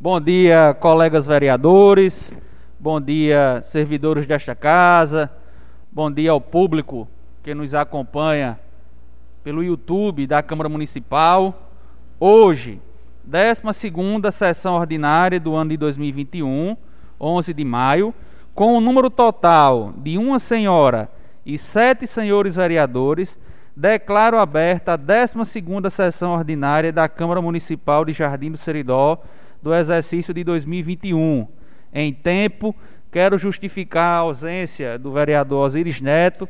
Bom dia, colegas vereadores. Bom dia, servidores desta casa. Bom dia ao público que nos acompanha pelo YouTube da Câmara Municipal. Hoje, 12 sessão ordinária do ano de 2021, 11 de maio, com o número total de uma senhora e sete senhores vereadores, declaro aberta a 12 sessão ordinária da Câmara Municipal de Jardim do Seridó do exercício de 2021. Em tempo, quero justificar a ausência do vereador Osiris Neto,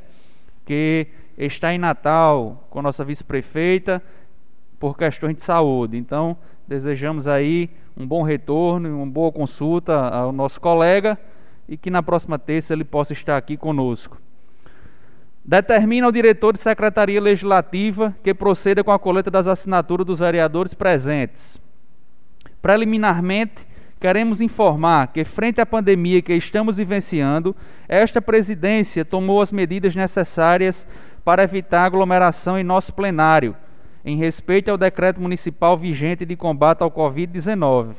que está em Natal com nossa vice-prefeita por questões de saúde. Então, desejamos aí um bom retorno, uma boa consulta ao nosso colega e que na próxima terça ele possa estar aqui conosco. Determina ao diretor de Secretaria Legislativa que proceda com a coleta das assinaturas dos vereadores presentes. Preliminarmente, queremos informar que, frente à pandemia que estamos vivenciando, esta presidência tomou as medidas necessárias para evitar aglomeração em nosso plenário, em respeito ao decreto municipal vigente de combate ao Covid-19.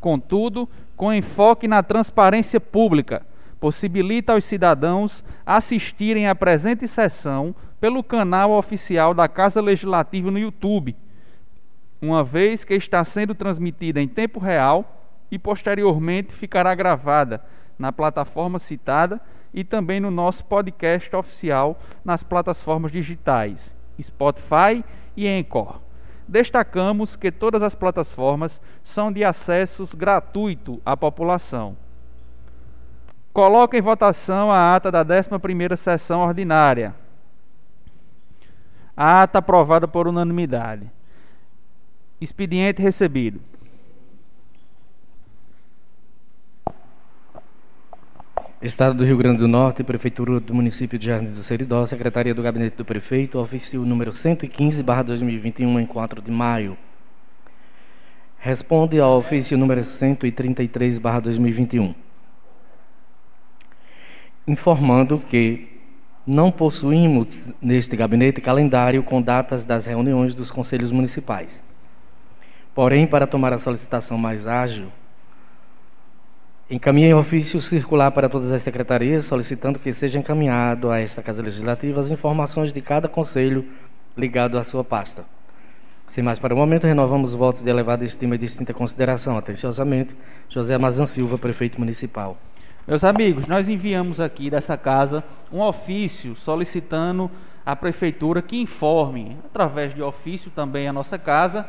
Contudo, com enfoque na transparência pública, possibilita aos cidadãos assistirem à presente sessão pelo canal oficial da Casa Legislativa no YouTube uma vez que está sendo transmitida em tempo real e posteriormente ficará gravada na plataforma citada e também no nosso podcast oficial nas plataformas digitais Spotify e Anchor. Destacamos que todas as plataformas são de acesso gratuito à população. Coloco em votação a ata da 11ª sessão ordinária. A ata aprovada por unanimidade. Expediente recebido. Estado do Rio Grande do Norte, Prefeitura do Município de Jardim do Seridó, Secretaria do Gabinete do Prefeito, ofício número 115, 2021, em 4 de maio. Responde ao ofício número 133, 2021. Informando que não possuímos neste gabinete calendário com datas das reuniões dos conselhos municipais. Porém, para tomar a solicitação mais ágil, encaminhei ofício circular para todas as secretarias, solicitando que seja encaminhado a esta Casa Legislativa as informações de cada conselho ligado à sua pasta. Sem mais para o momento, renovamos os votos de elevada estima e distinta consideração. Atenciosamente, José Amazan Silva, prefeito municipal. Meus amigos, nós enviamos aqui dessa casa um ofício solicitando à prefeitura que informe, através de ofício também a nossa casa,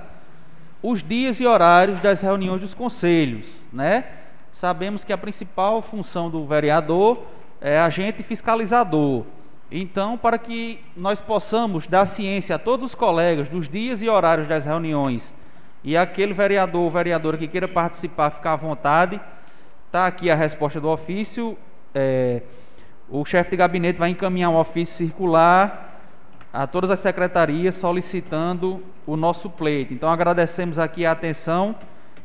os dias e horários das reuniões dos conselhos, né? Sabemos que a principal função do vereador é agente fiscalizador. Então, para que nós possamos dar ciência a todos os colegas dos dias e horários das reuniões e aquele vereador ou vereadora que queira participar ficar à vontade, está aqui a resposta do ofício. É, o chefe de gabinete vai encaminhar um ofício circular a todas as secretarias solicitando o nosso pleito. Então agradecemos aqui a atenção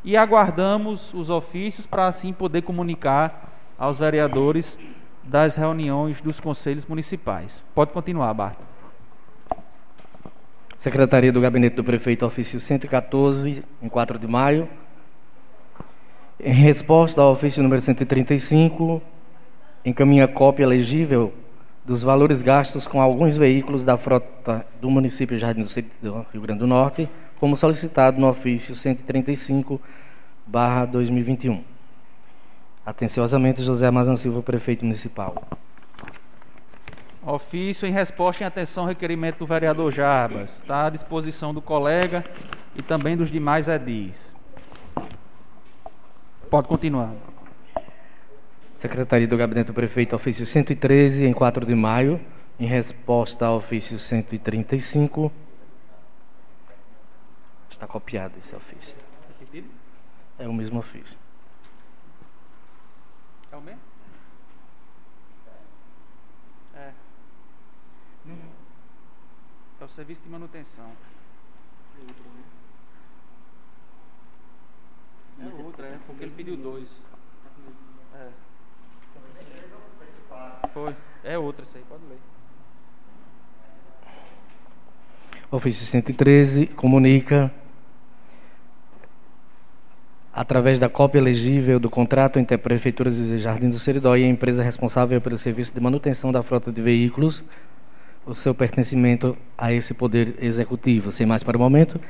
e aguardamos os ofícios para assim poder comunicar aos vereadores das reuniões dos conselhos municipais. Pode continuar, Bart. Secretaria do Gabinete do Prefeito, ofício 114, em 4 de maio. Em resposta ao ofício número 135, encaminha cópia legível dos valores gastos com alguns veículos da frota do município Jardim do Rio Grande do Norte, como solicitado no ofício 135, 2021. Atenciosamente, José Amazan Silva, prefeito municipal. Ofício em resposta em atenção ao requerimento do vereador Jarbas. Está à disposição do colega e também dos demais edis. Pode continuar. Secretaria do Gabinete do Prefeito, ofício 113, em 4 de maio, em resposta ao ofício 135. Está copiado esse ofício. É o mesmo ofício. É o mesmo? É. É o serviço de manutenção. É outro, é, porque ele pediu dois. É. Foi. É outra isso aí, pode ler. Ofício 113 comunica através da cópia elegível do contrato entre a Prefeitura de Jardim do Seridó e a empresa responsável pelo serviço de manutenção da frota de veículos, o seu pertencimento a esse poder executivo. Sem mais para o momento,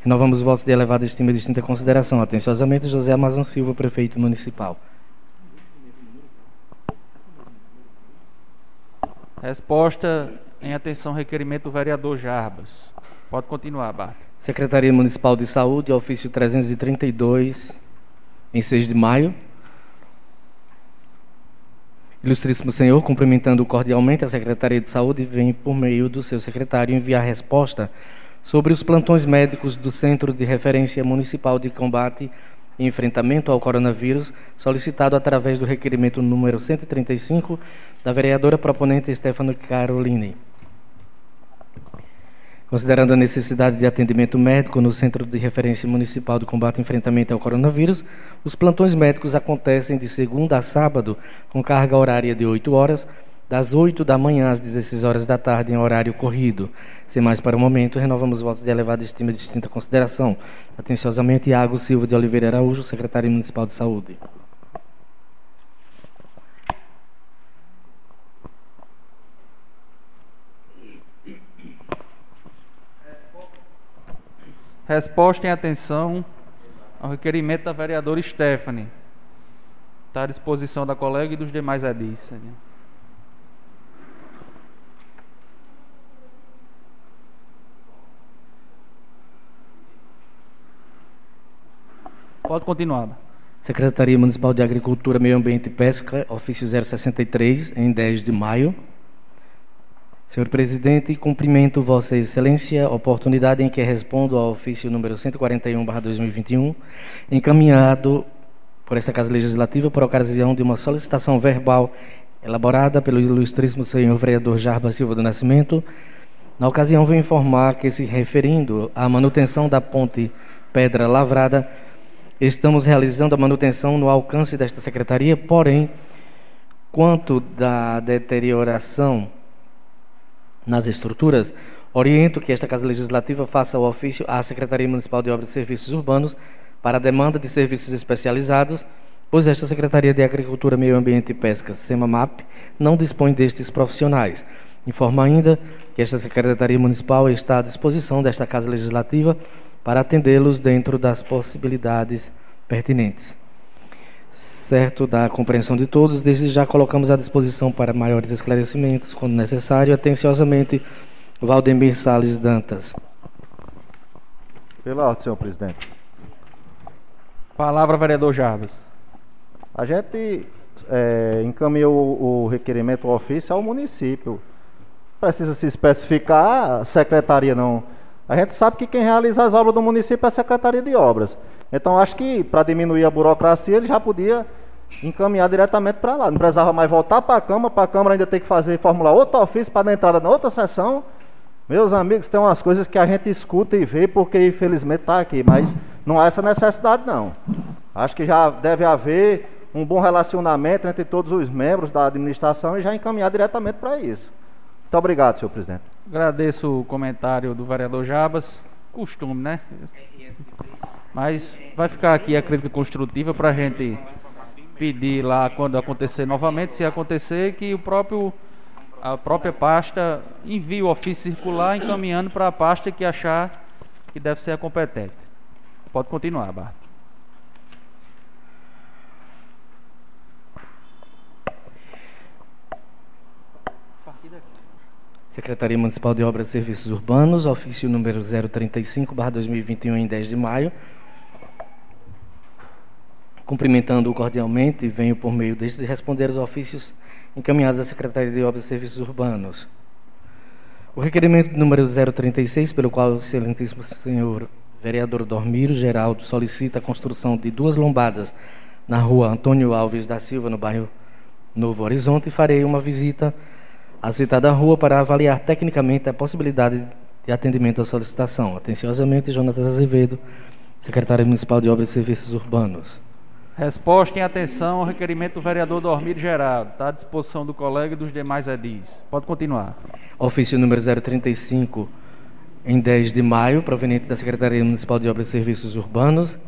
renovamos os votos de elevada estima e distinta consideração. Atenciosamente, José Amazan Silva, Prefeito Municipal. Resposta em atenção requerimento do vereador Jarbas. Pode continuar, Bart. Secretaria Municipal de Saúde, ofício 332, em 6 de maio. Ilustríssimo Senhor, cumprimentando cordialmente a Secretaria de Saúde, vem, por meio do seu secretário, enviar resposta sobre os plantões médicos do Centro de Referência Municipal de Combate e Enfrentamento ao Coronavírus, solicitado através do requerimento número 135 da vereadora proponente Stefano Caroline. Considerando a necessidade de atendimento médico no Centro de Referência Municipal de Combate e Enfrentamento ao Coronavírus, os plantões médicos acontecem de segunda a sábado, com carga horária de 8 horas, das 8 da manhã às 16 horas da tarde, em horário corrido. Sem mais para o momento, renovamos votos de elevada estima e distinta consideração. Atenciosamente, Iago Silva de Oliveira Araújo, secretário municipal de saúde. Resposta em atenção ao requerimento da vereadora Stephanie. Está à disposição da colega e dos demais edis. Pode continuar. Secretaria Municipal de Agricultura, Meio Ambiente e Pesca, ofício 063, em 10 de maio. Senhor presidente, cumprimento Vossa Excelência, oportunidade em que respondo ao ofício número 141/2021, encaminhado por esta Casa Legislativa por ocasião de uma solicitação verbal elaborada pelo ilustríssimo senhor vereador Jarba Silva do Nascimento. Na ocasião, venho informar que, se referindo à manutenção da ponte Pedra Lavrada, estamos realizando a manutenção no alcance desta secretaria, porém, quanto da deterioração nas estruturas, oriento que esta Casa Legislativa faça o ofício à Secretaria Municipal de Obras e Serviços Urbanos para a demanda de serviços especializados, pois esta Secretaria de Agricultura, Meio Ambiente e Pesca, SEMAMAP, não dispõe destes profissionais. Informa ainda que esta Secretaria Municipal está à disposição desta Casa Legislativa para atendê-los dentro das possibilidades pertinentes certo da compreensão de todos, desde já colocamos à disposição para maiores esclarecimentos, quando necessário, atenciosamente, Valdemir Sales Dantas. Pela ordem, senhor presidente. Palavra, vereador Jarbas. A gente é, encaminhou o, o requerimento ao ofício ao município. Precisa se especificar, a secretaria não. A gente sabe que quem realiza as obras do município é a Secretaria de Obras. Então acho que para diminuir a burocracia ele já podia encaminhar diretamente para lá. Não precisava mais voltar para a Câmara, para a Câmara ainda ter que fazer formular outro ofício para dar entrada na outra sessão. Meus amigos, tem umas coisas que a gente escuta e vê porque infelizmente está aqui, mas não há essa necessidade não. Acho que já deve haver um bom relacionamento entre todos os membros da administração e já encaminhar diretamente para isso. Muito obrigado, senhor presidente. Agradeço o comentário do vereador Jabas. Costume, né? Mas vai ficar aqui a crítica construtiva para a gente pedir lá quando acontecer novamente, se acontecer, que o próprio a própria pasta envie o ofício circular encaminhando para a pasta que achar que deve ser a competente. Pode continuar, Bart. Secretaria Municipal de Obras e Serviços Urbanos, ofício número 035/2021 em 10 de maio. Cumprimentando-o cordialmente, venho por meio deste responder os ofícios encaminhados à Secretaria de Obras e Serviços Urbanos. O requerimento número 036, pelo qual o excelentíssimo senhor vereador Dormiro Geraldo solicita a construção de duas lombadas na rua Antônio Alves da Silva, no bairro Novo Horizonte, farei uma visita à citada rua para avaliar tecnicamente a possibilidade de atendimento à solicitação. Atenciosamente, Jonatas Azevedo, secretário municipal de Obras e Serviços Urbanos. Resposta em atenção ao requerimento do vereador Dormir Geraldo. Está à disposição do colega e dos demais edis. Pode continuar. Ofício número 035, em 10 de maio, proveniente da Secretaria Municipal de Obras e Serviços Urbanos.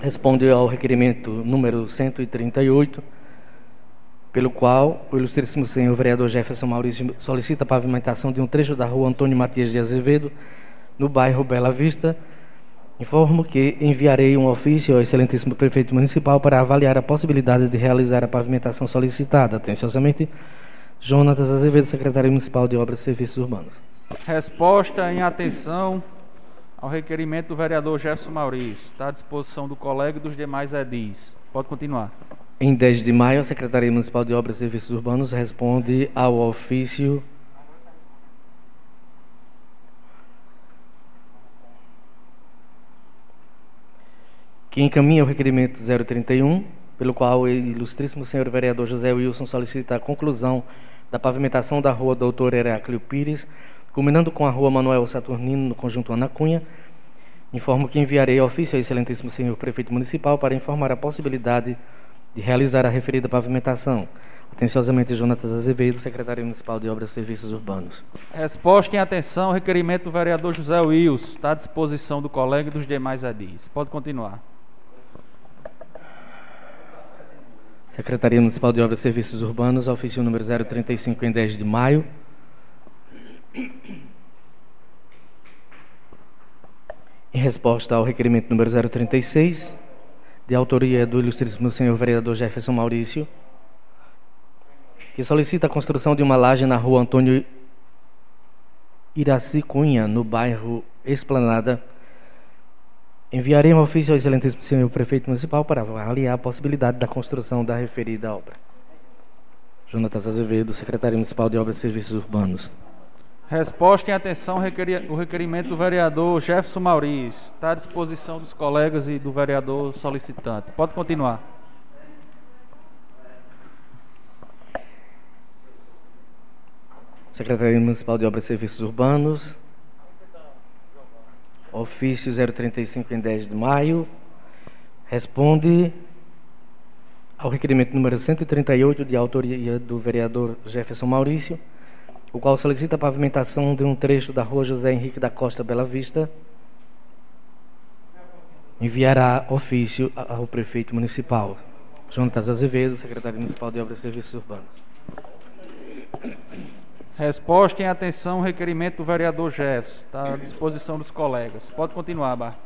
responde ao requerimento número 138, pelo qual o ilustríssimo senhor vereador Jefferson Maurício solicita a pavimentação de um trecho da rua Antônio Matias de Azevedo, no bairro Bela Vista. Informo que enviarei um ofício ao excelentíssimo prefeito municipal para avaliar a possibilidade de realizar a pavimentação solicitada. Atenciosamente, Jonatas Azevedo, secretário municipal de Obras e Serviços Urbanos. Resposta em atenção ao requerimento do vereador Jefferson Maurício. Está à disposição do colega e dos demais edis. Pode continuar. Em 10 de maio, a Secretaria Municipal de Obras e Serviços Urbanos responde ao ofício que encaminha o requerimento 031, pelo qual o ilustríssimo senhor vereador José Wilson solicita a conclusão da pavimentação da rua Doutor Heráclio Pires, culminando com a rua Manuel Saturnino, no conjunto Ana Cunha. Informo que enviarei ofício ao excelentíssimo senhor prefeito municipal para informar a possibilidade de realizar a referida pavimentação. Atenciosamente, Jonatas Azevedo, secretário municipal de Obras e Serviços Urbanos. Resposta em atenção, requerimento do vereador José Wilson. Está à disposição do colega e dos demais edis. Pode continuar. Secretaria Municipal de Obras e Serviços Urbanos, ofício número 035, em 10 de maio. Em resposta ao requerimento número 036, de autoria do ilustríssimo senhor vereador Jefferson Maurício, que solicita a construção de uma laje na rua Antônio Iraci Cunha, no bairro Esplanada. Enviarei um ofício ao excelentíssimo senhor prefeito municipal para avaliar a possibilidade da construção da referida obra. Jonatas Azevedo, secretário municipal de Obras e Serviços Urbanos. Resposta em atenção o requerimento do vereador Jefferson Maurício. Está à disposição dos colegas e do vereador solicitante. Pode continuar. Secretaria Municipal de Obras e Serviços Urbanos. Ofício 035 em 10 de maio. Responde ao requerimento número 138 de autoria do vereador Jefferson Maurício o qual solicita a pavimentação de um trecho da rua José Henrique da Costa Bela Vista, enviará ofício ao prefeito municipal, Jonatas Azevedo, secretário municipal de Obras e Serviços Urbanos. Resposta em atenção, requerimento do vereador Jefferson. Está à disposição dos colegas. Pode continuar, Bar.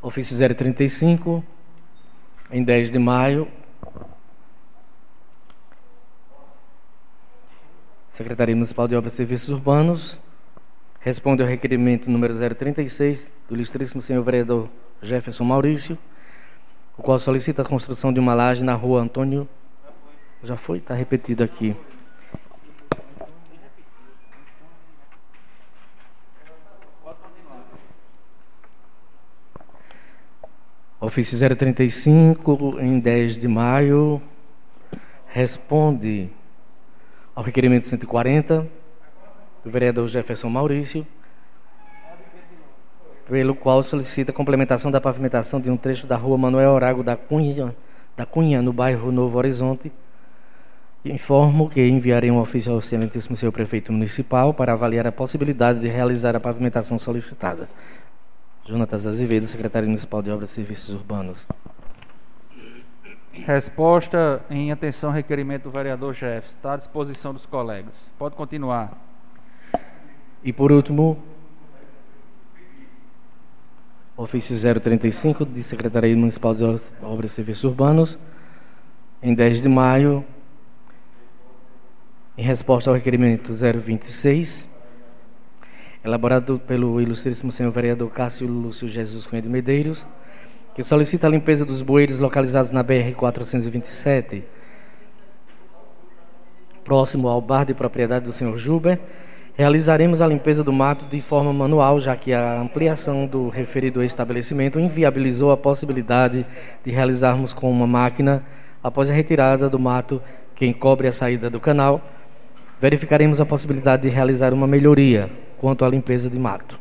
Ofício 035, em 10 de maio, Secretaria Municipal de Obras e Serviços Urbanos responde ao requerimento número 036 do ilustríssimo senhor vereador Jefferson Maurício, o qual solicita a construção de uma laje na rua Antônio. Já foi? Está repetido aqui. Ofício 035, em 10 de maio, responde ao requerimento 140 do vereador Jefferson Maurício, pelo qual solicita a complementação da pavimentação de um trecho da rua Manuel Orago da Cunha, da Cunha no bairro Novo Horizonte. Informo que enviarei um ofício ao excelentíssimo senhor prefeito municipal para avaliar a possibilidade de realizar a pavimentação solicitada. Jonatas Azevedo, secretário municipal de Obras e Serviços Urbanos. Resposta em atenção ao requerimento do vereador Jefferson. Está à disposição dos colegas. Pode continuar. E por último, ofício 035 de Secretaria Municipal de Obras e Serviços Urbanos, em 10 de maio, em resposta ao requerimento 026 elaborado pelo ilustríssimo senhor vereador Cássio Lúcio Jesus Cunha de Medeiros, que solicita a limpeza dos bueiros localizados na BR-427, próximo ao bar de propriedade do senhor Juber, realizaremos a limpeza do mato de forma manual, já que a ampliação do referido estabelecimento inviabilizou a possibilidade de realizarmos com uma máquina após a retirada do mato que encobre a saída do canal. Verificaremos a possibilidade de realizar uma melhoria, quanto à limpeza de mato.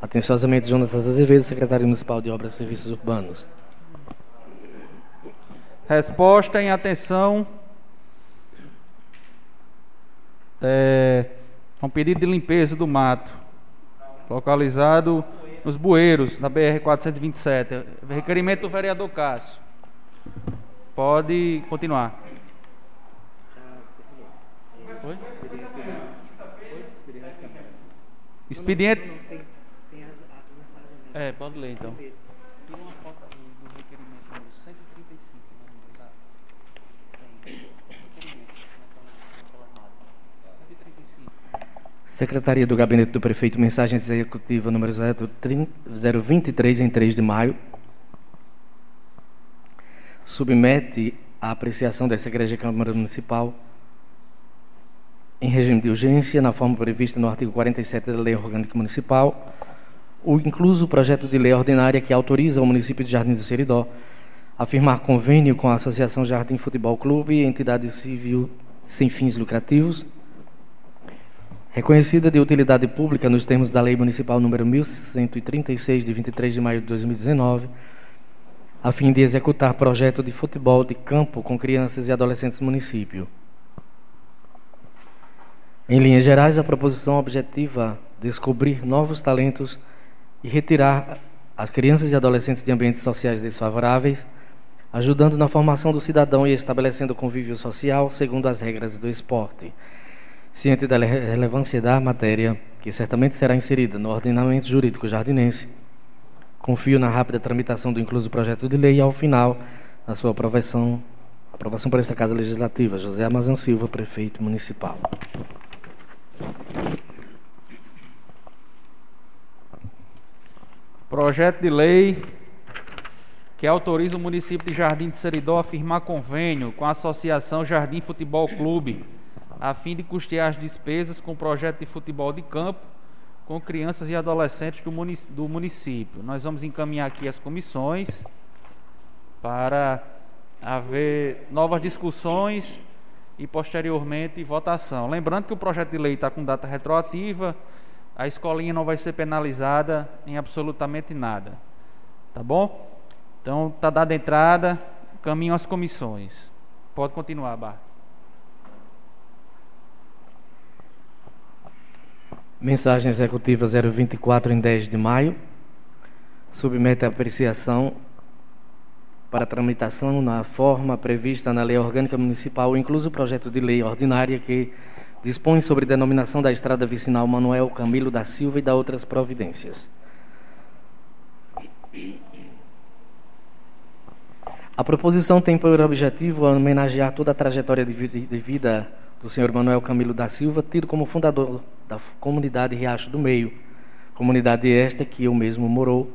Atenciosamente, Jonatas Azevedo, secretário municipal de Obras e Serviços Urbanos. Resposta em atenção. É, um pedido de limpeza do mato localizado nos Bueiros, na BR 427. Requerimento do vereador Cássio. Pode continuar. Oi? Expediente. É, pode ler então. Secretaria do Gabinete do Prefeito, mensagem executiva número 023, em 3 de maio. Submete a apreciação dessa Igreja Câmara Municipal em regime de urgência, na forma prevista no artigo 47 da Lei Orgânica Municipal, o incluso projeto de lei ordinária que autoriza o município de Jardim do Seridó a firmar convênio com a Associação Jardim Futebol Clube, entidade civil sem fins lucrativos, reconhecida de utilidade pública nos termos da Lei Municipal número 1136 de 23 de maio de 2019, a fim de executar projeto de futebol de campo com crianças e adolescentes do município. Em linhas gerais, a proposição objetiva descobrir novos talentos e retirar as crianças e adolescentes de ambientes sociais desfavoráveis, ajudando na formação do cidadão e estabelecendo convívio social segundo as regras do esporte ciente da relevância da matéria, que certamente será inserida no ordenamento jurídico jardinense, confio na rápida tramitação do incluso projeto de lei e, ao final, na sua aprovação, aprovação por esta Casa Legislativa. José Amazan Silva, prefeito municipal. Projeto de lei que autoriza o município de Jardim de Seridó a firmar convênio com a Associação Jardim Futebol Clube a fim de custear as despesas com o projeto de futebol de campo com crianças e adolescentes do município. Nós vamos encaminhar aqui as comissões para haver novas discussões e posteriormente votação. Lembrando que o projeto de lei está com data retroativa, a escolinha não vai ser penalizada em absolutamente nada. Tá bom? Então está dada a entrada, caminho às comissões. Pode continuar, Bart. Mensagem executiva 024 em 10 de maio. Submete a apreciação para tramitação na forma prevista na Lei Orgânica Municipal, incluso o projeto de lei ordinária que dispõe sobre denominação da estrada vicinal Manuel Camilo da Silva e da outras providências. A proposição tem por objetivo homenagear toda a trajetória de vida do senhor Manuel Camilo da Silva, tido como fundador da comunidade Riacho do Meio, comunidade esta que o mesmo morou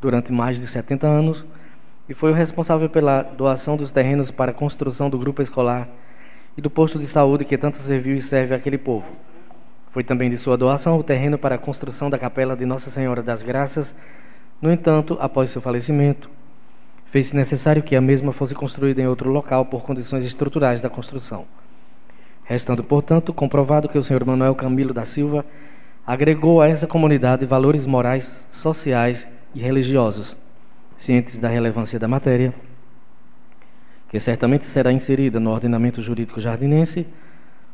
durante mais de 70 anos e foi o responsável pela doação dos terrenos para a construção do grupo escolar e do posto de saúde que tanto serviu e serve àquele povo. Foi também de sua doação o terreno para a construção da capela de Nossa Senhora das Graças. No entanto, após seu falecimento, fez-se necessário que a mesma fosse construída em outro local por condições estruturais da construção. Restando, portanto, comprovado que o senhor Manuel Camilo da Silva agregou a essa comunidade valores morais, sociais e religiosos, cientes da relevância da matéria, que certamente será inserida no ordenamento jurídico jardinense,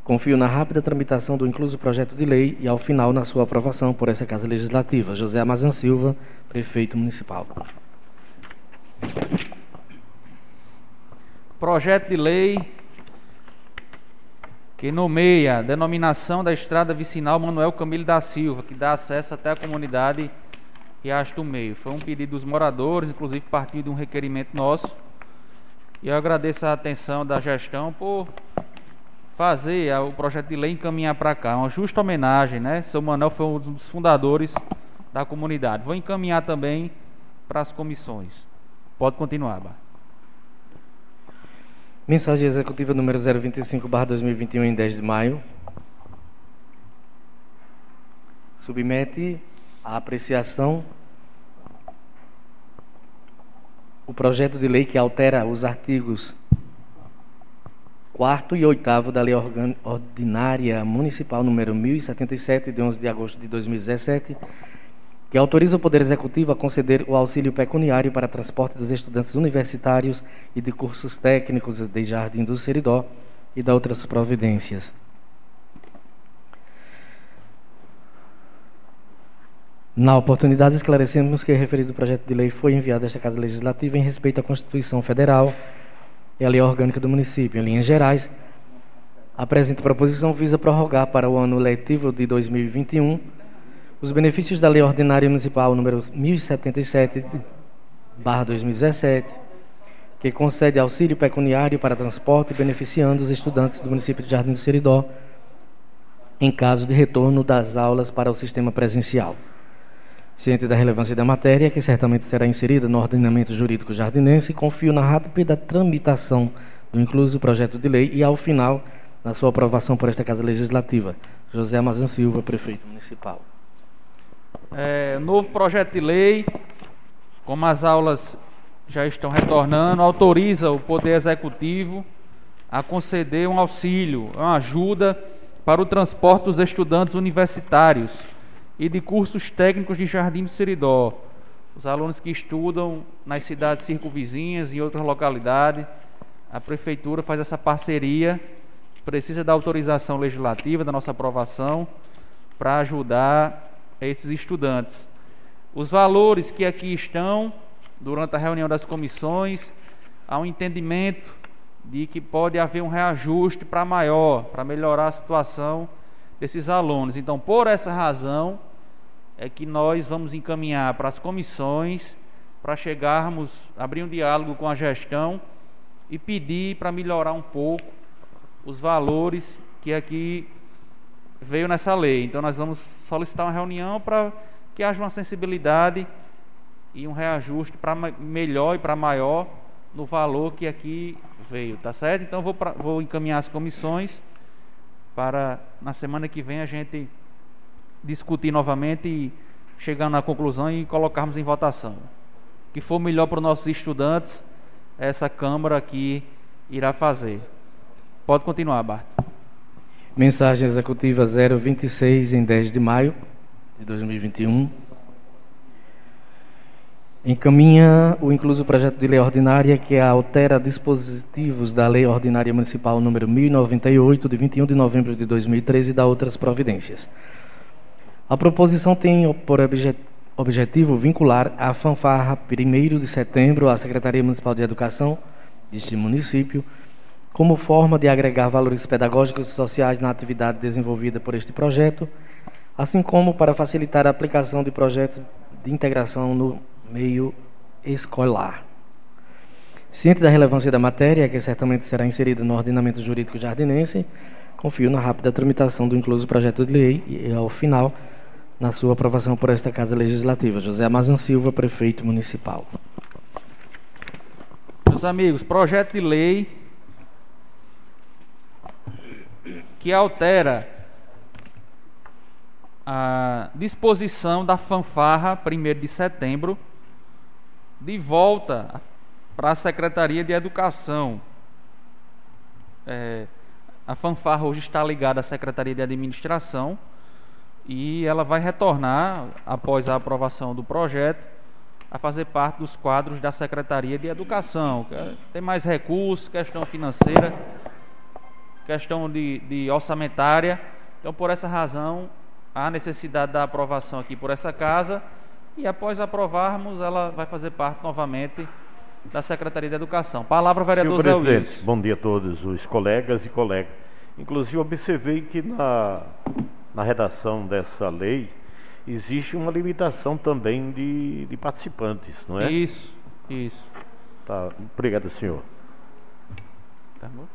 confio na rápida tramitação do incluso projeto de lei e, ao final, na sua aprovação por essa Casa Legislativa. José Amazan Silva, Prefeito Municipal. Projeto de lei que nomeia a denominação da estrada vicinal Manuel Camilo da Silva, que dá acesso até a comunidade Riacho do Meio. Foi um pedido dos moradores, inclusive partiu de um requerimento nosso. E eu agradeço a atenção da gestão por fazer o projeto de lei encaminhar para cá. Uma justa homenagem, né? Seu Manuel foi um dos fundadores da comunidade. Vou encaminhar também para as comissões. Pode continuar, Bar. Mensagem executiva número 025/2021 em 10 de maio. Submete à apreciação o projeto de lei que altera os artigos 4 e 8 da Lei Ordinária Municipal número 1077 de 11 de agosto de 2017 que autoriza o Poder Executivo a conceder o auxílio pecuniário para transporte dos estudantes universitários e de cursos técnicos de Jardim do Seridó e da outras providências. Na oportunidade, esclarecemos que o referido projeto de lei foi enviado a esta Casa Legislativa em respeito à Constituição Federal e à Lei Orgânica do Município. Em linhas gerais, a presente proposição visa prorrogar para o ano letivo de 2021 os benefícios da Lei Ordinária Municipal número 1077/2017, que concede auxílio pecuniário para transporte beneficiando os estudantes do município de Jardim do Seridó em caso de retorno das aulas para o sistema presencial. Ciente da relevância da matéria, que certamente será inserida no ordenamento jurídico jardinense, confio na rápida tramitação do incluso projeto de lei e, ao final, na sua aprovação por esta Casa Legislativa. José Amazan Silva, prefeito municipal. É, novo projeto de lei, como as aulas já estão retornando, autoriza o Poder Executivo a conceder um auxílio, uma ajuda para o transporte dos estudantes universitários e de cursos técnicos de Jardim do Seridó. Os alunos que estudam nas cidades circunvizinhas e outras localidades, a prefeitura faz essa parceria, precisa da autorização legislativa, da nossa aprovação, para ajudar esses estudantes. Os valores que aqui estão, durante a reunião das comissões, há um entendimento de que pode haver um reajuste para maior, para melhorar a situação desses alunos. Então, por essa razão, é que nós vamos encaminhar para as comissões para chegarmos, abrir um diálogo com a gestão e pedir para melhorar um pouco os valores que aqui veio nessa lei. Então nós vamos solicitar uma reunião para que haja uma sensibilidade e um reajuste para melhor e para maior no valor que aqui veio, tá certo? Então vou, pra, vou encaminhar as comissões para na semana que vem a gente discutir novamente e chegar na conclusão e colocarmos em votação. O que for melhor para os nossos estudantes, essa Câmara aqui irá fazer. Pode continuar, Bart. Mensagem executiva 026 em 10 de maio de 2021. Encaminha o incluso projeto de lei ordinária que altera dispositivos da Lei Ordinária Municipal número 1098 de 21 de novembro de 2013 e da outras providências. A proposição tem por objetivo vincular a fanfarra 1 de setembro à Secretaria Municipal de Educação deste município, como forma de agregar valores pedagógicos e sociais na atividade desenvolvida por este projeto, assim como para facilitar a aplicação de projetos de integração no meio escolar. Ciente da relevância da matéria, que certamente será inserida no ordenamento jurídico jardinense, confio na rápida tramitação do incluso projeto de lei e, ao final, na sua aprovação por esta Casa Legislativa. José Amazan Silva, prefeito municipal. Meus amigos, projeto de lei que altera a disposição da fanfarra 1 de setembro de volta para a Secretaria de Educação. É, a fanfarra hoje está ligada à Secretaria de Administração e ela vai retornar, após a aprovação do projeto, a fazer parte dos quadros da Secretaria de Educação. É, tem mais recursos, questão financeira, questão de, de orçamentária. Então, por essa razão, há necessidade da aprovação aqui por essa casa e após aprovarmos, ela vai fazer parte novamente da Secretaria de Educação. Palavra, vereador Senhor presidente, bom dia a todos os colegas e colegas. Inclusive, observei que na na redação dessa lei, existe uma limitação também de, de participantes, não é? Isso, isso. Tá, obrigado, senhor. Tá bom.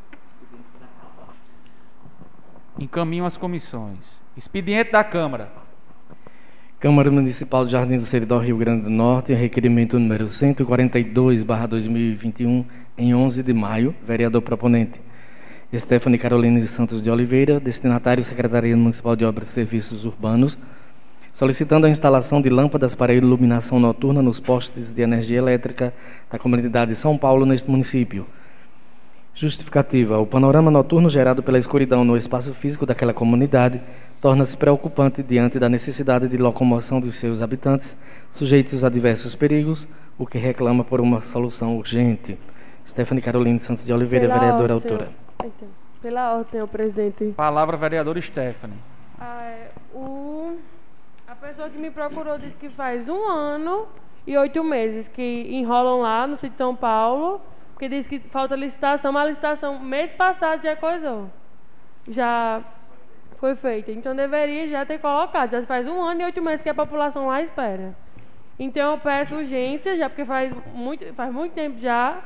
Encaminham as comissões. Expediente da Câmara. Câmara Municipal de Jardim do Seridó, Rio Grande do Norte, requerimento número 142/2021, em 11 de maio, vereador proponente Stephanie Carolina de Santos de Oliveira, destinatário Secretaria Municipal de Obras e Serviços Urbanos, solicitando a instalação de lâmpadas para iluminação noturna nos postes de energia elétrica da comunidade de São Paulo neste município. Justificativa: o panorama noturno gerado pela escuridão no espaço físico daquela comunidade torna-se preocupante diante da necessidade de locomoção dos seus habitantes, sujeitos a diversos perigos, o que reclama por uma solução urgente. Stephanie Carolina de Santos de Oliveira, vereadora ordem. Pela ordem, senhor presidente. Palavra, vereador Stephanie. Ah, é, o, a A pessoa que me procurou disse que faz um ano e oito meses que enrolam lá no sítio de São Paulo, porque diz que falta licitação, mas a licitação mês passado já coisou. Já foi feita. Então deveria já ter colocado. Já faz um ano e oito meses que a população lá espera. Então eu peço urgência, já porque faz muito, faz muito tempo já.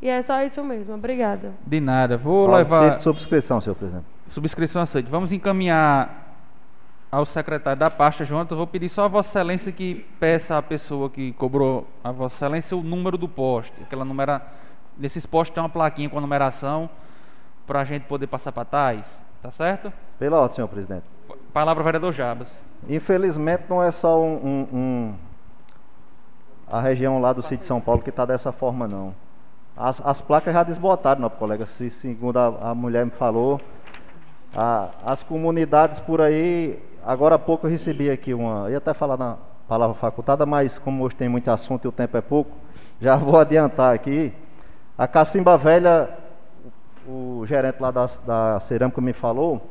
E é só isso mesmo. Obrigada. De nada. Vou Só levar. aceito subscrição, senhor presidente. Subscrição aceita. Vamos encaminhar ao secretário da pasta, Jonathan. Eu vou pedir só a Vossa Excelência que peça à pessoa que cobrou a Vossa Excelência o número do poste. Aquela numera... Nesses postes tem uma plaquinha com a numeração para a gente poder passar para trás. Tá certo? Pela ordem, senhor presidente. Palavra vereador Jabas. Infelizmente não é só um, um- um- a região lá do sítio de São Paulo que está dessa forma não. As, as placas já desbotaram, não, colega. Se, segundo a, a mulher me falou, a- as comunidades por aí. Agora há pouco eu recebi aqui uma. Ia até falar na palavra facultada, mas como hoje tem muito assunto e o tempo é pouco, já vou adiantar aqui. A Cacimba Velha, o gerente lá da, da cerâmica me falou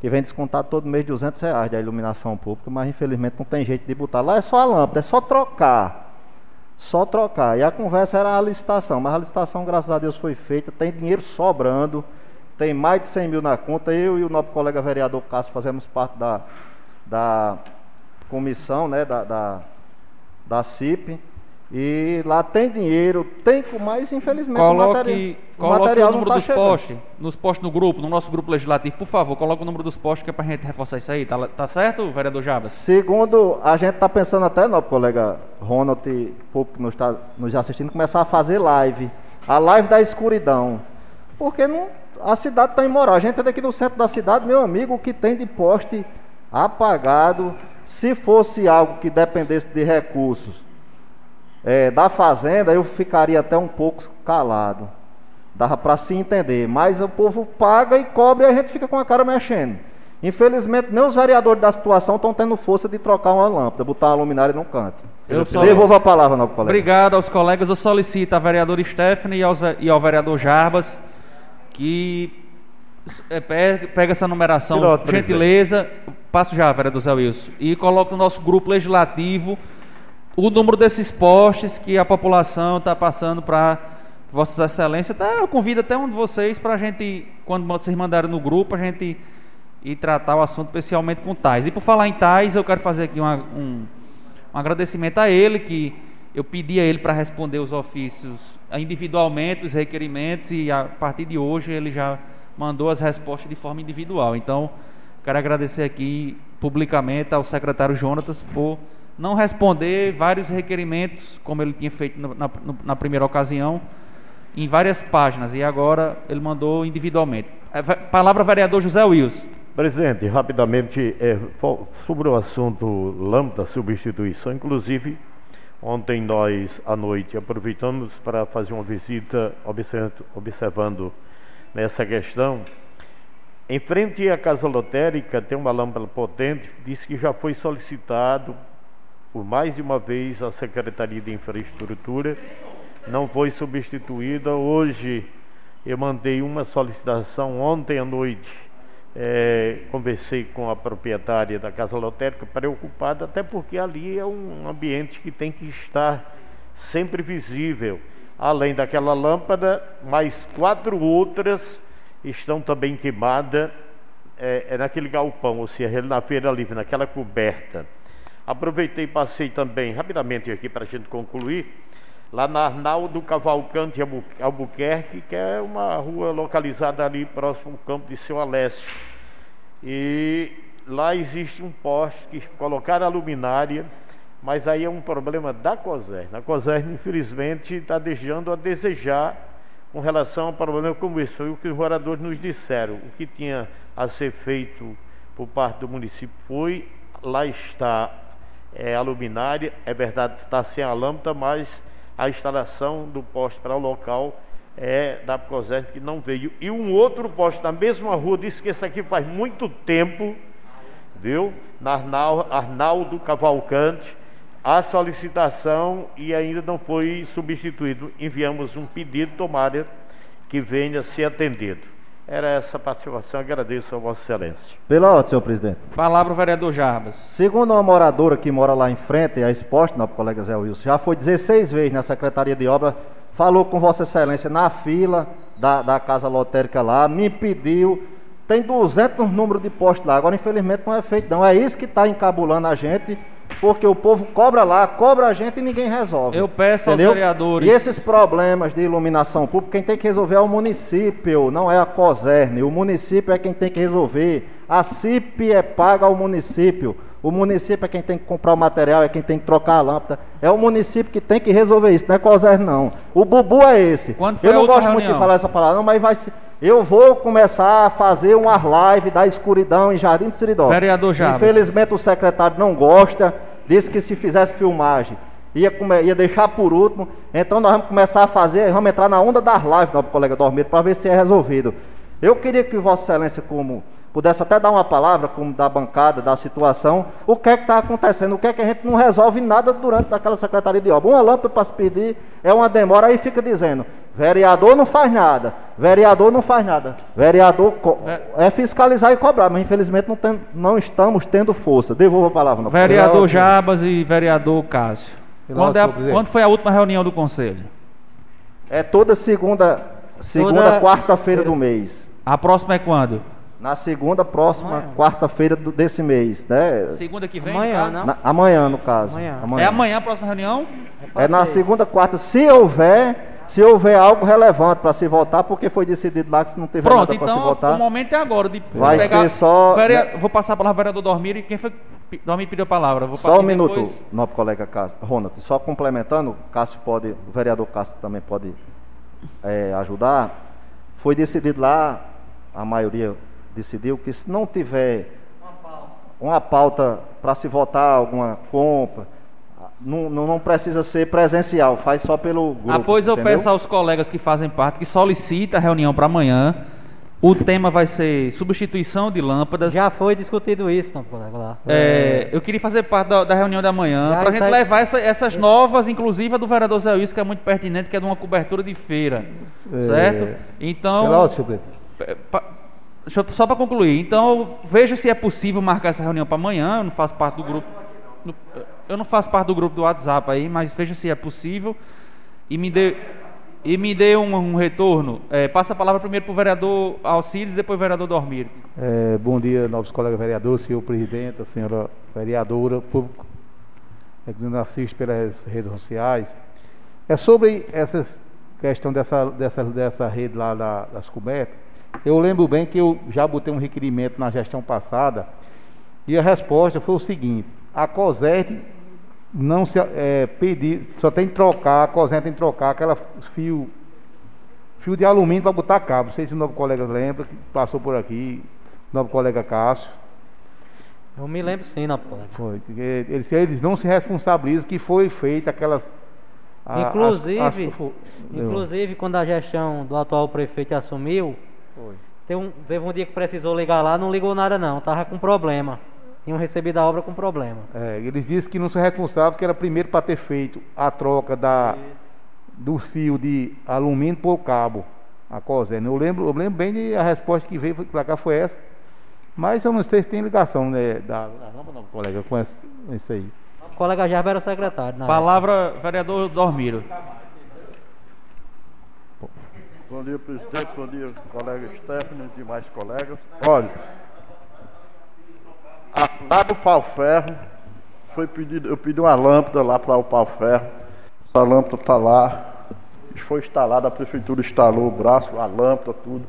que vem descontar todo mês 200 reais da iluminação pública, mas infelizmente não tem jeito de botar. Lá é só a lâmpada, é só trocar. Só trocar. E a conversa era a licitação, mas a licitação, graças a Deus, foi feita, tem dinheiro sobrando, tem mais de 100 mil na conta. Eu e o nosso colega vereador Cássio fazemos parte da, da comissão, né, da, da, da CIP. E lá tem dinheiro, tem, com- mas infelizmente o Coloque, material, o coloque material o não número está dos chegando. postes, nos postes no grupo, no nosso grupo legislativo, por favor, coloque o número dos postes que é pra gente reforçar isso aí, tá, tá certo, vereador Jabas? Segundo, a gente está pensando até, nosso colega Ronald o público que nos está nos assistindo, começar a fazer live. A live da escuridão. Porque não, a cidade está imoral. A gente é daqui do centro da cidade, meu amigo, o que tem de poste apagado, se fosse algo que dependesse de recursos é, da fazenda, eu ficaria até um pouco calado. Dava para se entender. Mas o povo paga e cobra e a gente fica com a cara mexendo. Infelizmente, nem os vereadores da situação estão tendo força de trocar uma lâmpada, botar uma luminária num canto. Eu Devolvo a palavra, novo colega. Obrigado aos colegas. Eu solicito à vereadora Stephanie e, aos e ao vereador Jarbas que é, pe- pega essa numeração, Piloto, gentileza, passo já, vereador Zé Wilson, e coloca no nosso grupo legislativo o número desses postes que a população está passando para Vossas Excelências. Até, eu convido até um de vocês para a gente, quando vocês mandarem no grupo, a gente ir tratar o assunto especialmente com Tais. E por falar em Tais, eu quero fazer aqui uma- um, um agradecimento a ele, que eu pedi a ele para responder os ofícios individualmente, os requerimentos, e a partir de hoje ele já mandou as respostas de forma individual. Então, quero agradecer aqui publicamente ao secretário Jonatas por não responder vários requerimentos, como ele tinha feito na, no- na primeira ocasião, em várias páginas, e agora ele mandou individualmente. Ve- Palavra vereador José Wilson. Presidente, rapidamente, é, sobre o assunto lâmpada, substituição, inclusive, ontem nós, à noite, aproveitamos para fazer uma visita observando, observando nessa questão. Em frente à casa lotérica tem uma lâmpada potente, diz que já foi solicitado por mais de uma vez à Secretaria de Infraestrutura, não foi substituída. Hoje eu mandei uma solicitação ontem à noite é, conversei com a proprietária da casa lotérica, preocupada, até porque ali é um ambiente que tem que estar sempre visível. Além daquela lâmpada, mais quatro outras estão também queimadas é, é naquele galpão, ou seja, na feira livre, naquela coberta. Aproveitei e passei também, rapidamente aqui para a gente concluir, lá na Arnaldo Cavalcante Albu- Albuquerque, que é uma rua localizada ali próximo ao campo de Seu Alessio. E lá existe um poste que colocaram a luminária, mas aí é um problema da COSER. A COSER, infelizmente, está deixando a desejar com relação ao problema como esse. Foi o que os moradores nos disseram. O que tinha a ser feito por parte do município foi, lá está é, a luminária, é verdade, está sem a lâmpada, mas a instalação do poste para o local é da COSER que não veio. E um outro poste na mesma rua disse que esse aqui faz muito tempo, viu? Na Arnal- Arnaldo Cavalcante, a solicitação e ainda não foi substituído. Enviamos um pedido, tomara que venha ser atendido. Era essa participação, agradeço a Vossa Excelência. Pela ordem, senhor presidente. Palavra o vereador Jarbas. Segundo uma moradora que mora lá em frente, a exposta, nosso colega Zé Wilson, já foi 16 vezes na Secretaria de Obra, falou com Vossa Excelência na fila da, da casa lotérica lá, me pediu, tem 200 números de postos lá, agora infelizmente não é feito não, é isso que está encabulando a gente, porque o povo cobra lá, cobra a gente e ninguém resolve. Eu peço Entendeu? aos vereadores. E esses problemas de iluminação pública, quem tem que resolver é o município, não é a COSERN. O município é quem tem que resolver. A CIP é paga ao município. O município é quem tem que comprar o material, é quem tem que trocar a lâmpada. É o município que tem que resolver isso, não é COSERN não. O bubu é esse. Eu não gosto muito de reunião? falar essa palavra, não, mas vai ser. Eu vou começar a fazer umas lives da escuridão em Jardim de Seridó. Vereador Jarbas. Infelizmente o secretário não gosta, disse que se fizesse filmagem ia, ia deixar por último. Então nós vamos começar a fazer, vamos entrar na onda das lives, nosso colega Dormir, para ver se é resolvido. Eu queria que Vossa Excelência, como pudesse até dar uma palavra, como da bancada, da situação, o que é que está acontecendo, o que é que a gente não resolve nada durante aquela secretaria de obra. Uma lâmpada para se pedir é uma demora, aí fica dizendo, vereador não faz nada, vereador não faz nada, vereador é fiscalizar e cobrar, mas infelizmente não, tem- não estamos tendo força. Devolva a palavra. colega. Vereador Jarbas e vereador Cássio. Quando, é a- quando foi a última reunião do conselho? É toda segunda, segunda quarta-feira do mês. A próxima é quando? Na segunda próxima quarta-feira do- desse mês, né? Segunda que vem? Amanhã, no não? Na- amanhã, no caso. Amanhã. É amanhã a próxima reunião? É na segunda, quarta, se houver, se houver algo relevante para se votar, porque foi decidido lá que se não tiver Pronto, nada para se então votar. o momento é agora. De Vai ser só- Verea- Vou passar a palavra ao vereador Dormir e quem foi Dormir pediu a palavra? Vou Só um minuto, depois. nosso colega Cássio, Ronald, só complementando, Cássio pode, o vereador Cássio também pode é, ajudar. Foi decidido lá, a maioria decidiu que se não tiver uma pauta para se votar alguma compra, não, não, não precisa ser presencial, faz só pelo grupo. Ah, pois eu entendeu? peço aos colegas que fazem parte que solicita a reunião para amanhã. O tema vai ser substituição de lâmpadas. Já foi discutido isso, não, colega lá. É, eu queria fazer parte da, da reunião da manhã para a gente aí- levar essa- essas novas, inclusive a do vereador Zé Luiz, que é muito pertinente, que é de uma cobertura de feira. Certo? Então. Pela ordem, eu- só para concluir, então veja se é possível marcar essa reunião para amanhã. Eu não faço parte do grupo. Eu não faço parte do grupo do WhatsApp aí, mas veja se é possível e me dê e me dê um, um retorno. É, passa a palavra primeiro para o vereador Alcides e depois o vereador Dormir. É, bom dia, novos colegas vereadores, senhor presidente, senhora vereadora, público é, que nos assiste pelas redes sociais. É sobre essa questão dessa, dessa, dessa rede lá da- das cobertas. Eu lembro bem que eu já botei um requerimento na gestão passada e a resposta foi o seguinte: a COSERT não se é, pedir, só tem que trocar, a COSERT tem que trocar aquela fio fio de alumínio para botar cabo. Não sei se o novo colega lembra, que passou por aqui, o novo colega Cássio. Eu me lembro sim, colega. Foi. Eles, eles não se responsabilizam que foi feita aquelas. a- as- Inclusive, as- fo- inclusive quando a gestão do atual prefeito assumiu, Foi. teve um, teve um dia que precisou ligar lá, não ligou nada não, tava com problema. Tinham recebido a obra com problema. É, eles disseram que não são responsáveis, que era primeiro para ter feito a troca da, do fio de alumínio por cabo, a COSEN. Eu lembro, eu lembro bem de a resposta que veio para cá foi essa. Mas eu não sei se tem ligação né, da, da rampa, não, colega, com esse- isso aí. O colega Jarba era o secretário. na Palavra vereador Dormiro. Bom dia, presidente. Bom dia, colega Stephanie e demais colegas. Olha, lá do pau ferro, foi pedido, eu pedi uma lâmpada lá para o pau ferro. Essa lâmpada está lá. Foi instalada, a prefeitura instalou o braço, a lâmpada, tudo.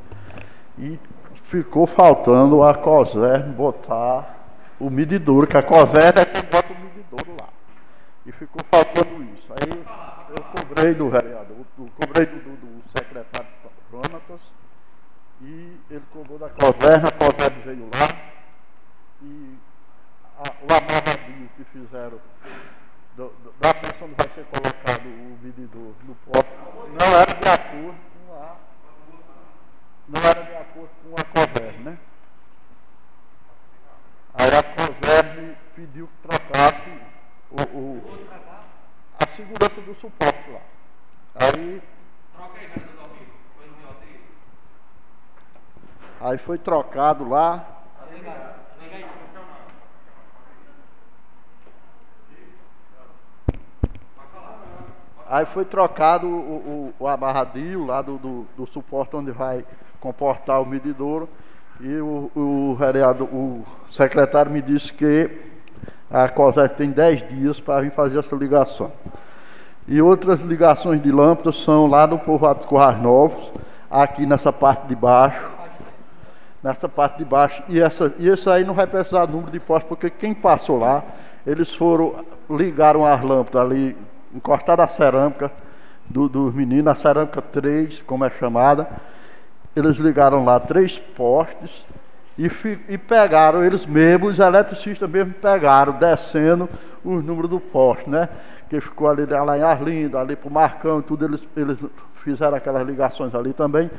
E ficou faltando a COSER botar o medidouro, que a COSER é quem bota o medidouro lá. E ficou faltando isso. Aí eu cobrei do vereador, eu cobrei do, do- do secretário Jonatas e ele cobrou da COSER, a COSER veio lá e a, o amarradinho que fizeram do, do, da pressão onde vai ser colocado o medidor no pote não era de acordo com a não era de acordo com a COSER, né? Aí a COSER me pediu que trocasse o, o- a segurança do suporte lá. Aí Aí foi trocado lá. Aí foi trocado o, o, o abarradio lá do, do, do, suporte onde vai comportar o medidouro. E o, o vereador, o secretário me disse que a COSEC tem 10 dias para vir fazer essa ligação. E outras ligações de lâmpadas são lá no povoado de Corrais Novos, aqui nessa parte de baixo. Nessa parte de baixo. E, essa, e isso aí não vai precisar de número de postes, porque quem passou lá, eles foram, ligaram as lâmpadas ali encostaram a cerâmica do, dos meninos, a cerâmica 3, como é chamada. Eles ligaram lá três postes e, e pegaram, eles mesmos, os eletricistas mesmo pegaram, descendo os números do poste, né? Que ficou ali lá em Arlindo, ali pro Marcão, tudo, eles, eles fizeram aquelas ligações ali também.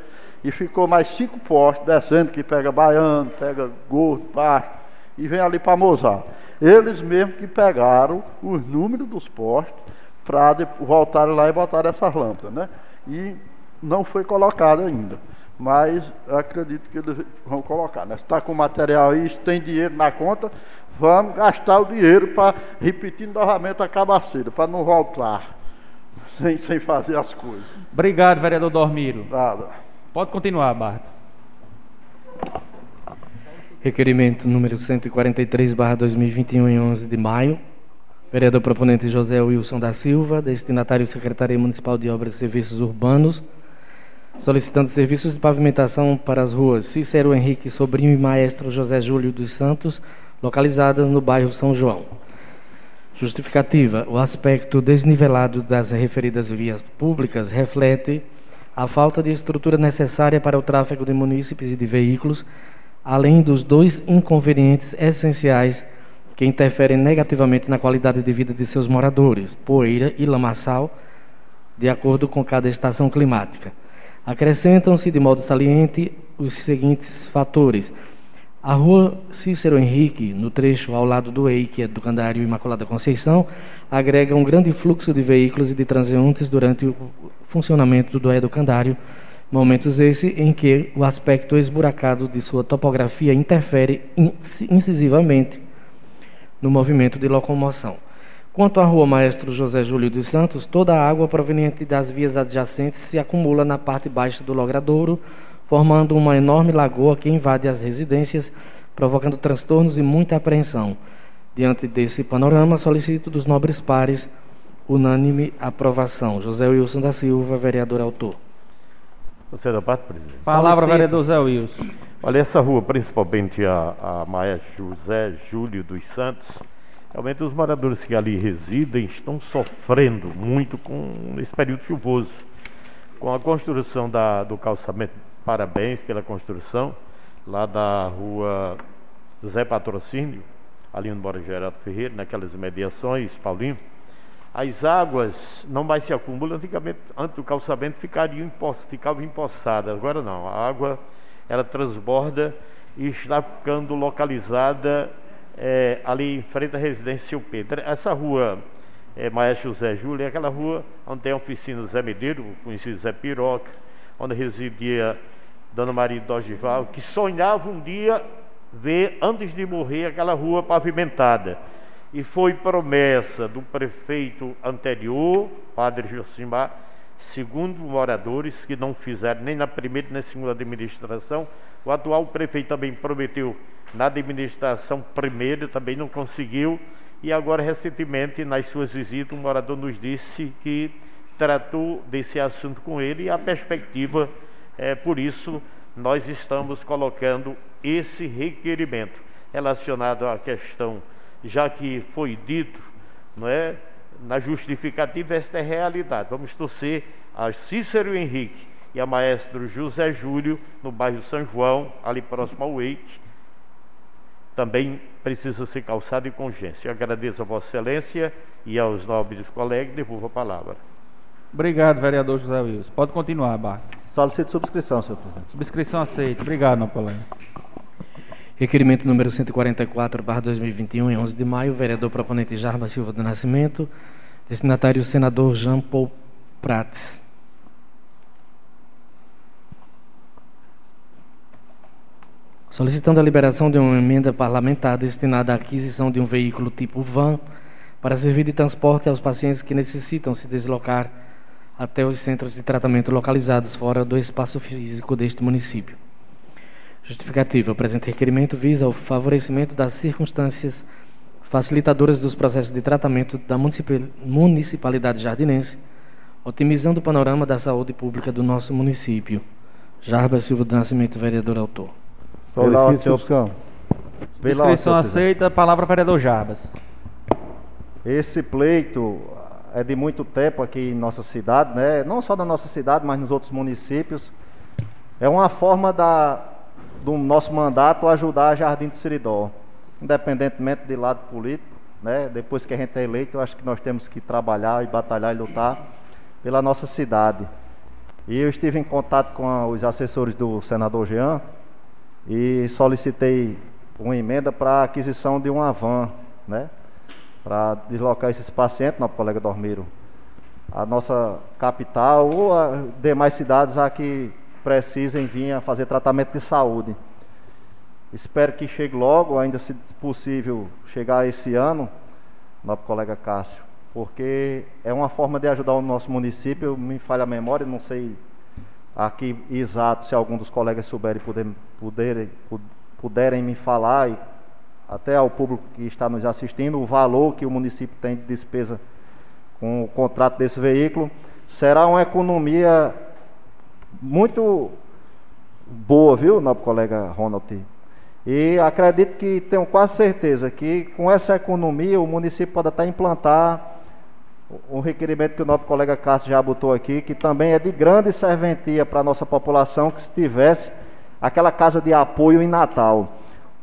E ficou mais cinco postes descendo, que pega baiano, pega gordo, baixo, e vem ali para Mozart. Eles mesmos que pegaram os números dos postes para voltar lá e botar essas lâmpadas, né? E não foi colocado ainda, mas acredito que eles vão colocar. Né? Se está com material aí, se tem dinheiro na conta, vamos gastar o dinheiro para repetir novamente a cabaceira, para não voltar sem, sem fazer as coisas. Obrigado, vereador Dormiro. Nada. Pode continuar, Barto. Requerimento número 143, barra 2021, em 11 de maio Vereador proponente José Wilson da Silva, destinatário Secretaria Municipal de Obras e Serviços Urbanos, solicitando serviços de pavimentação para as ruas Cícero Henrique Sobrinho e Maestro José Júlio dos Santos, localizadas no bairro São João. Justificativa: o aspecto desnivelado das referidas vias públicas reflete a falta de estrutura necessária para o tráfego de munícipes e de veículos, além dos dois inconvenientes essenciais que interferem negativamente na qualidade de vida de seus moradores, poeira e lamaçal, de acordo com cada estação climática. Acrescentam-se de modo saliente os seguintes fatores. A rua Cícero Henrique, no trecho ao lado do EI, que é do Candário Imaculada Conceição, agrega um grande fluxo de veículos e de transeuntes durante o funcionamento do Educandário, momentos esse em que o aspecto esburacado de sua topografia interfere incisivamente no movimento de locomoção. Quanto à rua Maestro José Júlio dos Santos, toda a água proveniente das vias adjacentes se acumula na parte baixa do logradouro, formando uma enorme lagoa que invade as residências, provocando transtornos e muita apreensão. Diante desse panorama, solicito dos nobres pares unânime aprovação. José Wilson da Silva, vereador autor. Você é da parte, presidente? Palavra, vereador Zé Wilson. Olha, essa rua, principalmente a, a Maestro José Júlio dos Santos, realmente os moradores que ali residem estão sofrendo muito com esse período chuvoso. Com a construção da, do calçamento, parabéns pela construção, lá da rua Zé Patrocínio, ali no Bora Geraldo Ferreira, naquelas mediações, Paulinho, as águas não mais se acumulam. Antigamente, antes do calçamento, ficariam ficavam empossadas, agora não, a água ela transborda e está ficando localizada é, ali em frente à residência Seu Pedro. Essa rua é, Maestro José Júlio é aquela rua onde tem a oficina Zé Medeiro, conhecido Zé Piroca, onde residia Dona Maria Dogival, que sonhava um dia ver, antes de morrer, aquela rua pavimentada. E foi promessa do prefeito anterior, Padre Josimar, segundo moradores que não fizeram nem na primeira nem na segunda administração. O atual prefeito também prometeu na administração primeira, também não conseguiu. E agora, recentemente, nas suas visitas, um morador nos disse que tratou desse assunto com ele e a perspectiva, é, por isso, nós estamos colocando esse requerimento relacionado à questão, já que foi dito, não é? na justificativa, esta é a realidade. Vamos torcer a Cícero Henrique e a maestro José Júlio, no bairro São João, ali próximo ao Eite. Também precisa ser calçado em congência. Eu agradeço a Vossa Excelência e aos nobres colegas, devolvo a palavra. Obrigado, vereador José Wilson. Pode continuar, Bart. Solicito subscrição, senhor presidente. Subscrição aceita. Obrigado, colega. Requerimento número 144, barra 2021, em 11 de maio, vereador proponente Jarba Silva do Nascimento, destinatário senador Jean Paul Prates. solicitando a liberação de uma emenda parlamentar destinada à aquisição de um veículo tipo van para servir de transporte aos pacientes que necessitam se deslocar até os centros de tratamento localizados fora do espaço físico deste município. Justificativa: o presente requerimento visa o favorecimento das circunstâncias facilitadoras dos processos de tratamento da municipalidade jardinense, otimizando o panorama da saúde pública do nosso município. Jarbas Silva do Nascimento, vereador autor. Solicito inscrição. Inscrição aceita. Palavra vereador Jarbas. Esse pleito é de muito tempo aqui em nossa cidade, né? não só na nossa cidade, mas nos outros municípios. É uma forma da, do nosso mandato ajudar a Jardim de Siridó, independentemente de lado político. Né? Depois que a gente é eleito, eu acho que nós temos que trabalhar e batalhar e lutar pela nossa cidade. E eu estive em contato com os assessores do senador Jean e solicitei uma emenda para a aquisição de uma van, né? Para deslocar esses pacientes, nosso colega Dormiro, a nossa capital ou a demais cidades a que precisem vir a fazer tratamento de saúde. Espero que chegue logo, ainda se possível chegar esse ano, nosso colega Cássio, porque é uma forma de ajudar o nosso município. Me falha a memória, não sei aqui exato se algum dos colegas souberem puder, puderem, puderem me falar e até ao público que está nos assistindo, o valor que o município tem de despesa com o contrato desse veículo, será uma economia muito boa, viu, nosso colega Ronald? E acredito que tenho quase certeza que com essa economia o município pode até implantar um requerimento que o nosso colega Cássio já botou aqui, que também é de grande serventia para a nossa população, que se tivesse aquela casa de apoio em Natal.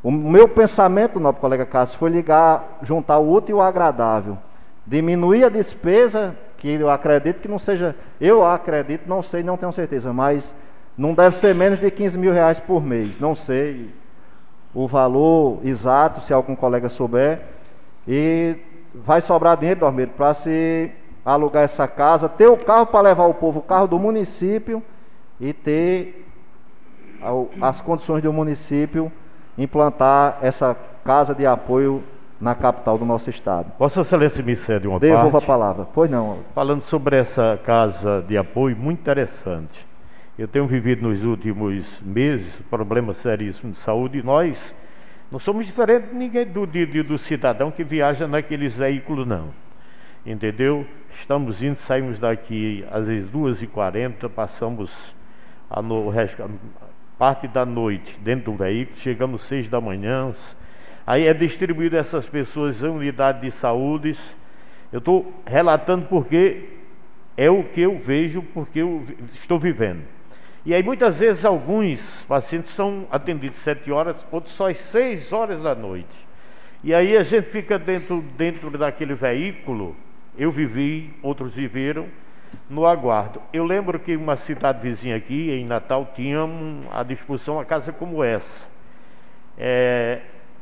O meu pensamento, nosso colega Cássio, foi ligar, juntar o útil e o agradável. Diminuir a despesa, que eu acredito que não seja, eu acredito, não sei, não tenho certeza, mas não deve ser menos de 15 mil reais por mês. Não sei o valor exato, se algum colega souber. E vai sobrar dinheiro, Dormeiro, para se alugar essa casa, ter o carro para levar o povo, o carro do município e ter as condições do município implantar essa casa de apoio na capital do nosso estado. Vossa Excelência me cede uma Devolva parte. a palavra. Pois não. Falando sobre essa casa de apoio, muito interessante. Eu tenho vivido nos últimos meses problemas seríssimos de saúde e nós não somos diferentes de ninguém do, do, do cidadão que viaja naqueles veículos, não. Entendeu? Estamos indo, saímos daqui às vezes 2h40, passamos a no, parte da noite dentro do veículo, chegamos seis da manhã. Aí é distribuído essas pessoas em unidade de saúde. Eu estou relatando porque é o que eu vejo, porque eu estou vivendo. E aí muitas vezes alguns pacientes são atendidos sete horas, outros só às seis horas da noite. E aí a gente fica dentro, dentro daquele veículo, eu vivi, outros viveram, no aguardo. Eu lembro que uma cidade vizinha aqui, em Natal, tinha à disposição uma casa como essa. É,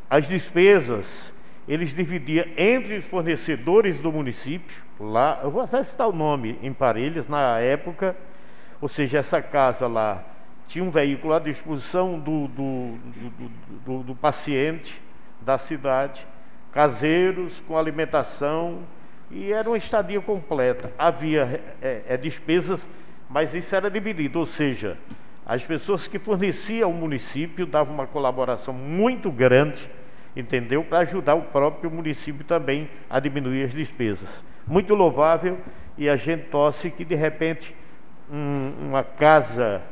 as despesas eles dividiam entre os fornecedores do município, lá, eu vou até citar o nome, em Parelhas, na época, ou seja, essa casa lá tinha um veículo à disposição do, do, do, do, do paciente da cidade, caseiros com alimentação, e era uma estadia completa. Havia é, é, despesas, mas isso era dividido, ou seja, as pessoas que forneciam ao município davam uma colaboração muito grande, entendeu? Para ajudar o próprio município também a diminuir as despesas. Muito louvável e a gente torce que de repente um, uma casa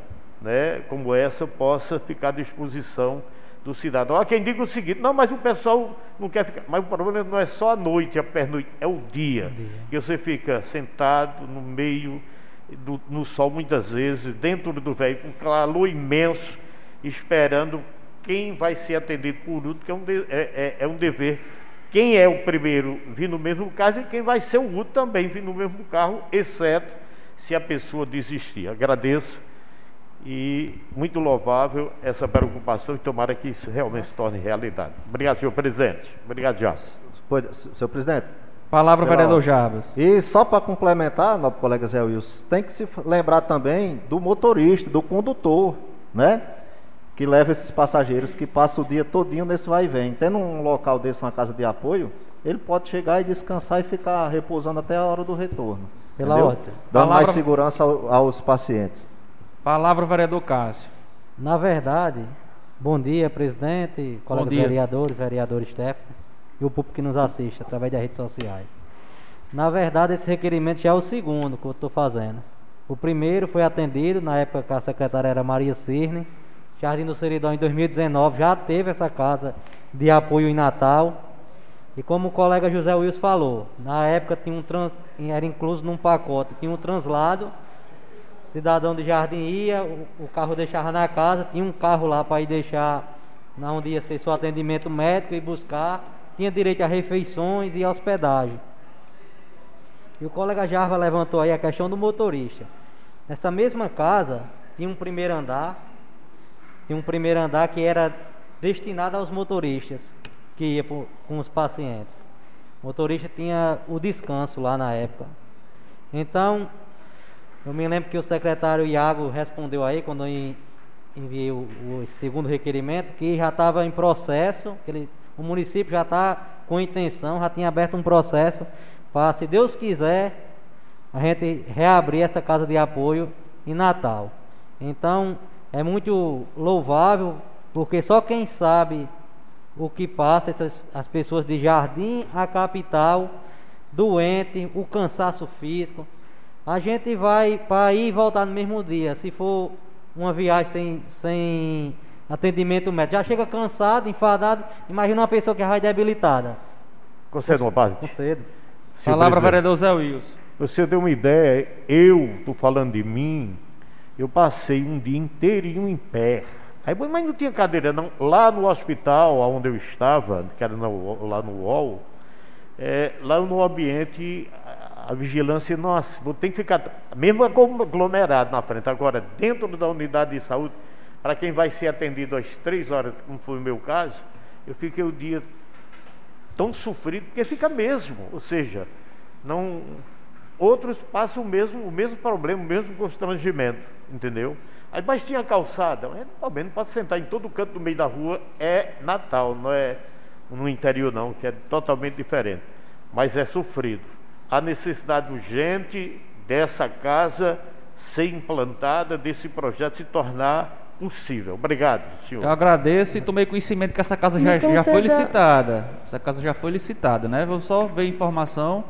né, como essa possa ficar à disposição do cidadão. Há quem diga o seguinte: não, mas o pessoal não quer ficar. Mas o problema não é só a noite, a pernoite, é o dia. dia. Que você fica sentado no meio, do, no sol, muitas vezes, dentro do veículo, com calor imenso, esperando quem vai ser atendido por último, que é um, de, é, é, é um dever. Quem é o primeiro vir no mesmo carro e quem vai ser o último também vir no mesmo carro, exceto se a pessoa desistir. Agradeço e muito louvável essa preocupação e tomara que isso realmente se torne realidade. Obrigado, senhor presidente. Obrigado, Jás. Senhor presidente. Palavra, vereador Jarbas. E só para complementar, nosso colega Zé Wilson, tem que se lembrar também do motorista, do condutor, né? que leva esses passageiros que passam o dia todinho nesse vai e vem. Tendo um local desse, uma casa de apoio, ele pode chegar e descansar e ficar repousando até a hora do retorno. Pela entendeu? outra. Dando Palavra- mais segurança ao- aos pacientes. Palavra, vereador Cássio. Na verdade, bom dia, presidente, colegas dia. vereadores, vereador Stephanie e o público que nos assiste através das redes sociais. Na verdade, esse requerimento já é o segundo que eu estou fazendo. O primeiro foi atendido na época que a secretária era Maria Cirne. Jardim do Seridão, em 2019, já teve essa casa de apoio em Natal. E como o colega José Wilson falou, na época tinha um trans, era incluso num pacote, tinha um translado cidadão de Jardim ia, o, o carro deixava na casa, tinha um carro lá para ir deixar na onde ia ser seu atendimento médico e buscar, tinha direito a refeições e hospedagem. E o colega Jarva levantou aí a questão do motorista. Nessa mesma casa tinha um primeiro andar, tinha um primeiro andar que era destinado aos motoristas que ia pro- com os pacientes. O motorista tinha o descanso lá na época. Então, eu me lembro que o secretário Iago respondeu aí quando eu en- enviei o, o segundo requerimento que já estava em processo, que ele- o município já está com intenção, já tinha aberto um processo para, se Deus quiser, a gente reabrir essa casa de apoio em Natal. Então, é muito louvável, porque só quem sabe o que passa essas, as pessoas de Jardim à capital, doente, o cansaço físico. A gente vai para ir e voltar no mesmo dia. Se for uma viagem sem, sem atendimento médico, já chega cansado, enfadado. Imagina uma pessoa que já vai debilitada. Concede uma parte. Concedo. Senhor Palavra, vereador Zé Wilson. Você deu uma ideia, eu, tô falando de mim, eu passei um dia inteirinho em pé. Aí, mas não tinha cadeira não. Lá no hospital, onde eu estava, que era no- lá no UOL, é, lá no ambiente, a, vigilância, nossa, vou ter que ficar, mesmo aglomerado na frente. Agora, dentro da unidade de saúde, para quem vai ser atendido às três horas, como foi o meu caso, eu fiquei o dia tão sofrido, porque fica mesmo, ou seja, não outros passam o mesmo, o mesmo problema, o mesmo constrangimento, entendeu? Aí, mas tinha calçada, é, menos pode sentar em todo canto do meio da rua, é Natal, não é no interior não, que é totalmente diferente, mas é sofrido. A necessidade urgente dessa casa ser implantada, desse projeto se tornar possível. Obrigado, senhor. Eu agradeço e tomei conhecimento que essa casa já, Me já foi licitada. Essa casa já foi licitada, né? Vou só ver informação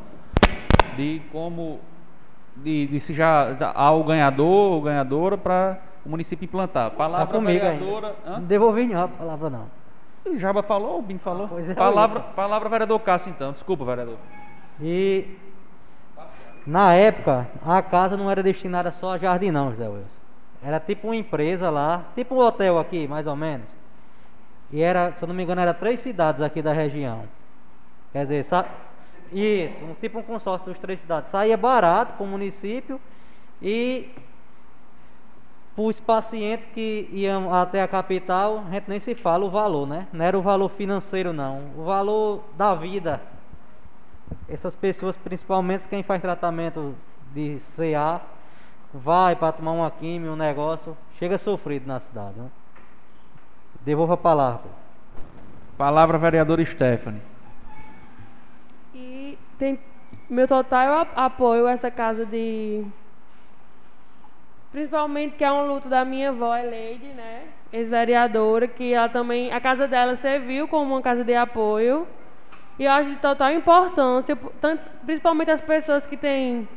de como de, de se já, há o ganhador ou ganhadora para o município implantar. Palavra Tá comigo vereadora. ainda. Hã? Não devolvi não a palavra não. O Jaba falou, o Bim falou. Pois é, palavra, palavra vereador Cássio então. Desculpa, vereador. E na época a casa não era destinada só a jardim não, José Wilson. Era tipo uma empresa lá, tipo um hotel aqui, mais ou menos. E era, se eu não me engano, era três cidades aqui da região. Quer dizer, sa... isso, um, tipo um consórcio das três cidades. Saía barato para o município e para os pacientes que iam até a capital, a gente nem se fala o valor, né? Não era o valor financeiro não, o valor da vida essas pessoas, principalmente quem faz tratamento de CA, vai para tomar uma química, um negócio, chega sofrido na cidade. Né? Devolvo a palavra. Palavra vereadora Stephanie. E tem meu total apoio a essa casa de. Principalmente que é um luto da minha avó, a Leide, né? Ex-vereadora, que ela também. A casa dela serviu como uma casa de apoio. E eu acho de total importância, por- tanto, principalmente as pessoas que têm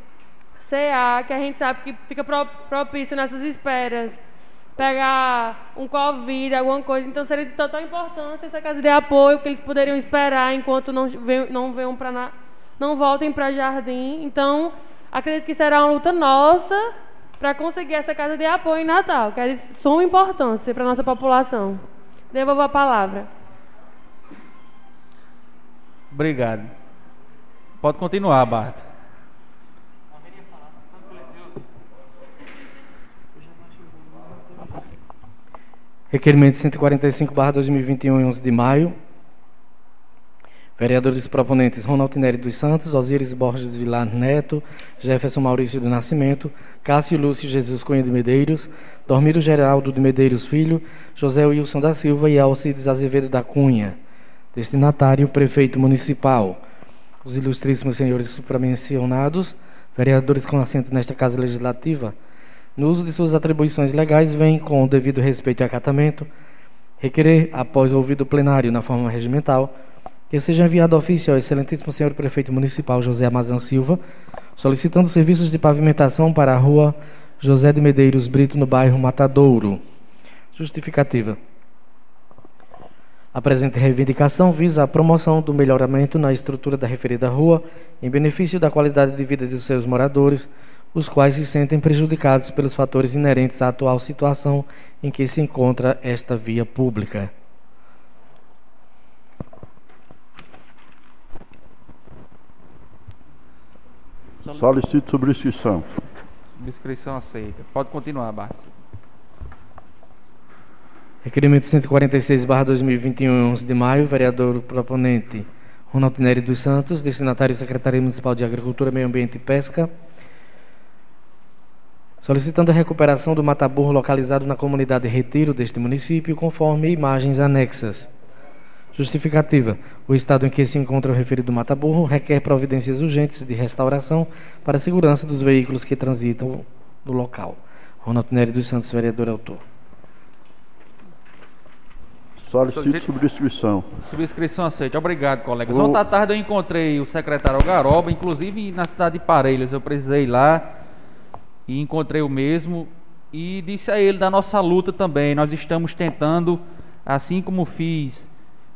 CA, que a gente sabe que fica pro, propício nessas esperas, pegar um Covid, alguma coisa. Então seria de total importância essa casa de apoio, que eles poderiam esperar enquanto não, não venham para não voltem para Jardim. Então, acredito que será uma luta nossa para conseguir essa casa de apoio em Natal, que é de suma importância para a nossa população. Devolvo a palavra. Obrigado. Pode continuar, Barta. Requerimento 145, barra 2021, 11 de maio. Vereadores proponentes Ronaldo Nery dos Santos, Osíris Borges Vilar Neto, Jefferson Maurício do Nascimento, Cássio Lúcio Jesus Cunha de Medeiros, Dormiro Geraldo de Medeiros Filho, José Wilson da Silva e Alcides Azevedo da Cunha. Destinatário, Prefeito Municipal. Os ilustríssimos senhores supramencionados, vereadores com assento nesta Casa Legislativa, no uso de suas atribuições legais, vêm, com o devido respeito e acatamento, requerer, após ouvido plenário na forma regimental, que seja enviado ofício ao excelentíssimo senhor prefeito municipal José Amazan Silva, solicitando serviços de pavimentação para a rua José de Medeiros Brito, no bairro Matadouro. Justificativa. A presente reivindicação visa a promoção do melhoramento na estrutura da referida rua, em benefício da qualidade de vida de seus moradores, os quais se sentem prejudicados pelos fatores inerentes à atual situação em que se encontra esta via pública. Solicito subscrição. Subscrição aceita. Pode continuar, Bartos. Requerimento 146, 2021, 11 de maio, vereador proponente Ronaldo Nery dos Santos, destinatário Secretaria Municipal de Agricultura, Meio Ambiente e Pesca, solicitando a recuperação do mataburro localizado na comunidade Retiro deste município, conforme imagens anexas. Justificativa. O estado em que se encontra o referido mataburro requer providências urgentes de restauração para a segurança dos veículos que transitam no local. Ronaldo Nery dos Santos, vereador autor. Solicito subscrição. Subscrição aceita. Obrigado, colegas. O- Ontem à tarde eu encontrei o secretário Garoba, inclusive na cidade de Parelhas. Eu precisei ir lá e encontrei o mesmo e disse a ele da nossa luta também. Nós estamos tentando, assim como fiz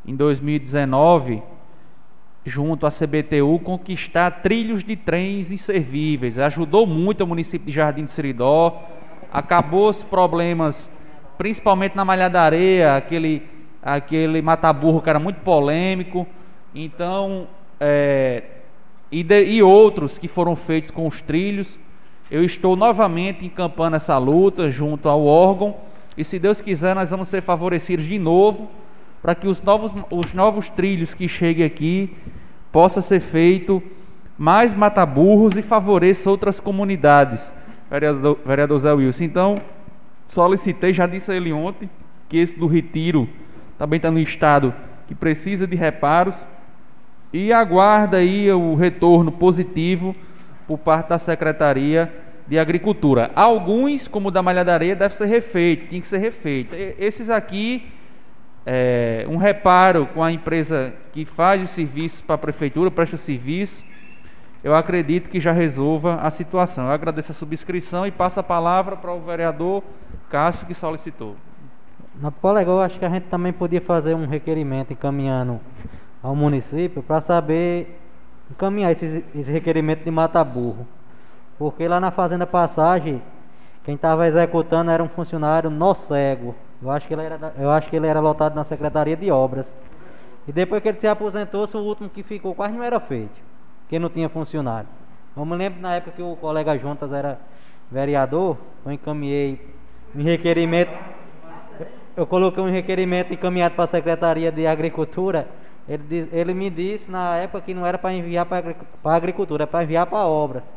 em 2019, junto à CBTU, conquistar trilhos de trens inservíveis. Ajudou muito o município de Jardim do Seridó. Acabou os problemas, principalmente na Malha da Areia, aquele, aquele mataburro que era muito polêmico. Então, é, e, de- e outros que foram feitos com os trilhos. Eu estou novamente encampando essa luta junto ao órgão e se Deus quiser nós vamos ser favorecidos de novo para que os novos, os novos trilhos que cheguem aqui possa ser feito mais mataburros e favoreça outras comunidades, vereador, vereador Zé Wilson. Então, solicitei, já disse a ele ontem, que esse do Retiro também está no estado que precisa de reparos e aguarda aí o retorno positivo por parte da Secretaria de Agricultura. Alguns, como o da Malhadaria, deve ser refeito, tem que ser refeito. Esses aqui, é, um reparo com a empresa que faz os serviços para a prefeitura, presta serviço, eu acredito que já resolva a situação. Eu agradeço a subscrição e passo a palavra para o vereador Cássio, que solicitou. Na colega, eu acho que a gente também podia fazer um requerimento encaminhando ao município para saber encaminhar esse, esse requerimento de mata-burro. Porque lá na Fazenda Passagem, quem estava executando era um funcionário nó cego. Eu acho, que ele era, eu acho que ele era lotado na Secretaria de Obras. E depois que ele se aposentou, o último que ficou quase não era feito, porque não tinha funcionário. Eu me lembro na época que o colega Juntas era vereador, eu encaminhei um requerimento eu coloquei um requerimento encaminhado para a Secretaria de Agricultura. Ele, diz- ele me disse na época que não era para enviar para a agricultura, é para enviar para obras.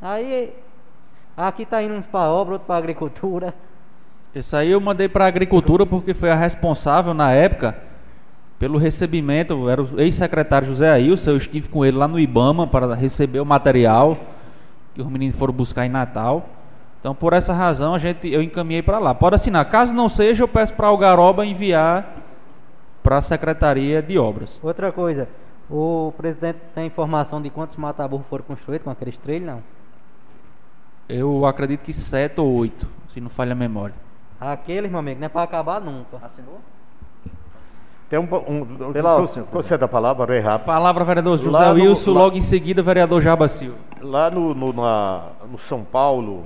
Aí, aqui está indo uns para obra, outro para agricultura. Esse aí eu mandei para a agricultura porque foi a responsável na época pelo recebimento, era o ex-secretário José Ailson, eu estive com ele lá no Ibama para receber o material que os meninos foram buscar em Natal. Então, por essa razão, a gente, eu encaminhei para lá. Pode assinar. Caso não seja, eu peço para o Garoba enviar para a Secretaria de Obras. Outra coisa, o presidente tem informação de quantos mataburros foram construídos com aqueles trilhos, não? Eu acredito que sete ou oito, se não falha a memória. Aqueles, meu amigo, não é para acabar nunca. Assinou? Tem um, um, Pela- um concede a palavra, é rápido. Palavra, vereador José Lá no- Wilson, lá- logo em seguida, vereador Jaba Silva. Lá no, no, na- no São Paulo,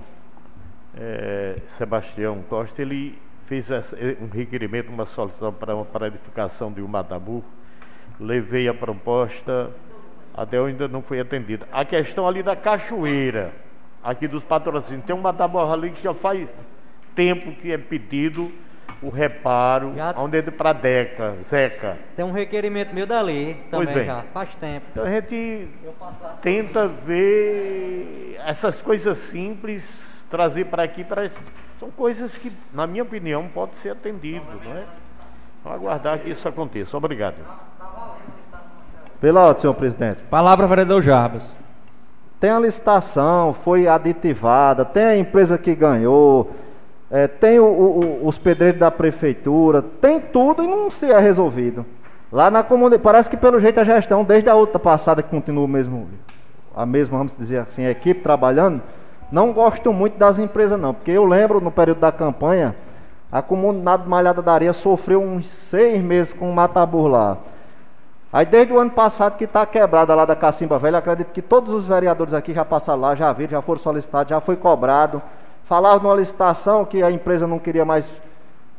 é, Sebastião Costa, ele fez essa- eh, um requerimento, uma solicitação para, uma- a edificação de um matabu. Levei a proposta, até ainda não foi atendida. A questão ali da cachoeira, aqui dos patrocínios, tem um matabu ali que já faz tempo que é pedido o reparo, Já- onde é para Deca, Zeca. Tem um requerimento meu dali Pois também bem. já, faz tempo. Então a gente tenta ver essas coisas simples, trazer para aqui, para são coisas que, na minha opinião, pode ser atendido, não é? Vamos aguardar que isso aconteça. Obrigado. Pela ordem, senhor presidente. Palavra, vereador Jarbas. Tem a licitação, foi aditivada, tem a empresa que ganhou, é, tem o- o- o- os pedreiros da prefeitura, tem tudo e não se é resolvido. Lá na comunidade, parece que pelo jeito a gestão, desde a outra passada que continua o mesmo, a mesma, vamos dizer assim, a equipe trabalhando, não gosto muito das empresas não, porque eu lembro no período da campanha, a comunidade Malhada da Areia sofreu uns seis meses com o Matabur lá. Aí desde o ano passado que está quebrada lá da Cacimba Velha, acredito que todos os vereadores aqui já passaram lá, já viram, já foram solicitados, já foi cobrado. Falaram numa licitação que a empresa não queria mais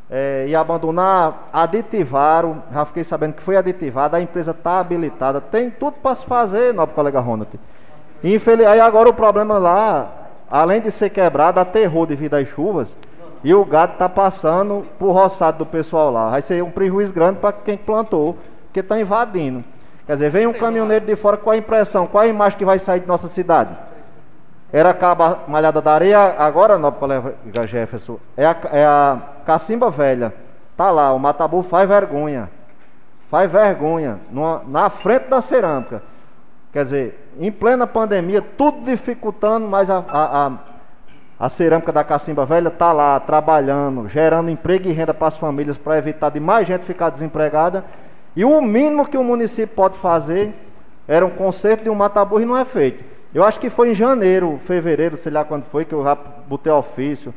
eh, ir abandonar, aditivaram, já fiquei sabendo que foi aditivada, a empresa está habilitada, tem tudo para se fazer, nobre colega Ronald. Infeliz... Aí agora o problema lá, além de ser quebrado, aterrou devido às chuvas, e o gado está passando por roçado do pessoal lá. Vai ser um prejuízo grande para quem plantou, porque está invadindo. Quer dizer, vem um caminhoneiro de fora com a impressão, qual a imagem que vai sair de nossa cidade? Era a Caba Malhada da Areia, agora, nobre colega Jefferson, é a, é a Cacimba Velha. Tá lá, o Matabu faz vergonha. Faz vergonha. numa- na frente da cerâmica. Quer dizer, em plena pandemia, tudo dificultando, mas a, a, a, a cerâmica da Cacimba Velha está lá trabalhando, gerando emprego e renda para as famílias, para evitar de mais gente ficar desempregada. E o mínimo que o município pode fazer era um conserto de um mataburro e não é feito. Eu acho que foi em janeiro, fevereiro, sei lá quando foi, que eu já botei ofício.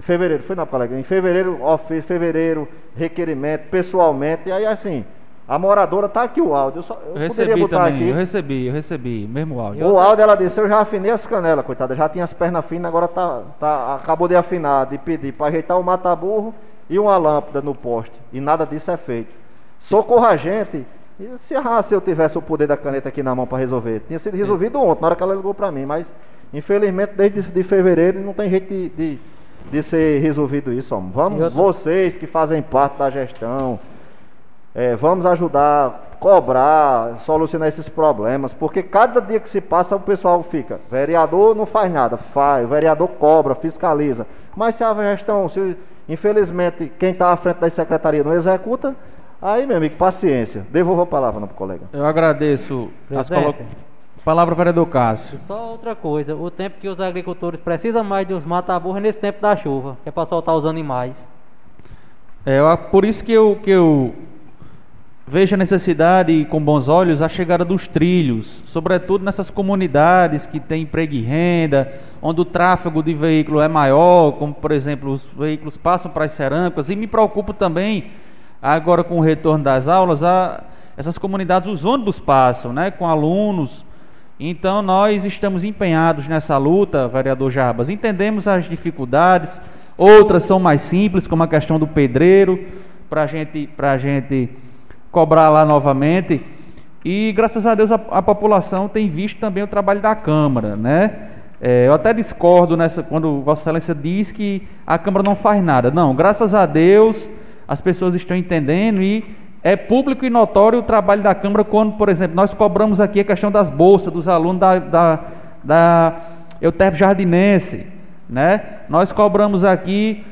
Fevereiro, foi não, colega? Em fevereiro, ofício, fevereiro, requerimento, pessoalmente. E aí, assim, a moradora tá aqui o áudio. Eu, só, eu Eu poderia botar também, aqui. eu recebi, eu recebi, mesmo áudio. O áudio ela disse, eu já afinei as canelas, coitada, já tinha as pernas finas, agora tá, tá, acabou de afinar, de pedir para ajeitar o mata-burro e uma lâmpada no poste. E nada disso é feito. Socorra a gente. E se, ah, se eu tivesse o poder da caneta aqui na mão para resolver? Tinha sido resolvido ontem, na hora que ela ligou para mim, mas infelizmente desde de fevereiro não tem jeito de, de, de ser resolvido isso. Homem. Vamos, outra- vocês que fazem parte da gestão, é, vamos ajudar, cobrar, solucionar esses problemas, porque cada dia que se passa o pessoal fica, vereador não faz nada, faz, o vereador cobra, fiscaliza, mas se a gestão, se infelizmente quem está à frente da secretaria não executa, aí meu amigo, paciência, devolvo a palavra não, pro colega. Eu agradeço as colo... Palavra, vereador Cássio. Só outra coisa, o tempo que os agricultores precisam mais dos mata-burro é nesse tempo da chuva, que é para soltar os animais. É eu- por isso que eu, que eu vejo a necessidade com bons olhos a chegada dos trilhos, sobretudo nessas comunidades que têm emprego e renda, onde o tráfego de veículo é maior, como por exemplo os veículos passam para as cerâmicas, e me preocupo também agora com o retorno das aulas, a, essas comunidades, os ônibus passam, né, com alunos. Então nós estamos empenhados nessa luta, vereador Jarbas. Entendemos as dificuldades, outras são mais simples, como a questão do pedreiro, para gente, a gente cobrar lá novamente. E graças a Deus a, a população tem visto também o trabalho da Câmara, né? É, eu até discordo nessa quando Vossa Excelência diz que a Câmara não faz nada. Não, graças a Deus as pessoas estão entendendo e é público e notório o trabalho da Câmara quando, por exemplo, nós cobramos aqui a questão das bolsas dos alunos da, da, da Euterpe Jardinense, né? Nós cobramos aqui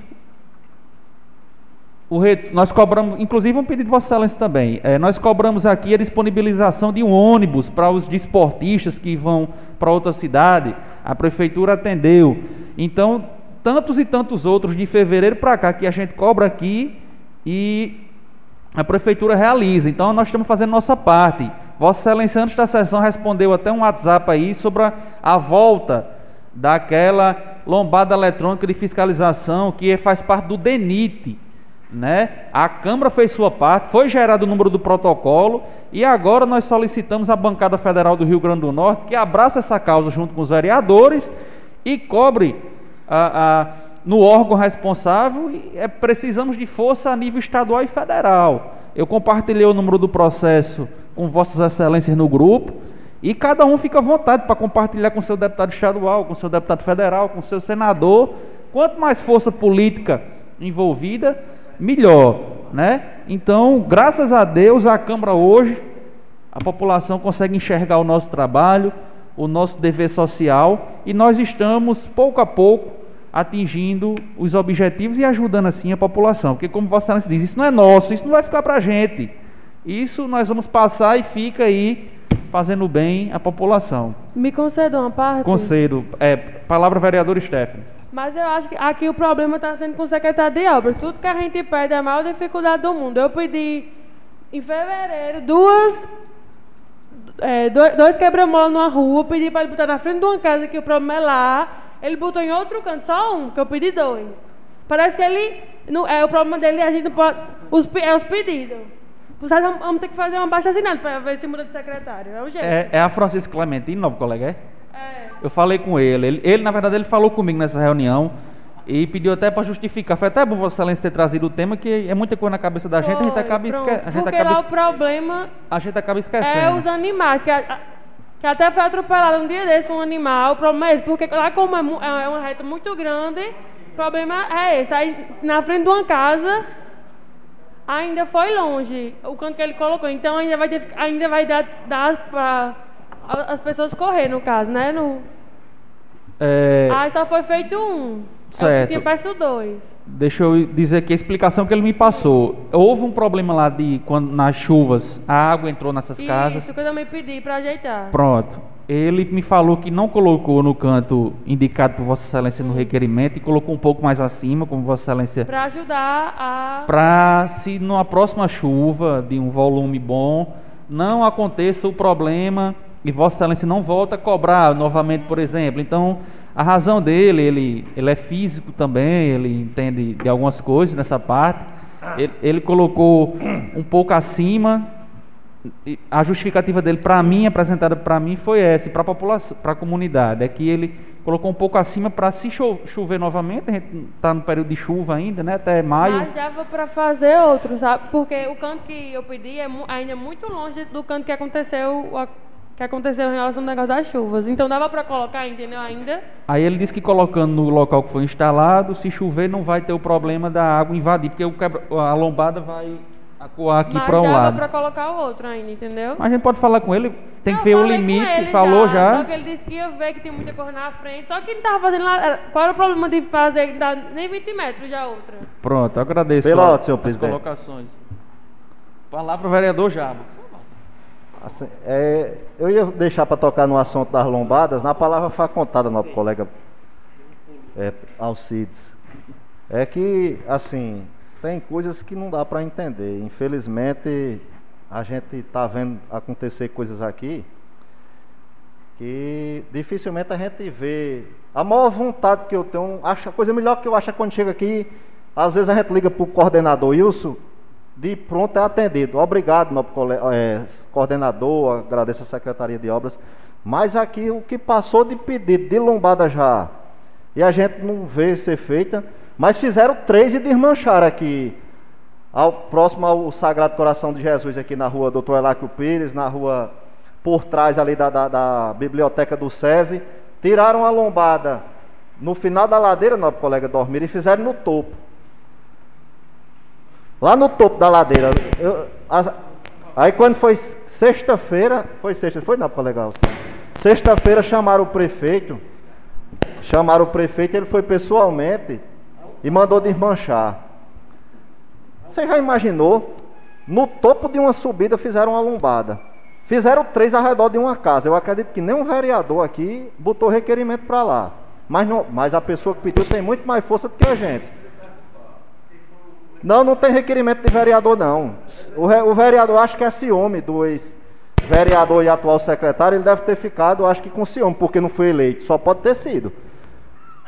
nós cobramos, inclusive um pedido de Vossa Excelência também. É, nós cobramos aqui a disponibilização de um ônibus para os desportistas que vão para outra cidade. A prefeitura atendeu. Então, tantos e tantos outros de fevereiro para cá que a gente cobra aqui e a prefeitura realiza. Então, nós estamos fazendo nossa parte. Vossa Excelência, antes da sessão, respondeu até um WhatsApp aí sobre a, a volta daquela lombada eletrônica de fiscalização que faz parte do DENIT né? A Câmara fez sua parte, foi gerado o número do protocolo e agora nós solicitamos à bancada federal do Rio Grande do Norte que abraça essa causa junto com os vereadores e cobre a, a- no órgão responsável. E, é, precisamos de força a nível estadual e federal. Eu compartilhei o número do processo com vossas excelências no grupo e cada um fica à vontade para compartilhar com seu deputado estadual, com seu deputado federal, com seu senador. Quanto mais força política envolvida, melhor, né? Então, graças a Deus, a Câmara hoje, a população consegue enxergar o nosso trabalho, o nosso dever social e nós estamos, pouco a pouco, atingindo os objetivos e ajudando assim a população. Porque, como Vossa Excelência diz, isso não é nosso, isso não vai ficar para a gente. Isso nós vamos passar e fica aí fazendo bem à população. Me conceda uma parte? Concedo. É, palavra vereador Stephanie. Mas eu acho que aqui o problema está sendo com o secretário de obras. Tudo que a gente pede é a maior dificuldade do mundo. Eu pedi em fevereiro duas. É, dois, dois quebra-mola numa rua, pedi para ele botar na frente de uma casa que o problema é lá. Ele botou em outro canto, só um, que eu pedi dois. Parece que ele. Não, é, o problema dele a gente não pode. Os, é os pedidos. Vocês vamos, vamos ter que fazer uma baixa assinada para ver se muda de secretário. É o jeito. É, é a Francisca Clementino, novo colega, é? É. Eu falei com ele. ele. ele. na verdade, ele falou comigo nessa reunião e pediu até para justificar. Foi até bom Vossa Excelência ter trazido o tema, que é muita coisa na cabeça da gente, a gente Foi, acaba, esque... pronto. a gente Porque acaba, lá o esque- problema a gente acaba esquecendo. é os animais, que, a- que até foi atropelado um dia desse um animal. O problema é esse, porque lá como é, mu- é uma reta muito grande, o problema é esse. Aí na frente de uma casa ainda foi longe o canto que ele colocou. Então ainda vai, ter, ainda vai dar, dar para as pessoas correr, no caso, né? No, É, Aí só foi feito um. Certo. Eu tinha peço dois. Deixa eu dizer aqui a explicação que ele me passou. Houve um problema lá de quando nas chuvas a água entrou nessas casas. Isso que eu também pedi para ajeitar. Pronto. Ele me falou que não colocou no canto indicado por Vossa Excelência no requerimento e colocou um pouco mais acima, como Vossa Excelência, Para ajudar a. para se numa próxima chuva de um volume bom não aconteça o problema e Vossa Excelência não volta a cobrar novamente, por exemplo. Então, a razão dele, ele, ele é físico também, ele entende de algumas coisas nessa parte. Ele, ele colocou um pouco acima. A justificativa dele para mim, apresentada para mim, foi essa, para a população, para a comunidade, é que ele colocou um pouco acima para se cho- chover novamente, a gente está no período de chuva ainda, né, até maio. Mas dava para fazer outro, sabe? Porque o canto que eu pedi é ainda muito longe do canto que aconteceu que aconteceu em relação ao negócio das chuvas. Então dava para colocar, entendeu? Ainda. Aí ele disse que colocando no local que foi instalado, se chover não vai ter o problema da água invadir, porque o quebra- a lombada vai acuar aqui mas para um dava lado. para colocar o outro ainda, entendeu? Mas a gente pode falar com ele, tem que ver o limite, ele falou Só já. que ele disse que ia ver que tem muita coisa na frente. Só que ele tava fazendo lá. Qual era o problema de fazer nem 20 metros já outra? Pronto, eu agradeço. Pela a- senhor as presidente. colocações. Palavra ao vereador Jabo. Assim, é, eu ia deixar para tocar no assunto das lombadas, na palavra facultada, nosso colega é, Alcides. É que, assim, tem coisas que não dá para entender. Infelizmente, a gente está vendo acontecer coisas aqui que dificilmente a gente vê. A maior vontade que eu tenho, acho, a coisa melhor que eu acho é quando chega aqui, às vezes a gente liga para o coordenador Wilson, de pronto é atendido. Obrigado, cole- é, coordenador, agradeço a Secretaria de Obras. Mas aqui o que passou de pedido de lombada já, e a gente não vê ser feita, mas fizeram três e desmancharam aqui, ao, próximo ao Sagrado Coração de Jesus, aqui na rua Doutor Eláquio Pires, na rua por trás ali da, da, da Biblioteca do SESI, tiraram a lombada no final da ladeira, nosso colega dormir, e fizeram no topo. Lá no topo da ladeira. Eu- as- aí quando foi sexta-feira, foi sexta, foi não, colega? Sexta-feira chamaram o prefeito, chamaram o prefeito, ele foi pessoalmente e mandou desmanchar. Você já imaginou? No topo de uma subida fizeram uma lombada. Fizeram três ao redor de uma casa. Eu acredito que nenhum vereador aqui botou requerimento para lá. Mas, não- mas a pessoa que pediu tem muito mais força do que a gente. Não, não tem requerimento de vereador, não. O, re- o vereador, acho que é ciúme do ex-vereador e atual secretário, ele deve ter ficado, acho que com ciúme, porque não foi eleito. Só pode ter sido.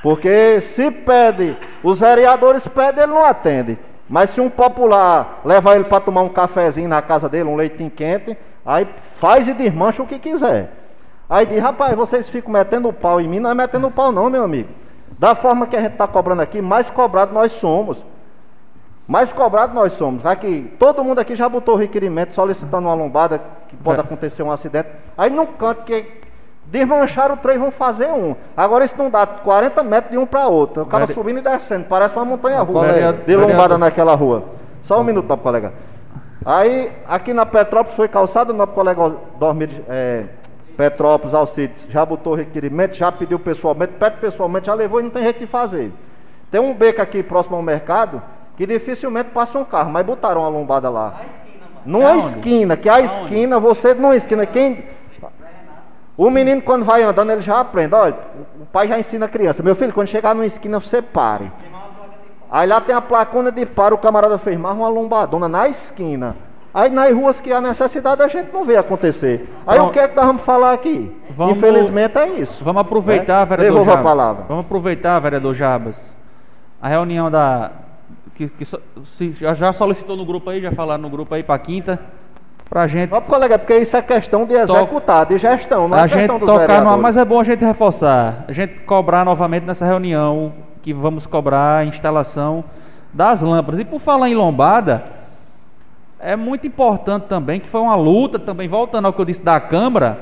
Porque se pede, os vereadores pedem, ele não atende. Mas se um popular levar ele para tomar um cafezinho na casa dele, um leitinho quente, aí faz e desmancha o que quiser. Aí diz, rapaz, vocês ficam metendo pau em mim, não é metendo pau não, meu amigo. Da forma que a gente está cobrando aqui, mais cobrado nós somos. Mais cobrado nós somos. Aqui, todo mundo aqui já botou requerimento solicitando uma lombada que pode É. acontecer um acidente. Aí num canto que Desmancharam o trem, vão fazer um. Agora isso não dá 40 metros de um para outro. O cara Vere- subindo e descendo, parece uma montanha russa de lombada vereador- naquela rua. Só um minuto, nosso colega. Aí, aqui na Petrópolis foi calçada, nosso colega Dormir, é, Petrópolis, Alcides, já botou requerimento, já pediu pessoalmente, pede pessoalmente, já levou e não tem jeito de fazer. Tem um beco aqui próximo ao mercado que dificilmente passa um carro, mas botaram uma lombada lá. Numa Aonde? esquina, que a esquina, você numa esquina, quem. O menino, quando vai andando, ele já aprende. Olha, o pai já ensina a criança. Meu filho, quando chegar numa esquina, você pare. Aí lá tem a placona de para, o camarada fez mais uma lombadona na esquina. Aí nas ruas que há necessidade a gente não vê acontecer. Aí Pronto. o que é que nós vamos falar aqui? Vamos- Infelizmente é isso. Vamos aproveitar, né? vereador Devolva a Jabas. palavra. Vamos aproveitar, vereador Jabas. A reunião da. Que, que so- se- já, já solicitou no grupo aí, já falaram no grupo aí para quinta. Pra gente. Ó, colega, porque isso é questão de executar, de gestão, não a é gente questão tocar no, mas é bom a gente reforçar, a gente cobrar novamente nessa reunião que vamos cobrar a instalação das lâmpadas. E por falar em lombada, é muito importante também que foi uma luta também, voltando ao que eu disse da Câmara,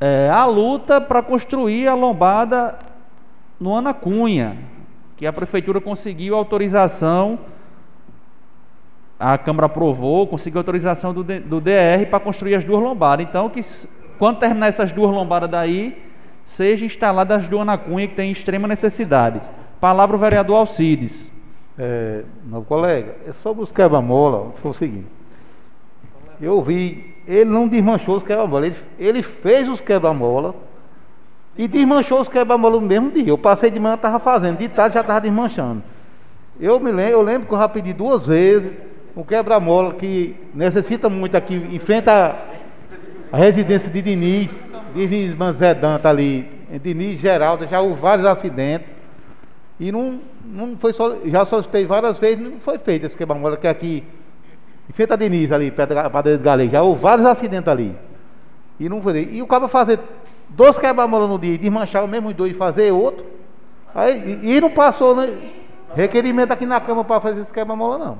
é, a luta para construir a lombada no Ana Cunha, que a prefeitura conseguiu autorização a Câmara aprovou, conseguiu autorização do, do DR para construir as duas lombadas. Então, que quando terminar essas duas lombadas daí, seja instalada as duas na Cunha, que tem extrema necessidade. Palavra o vereador Alcides. É, meu colega, é sobre os quebra-mola, foi o seguinte. Eu vi, ele não desmanchou os quebra-mola, ele, ele fez os quebra-mola e desmanchou os quebra-mola no mesmo dia. Eu passei de manhã, estava fazendo, de tarde já estava desmanchando. Eu me lembro, eu lembro que eu já pedi duas vezes um quebra-mola que necessita muito aqui, à, à residência de Diniz, Diniz Manzedanta ali, Diniz Geraldo, já houve vários acidentes. E não, não foi só, já solicitei várias vezes, não foi feito esse quebra-mola que é aqui, em frente a Diniz ali, perto da padaria de Galego, já houve vários acidentes ali. E não foi. E o cara fazer dois quebra-mola no dia e desmanchar o mesmo dois e fazer outro. Aí, e, e não passou né, requerimento aqui na Câmara para fazer esse quebra-mola, não.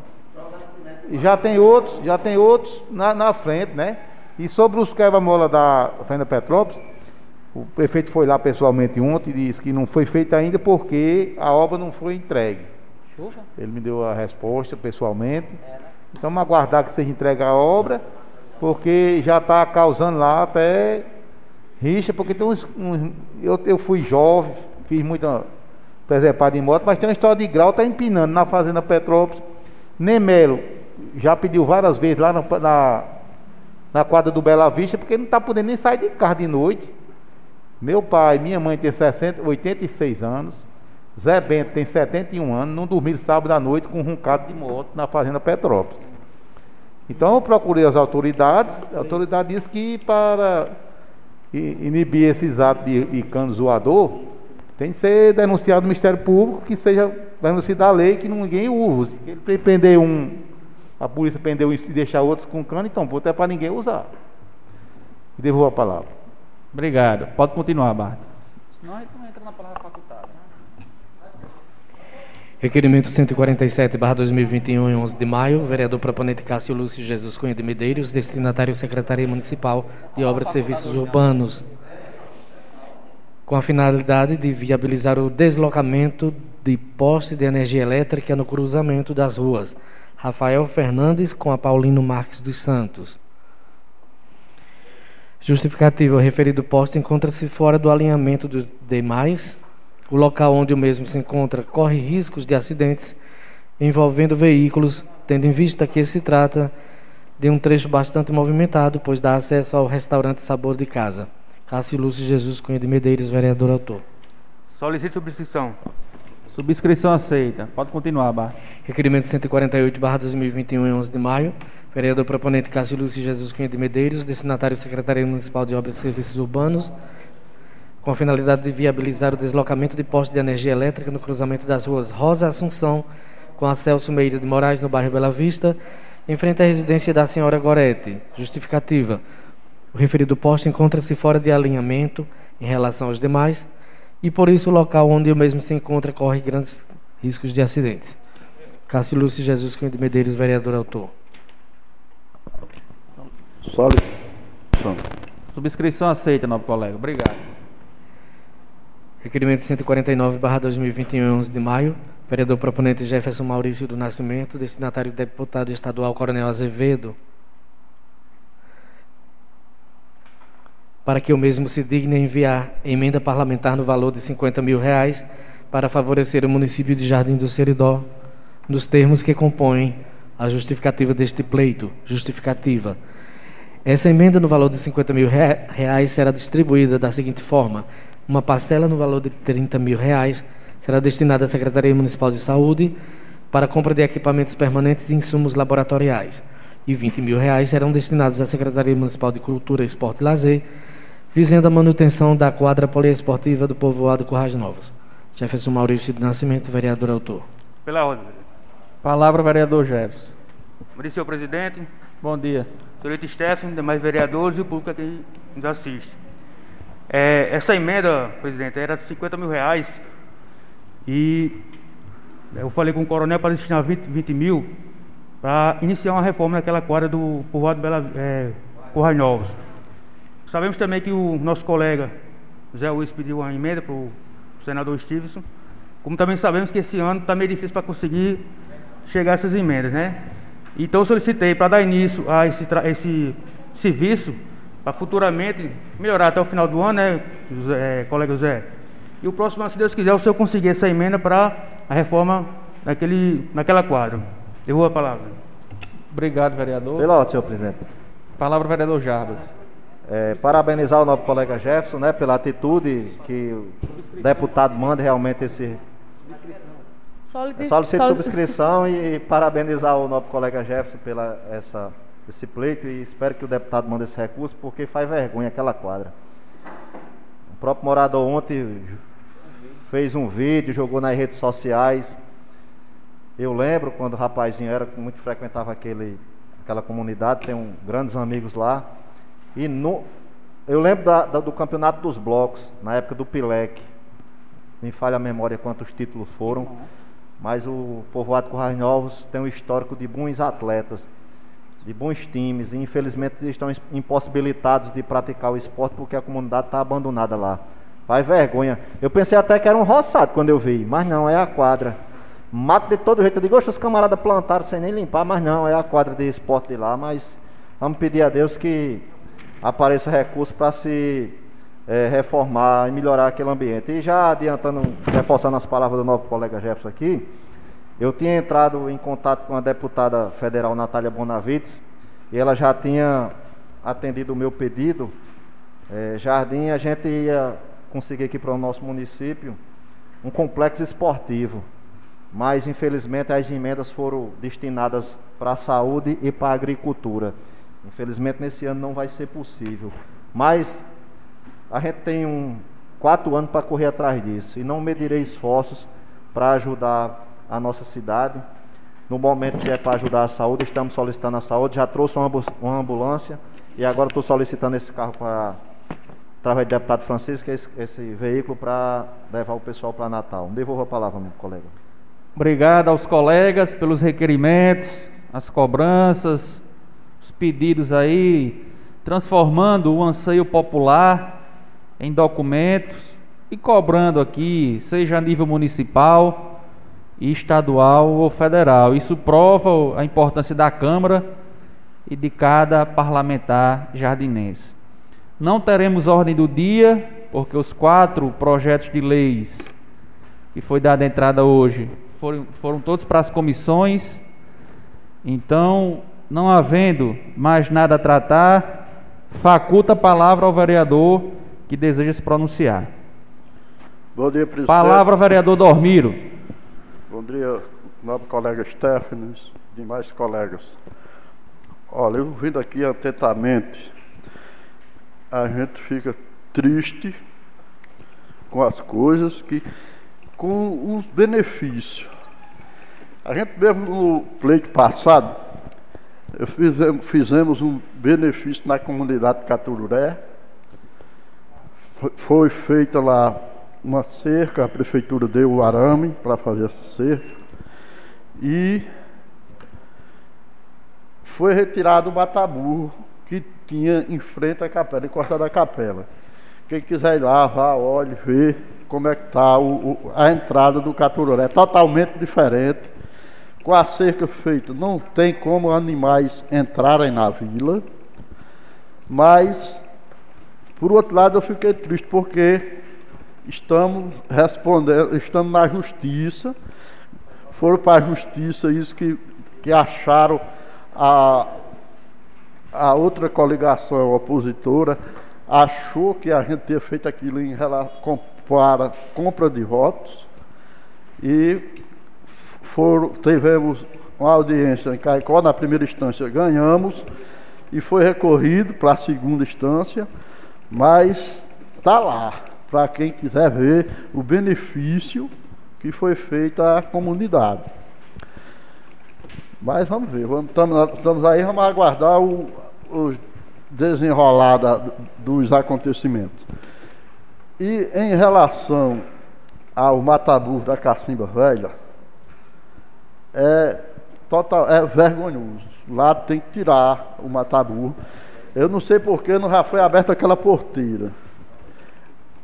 E já tem outros, já tem outros na, na frente, né? E sobre os quebra-mola da Fenda Petrópolis, o prefeito foi lá pessoalmente ontem e disse que não foi feito ainda porque a obra não foi entregue. Chuva? Ele me deu a resposta pessoalmente. Então vamos aguardar que seja entregue a obra, porque já está causando lá até rixa, porque tem uns. uns- eu, eu fui jovem, fiz muita preservada em moto, mas tem uma história de grau, está empinando na Fazenda Petrópolis. Nemelo já pediu várias vezes lá na, na, na quadra do Bela Vista, porque não está podendo nem sair de carro de noite. Meu pai, minha mãe tem 60, 86 anos. Zé Bento tem 71 anos, não dormiram sábado à noite com um roncado de moto na Fazenda Petrópolis. Então eu procurei as autoridades, a autoridade disse que para inibir esses atos de, de cano zoador, tem que ser denunciado no Ministério Público que seja denunciado da lei que ninguém use. Ele pre- prender um, a polícia prendeu um e deixar outros com cano, então puta é para ninguém usar. Devolvo a palavra. Obrigado. Pode continuar, Barto. Senão a gente não entra na palavra facultada. Requerimento 147, barra 2021, em 11 de maio. Vereador proponente Cássio Lúcio Jesus Cunha de Medeiros, destinatário Secretaria Municipal de Obras e Serviços Urbanos, com a finalidade de viabilizar o deslocamento de poste de energia elétrica no cruzamento das ruas Rafael Fernandes com a Paulino Marques dos Santos. Justificativa: o referido poste encontra-se fora do alinhamento dos demais. O local onde o mesmo se encontra corre riscos de acidentes envolvendo veículos, tendo em vista que se trata de um trecho bastante movimentado, pois dá acesso ao restaurante Sabor de Casa. Cássio Lúcio Jesus Cunha de Medeiros, vereador autor. Solicito subscrição. Subscrição aceita. Pode continuar, Barto. Requerimento 148, barra 2021, em 11 de maio. Vereador proponente Cássio Lúcio Jesus Cunha de Medeiros, destinatário Secretaria Municipal de Obras e Serviços Urbanos, com a finalidade de viabilizar o deslocamento de postos de energia elétrica no cruzamento das ruas Rosa Assunção com a Celso Meira de Moraes, no bairro Bela Vista, em frente à residência da senhora Gorete. Justificativa. O referido posto encontra-se fora de alinhamento em relação aos demais e, por isso, o local onde o mesmo se encontra corre grandes riscos de acidentes. Cássio Lúcio Jesus Cunha de Medeiros, vereador autor. Subscrição aceita, nobre colega. Obrigado. Requerimento 149, barra 2021, 11 de maio. Vereador proponente Jefferson Maurício do Nascimento, destinatário deputado estadual Coronel Azevedo. Para que o mesmo se digne enviar emenda parlamentar no valor de 50 mil reais para favorecer o município de Jardim do Seridó, nos termos que compõem a justificativa deste pleito. Justificativa. Essa emenda no valor de 50 mil reais será distribuída da seguinte forma: uma parcela no valor de 30 mil reais será destinada à Secretaria Municipal de Saúde para compra de equipamentos permanentes e insumos laboratoriais, e 20 mil reais serão destinados à Secretaria Municipal de Cultura, Esporte e Lazer, visando a manutenção da quadra poliesportiva do povoado Corrais Novos. Jefferson Maurício do Nascimento, vereador autor. Pela ordem. Palavra, vereador Jefferson. Bom dia, senhor presidente. Bom dia. Senhorita Stephanie, demais vereadores e o público que nos assiste. É, essa emenda, presidente, era de 50 mil reais e eu falei com o coronel para destinar 20, 20 mil para iniciar uma reforma naquela quadra do povoado Bela, é, Corrais Novos. Sabemos também que o nosso colega Zé Luiz pediu uma emenda para o senador Stevenson, como também sabemos que esse ano está meio difícil para conseguir chegar a essas emendas, né? Então solicitei para dar início a esse, esse serviço para futuramente melhorar até o final do ano, né, José, colega José? E o próximo ano, se Deus quiser, o senhor conseguir essa emenda para a reforma daquele, naquela quadra. Eu vou a palavra. Obrigado, vereador. Pela ordem, senhor presidente. Palavra, vereador Jarbas. É, parabenizar o nosso colega Jefferson, né, pela atitude que o deputado manda realmente esse. Solicito, solicito subscrição e parabenizar o nosso colega Jefferson pela essa esse pleito e espero que o deputado mande esse recurso, porque faz vergonha aquela quadra. O próprio morador ontem fez um vídeo, jogou nas redes sociais. Eu lembro quando o rapazinho era, muito frequentava aquele, aquela comunidade, tem um, grandes amigos lá. E no, eu lembro da, da, do campeonato dos blocos, na época do Pilec. Me falha a memória quantos títulos foram. Mas o povoado Corrais Novos tem um histórico de bons atletas de bons times e infelizmente estão impossibilitados de praticar o esporte porque a comunidade está abandonada lá. Faz vergonha. Eu pensei até que era um roçado quando eu vi, mas não, é a quadra. Mato de todo jeito. Eu digo, os camaradas plantaram sem nem limpar, mas não, é a quadra de esporte de lá. Mas vamos pedir a Deus que apareça recurso para se é, reformar e melhorar aquele ambiente. E já adiantando, reforçando as palavras do nosso colega Jefferson aqui, eu tinha entrado em contato com a deputada federal Natália Bonavides e ela já tinha atendido o meu pedido. É, Jardim, a gente ia conseguir aqui para o nosso município um complexo esportivo, mas infelizmente as emendas foram destinadas para a saúde e para a agricultura. Infelizmente nesse ano não vai ser possível, mas a gente tem um quatro anos para correr atrás disso e não medirei esforços para ajudar a nossa cidade. No momento, se é para ajudar a saúde, estamos solicitando a saúde. Já trouxe uma ambulância e agora estou solicitando esse carro para, através do deputado Francisco, esse, esse veículo para levar o pessoal para Natal. Devolvo a palavra, meu colega. Obrigado aos colegas pelos requerimentos, as cobranças, os pedidos aí, transformando o anseio popular em documentos e cobrando aqui, seja a nível municipal estadual ou federal. Isso prova a importância da Câmara e de cada parlamentar jardinense. Não teremos ordem do dia, porque os quatro projetos de leis que foi dada entrada hoje foram, foram todos para as comissões. Então, não havendo mais nada a tratar, faculta a palavra ao vereador que deseja se pronunciar. Bom dia, presidente. Palavra ao vereador Dormiro. Bom dia, nobre colega Stephanie, demais colegas. Olha, eu vindo aqui atentamente, a gente fica triste com as coisas que. com os benefícios. A gente mesmo no pleito passado, fizemos, fizemos um benefício na comunidade de Catururé. Foi, foi feita lá uma cerca, a prefeitura deu o arame para fazer essa cerca e foi retirado o mataburro que tinha em frente à capela, encostada à capela. Quem quiser ir lá, vá, olhe, vê como é que está a entrada do Caturoré. É totalmente diferente. Com a cerca feita, não tem como animais entrarem na vila. Mas, por outro lado, eu fiquei triste porque estamos respondendo, estamos na justiça. Foram para a justiça isso que, que acharam a, a outra coligação opositora achou que a gente tinha feito aquilo em relação para compra de votos e foram, tivemos uma audiência em Caicó, na primeira instância ganhamos e foi recorrido para a segunda instância, mas está lá, para quem quiser ver o benefício que foi feito à comunidade. Mas vamos ver, estamos, aí, vamos aguardar o, o desenrolar dos acontecimentos. E em relação ao Matabur da Cacimba Velha, é, total, é vergonhoso. Lá tem que tirar o Matabur. Eu não sei porque não já foi aberta aquela porteira.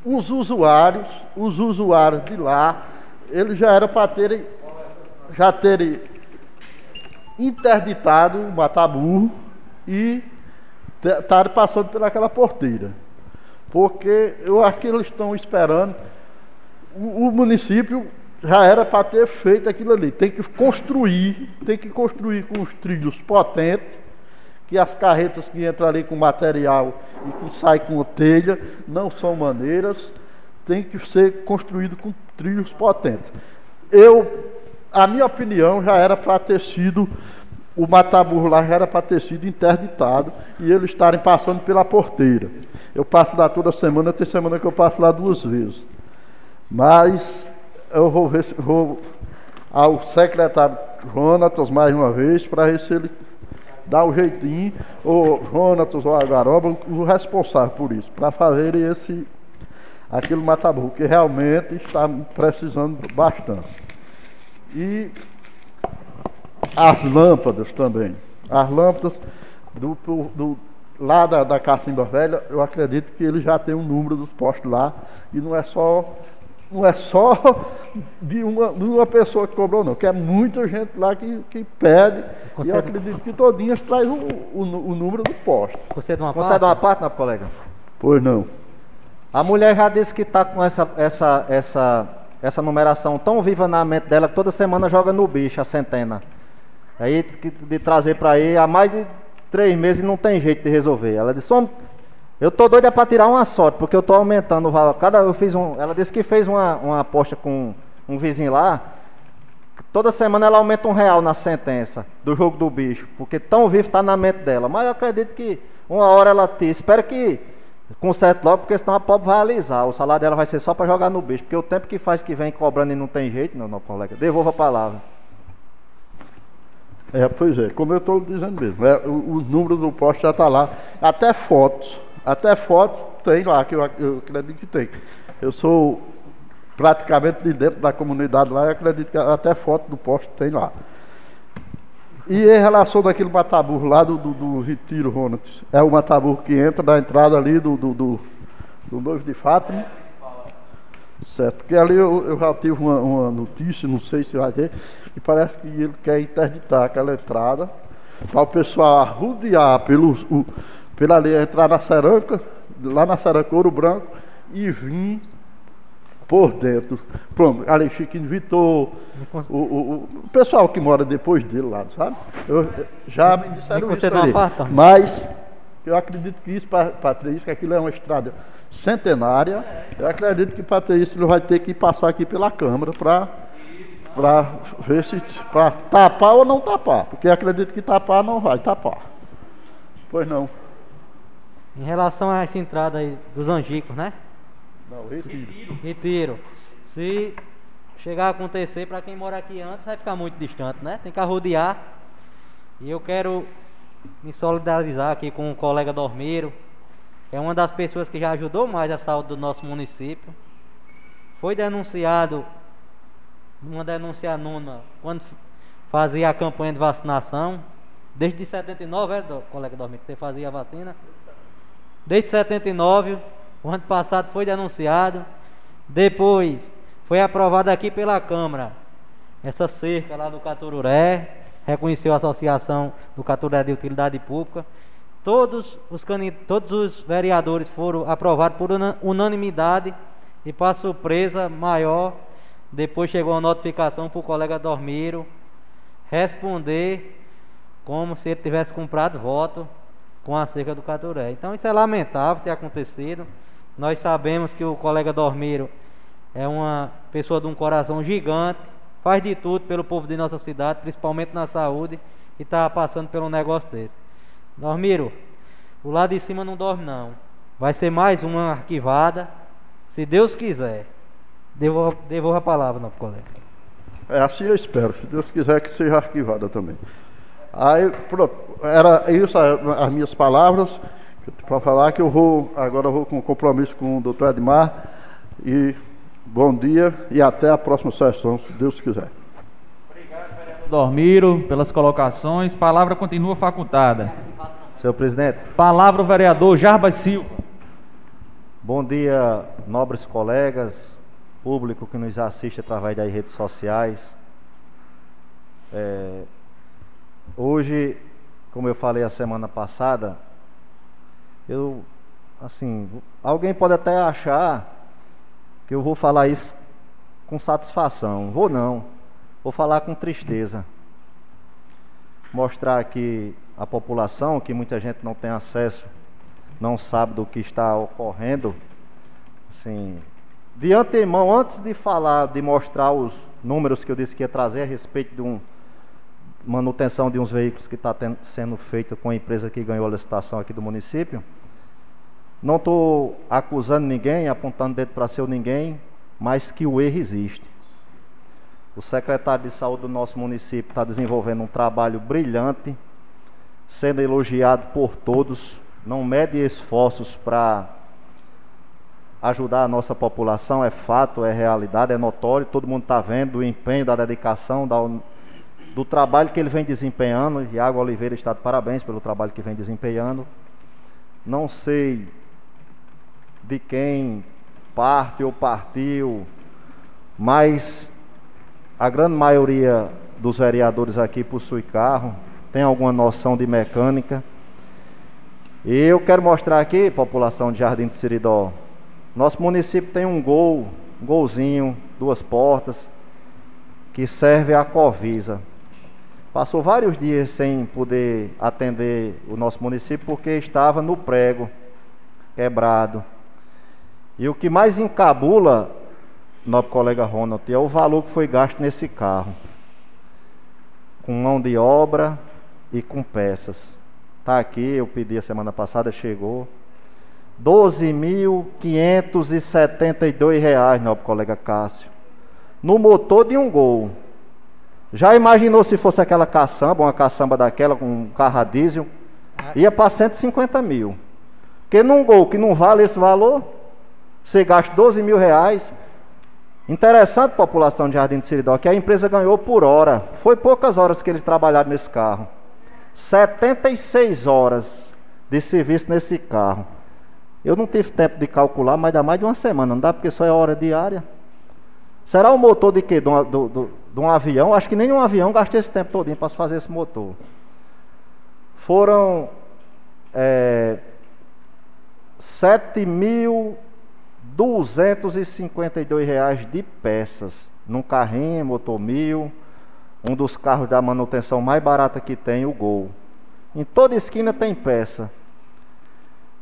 Os usuários, os usuários de lá, eles já eram para terem, já terem interditado o Matabur e estarem passando pelaquela porteira porque eu acho que eles estão esperando. O, o município já era para ter feito aquilo ali. Tem que construir, tem que construir com os trilhos potentes, que as carretas que entram ali com material e que saem com telha não são maneiras, tem que ser construído com trilhos potentes. Eu, a minha opinião, já era para ter sido o Mataburro lá já era para ter sido interditado e eles estarem passando pela porteira. Eu passo lá toda semana, tem semana que eu passo lá duas vezes. Mas eu vou vou ao secretário Jonatas mais uma vez para ver se ele dá o jeitinho, ou Jonatas ou a Garoba, o responsável por isso, para fazer esse aquele mataburro, que realmente está precisando bastante. E as lâmpadas também. As lâmpadas do, do lá da, da Cacimba Velha, eu acredito que ele já tem um número dos postos lá e não é só não é só de uma, de uma pessoa que cobrou, não, que é muita gente lá que, que pede Concede... e eu acredito que todinhas traz o, o, o número do posto. Concede uma Concede parte? uma parte, não, colega? Pois não. A mulher já disse que está com essa, essa, essa, essa numeração tão viva na mente dela que toda semana joga no bicho a centena. Aí de trazer para aí há mais de três meses e não tem jeito de resolver. Ela disse, eu tô doida para tirar uma sorte, porque eu tô aumentando o valor. Cada eu fiz um, ela disse que fez uma, uma aposta com um vizinho lá. Toda semana ela aumenta um real na sentença do jogo do bicho, porque tão vivo está na mente dela. Mas eu acredito que uma hora ela te espero que conserte logo, porque senão a pobre vai alisar. O salário dela vai ser só para jogar no bicho, porque o tempo que faz que vem cobrando e não tem jeito, não, não colega. Devolva a palavra. É, pois é, como eu estou dizendo mesmo, é, o, o, número do poste já está lá, até fotos, até fotos tem lá, que eu, eu acredito que tem. Eu sou praticamente de dentro da comunidade lá, eu acredito que até foto do poste tem lá. E em relação daquele mataburro lá do, do, do Retiro, Ronald, é o mataburro que entra na entrada ali do, do, do, do noivo de Fátima. Certo, porque ali eu, eu já tive uma, uma, notícia, não sei se vai ter, e parece que ele quer interditar aquela entrada para o pessoal arrudear pelo, o, pela ali, entrar na Seranca, lá na Seranca Ouro Branco, e vir por dentro. Pronto, ali Chiquinho Vitor, o, o, o, pessoal que mora depois dele lá, sabe? Eu, já me disseram isso ali. Mas eu acredito que isso, Patrícia, que aquilo é uma estrada centenária. Eu acredito que ele vai ter que passar aqui pela Câmara para para ver se para tapar ou não tapar, porque acredito que tapar não vai tapar. Pois não. Em relação a essa entrada aí dos angicos, né? Não, retiro. Retiro. Se chegar a acontecer para quem mora aqui antes, vai ficar muito distante, né? Tem que arrodear. E eu quero me solidarizar aqui com o colega Dormeiro, é uma das pessoas que já ajudou mais a saúde do nosso município. Foi denunciado, uma denúncia anônima, quando fazia a campanha de vacinação, Desde 79, é, do- colega Dormir, que você fazia a vacina? Desde 79, o ano passado foi denunciado. Depois foi aprovado aqui pela Câmara essa cerca lá do Catururé, reconheceu a Associação do Catururé de Utilidade Pública. Todos os, todos os vereadores foram aprovados por una- unanimidade e, para surpresa maior, depois chegou uma notificação para o colega Dormiro responder como se ele tivesse comprado voto com a cerca do Caturé. Então isso é lamentável ter acontecido. Nós sabemos que o colega Dormiro é uma pessoa de um coração gigante, faz de tudo pelo povo de nossa cidade, principalmente na saúde, e está passando por um negócio desse. Dormiro, o lado de cima não dorme não. Vai ser mais uma arquivada, se Deus quiser. Devolva, a palavra, nosso colega. É assim eu espero, se Deus quiser que seja arquivada também. Aí, pronto, era isso a- as minhas palavras para falar que eu vou, agora eu vou com compromisso com o doutor Edmar e bom dia e até a próxima sessão, se Deus quiser. Dormiro, pelas colocações. Palavra continua facultada. Senhor presidente, Palavra o vereador Jarbas Silva. bom dia, nobres colegas, público que nos assiste através das redes sociais. É, hoje, como eu falei a semana passada, eu, assim, alguém pode até achar que eu vou falar isso com satisfação. Vou não. Vou falar com tristeza. Mostrar aqui a população, que muita gente não tem acesso, não sabe do que está ocorrendo. Assim, de antemão, antes de falar, de mostrar os números que eu disse que ia trazer a respeito de um manutenção de uns veículos que está sendo feita com a empresa que ganhou a licitação aqui do município. Não estou acusando ninguém, apontando dedo para seu ninguém, mas que o erro existe. O secretário de saúde do nosso município está desenvolvendo um trabalho brilhante, sendo elogiado por todos, não mede esforços para ajudar a nossa população, é fato, é realidade, é notório, todo mundo está vendo o empenho, da dedicação, da, do trabalho que ele vem desempenhando. Iago Oliveira está de parabéns pelo trabalho que vem desempenhando. Não sei de quem parte ou partiu, mas a grande maioria dos vereadores aqui possui carro, tem alguma noção de mecânica. E eu quero mostrar aqui, população de Jardim de Siridó, nosso município tem um gol, um golzinho, duas portas, que serve à Covisa. Passou vários dias sem poder atender o nosso município porque estava no prego, quebrado. E o que mais encabula, nosso colega Ronald, é o valor que foi gasto nesse carro. Com mão de obra e com peças. Está aqui, eu pedi a semana passada, chegou. 12.572 reais, nosso colega Cássio. No motor de um gol. Já imaginou se fosse aquela caçamba, uma caçamba daquela com um carro a diesel? Ia para 150 mil. Porque num gol que não vale esse valor, você gasta 12 mil reais. Interessante, população de Jardim de Siridó, que a empresa ganhou por hora. Foi poucas horas que eles trabalharam nesse carro. 76 horas de serviço nesse carro. Eu não tive tempo de calcular, mas dá mais de uma semana, não dá porque só é hora diária. Será o motor de quê? Do, do, de um avião? Acho que nenhum avião gasta esse tempo todinho para fazer esse motor. Foram é, 7.252 reais de peças num carrinho, motor mil, um dos carros da manutenção mais barata que tem, o Gol. Em toda esquina tem peça.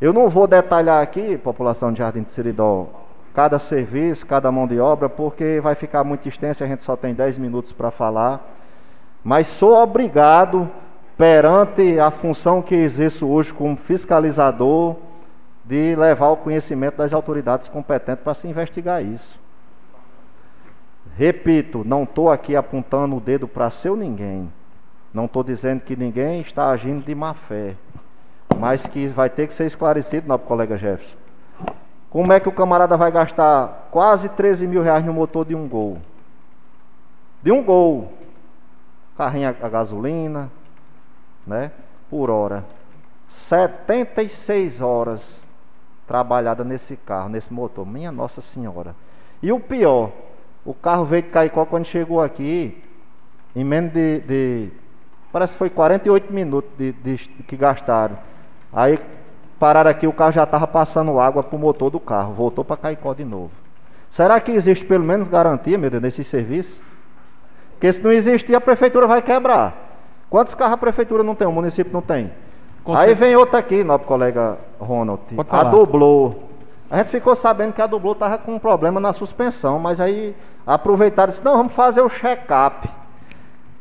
Eu não vou detalhar aqui, população de Jardim de Seridó, cada serviço, cada mão de obra, porque vai ficar muito extenso a gente só tem 10 minutos para falar. Mas sou obrigado, perante a função que exerço hoje como fiscalizador, de levar ao conhecimento das autoridades competentes para se investigar isso. Repito, não estou aqui apontando o dedo para seu ninguém. Não estou dizendo que ninguém está agindo de má fé. Mas que vai ter que ser esclarecido, nosso colega Jefferson. Como é que o camarada vai gastar quase 13 mil reais no motor de um gol? De um gol. Carrinho a gasolina, né, por hora. 76 horas trabalhada nesse carro, nesse motor. Minha Nossa Senhora. E o pior, o carro veio de Caicó quando chegou aqui, em menos de, de parece que foi 48 minutos de, de, que gastaram. Aí pararam aqui, o carro já estava passando água para o motor do carro, voltou para Caicó de novo. Será que existe pelo menos garantia, meu Deus, nesse serviço? Porque se não existir, a prefeitura vai quebrar. Quantos carros a prefeitura não tem? O município não tem? Aí vem outra aqui, nosso colega Ronald. A dublou. A gente ficou sabendo que a dublou estava com um problema na suspensão, mas aí aproveitaram e disse, não, vamos fazer o check-up.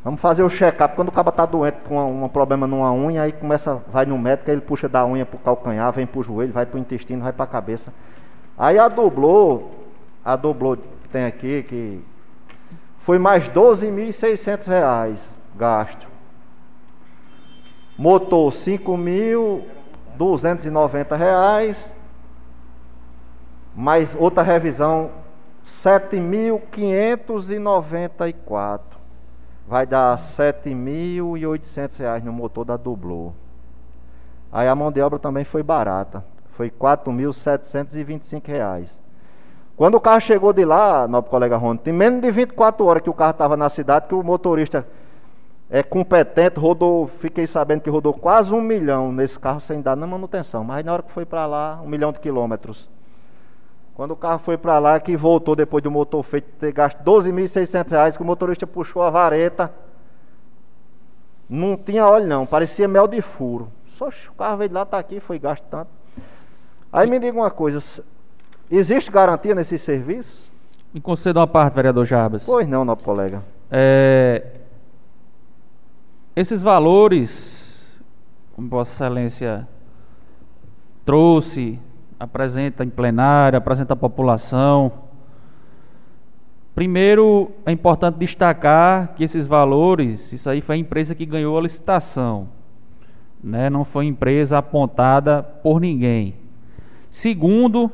Vamos fazer o check-up. Quando o cara está doente com um, problema numa unha, aí começa, vai no médico, aí ele puxa da unha para o calcanhar, vem para o joelho, vai para o intestino, vai para a cabeça. Aí a dublou, a dublou que tem aqui, que foi mais 12.600 reais gasto. Motor R$ reais, mais outra revisão R$ 7.594. Vai dar R$ 7.800 no motor da Dublô. Aí a mão de obra também foi barata, foi R$ 4.725. Quando o carro chegou de lá, nosso colega Rony, tem menos de 24 horas que o carro estava na cidade, que o motorista é competente, rodou, fiquei sabendo que rodou quase um milhão nesse carro sem dar na manutenção. Mas na hora que foi para lá, um milhão de quilômetros. Quando o carro foi para lá, que voltou depois do motor feito ter gasto 12.600 reais, que o motorista puxou a vareta. Não tinha óleo não, parecia mel de furo. Só o carro veio de lá, está aqui, foi gasto tanto. Aí me diga uma coisa, existe garantia nesse serviço? Me conceda uma parte, vereador Jarbas. Pois não, nosso colega. É, esses valores, como Vossa Excelência trouxe, apresenta em plenário, apresenta à população. Primeiro, é importante destacar que esses valores, isso aí foi a empresa que ganhou a licitação, né? não foi empresa apontada por ninguém. Segundo,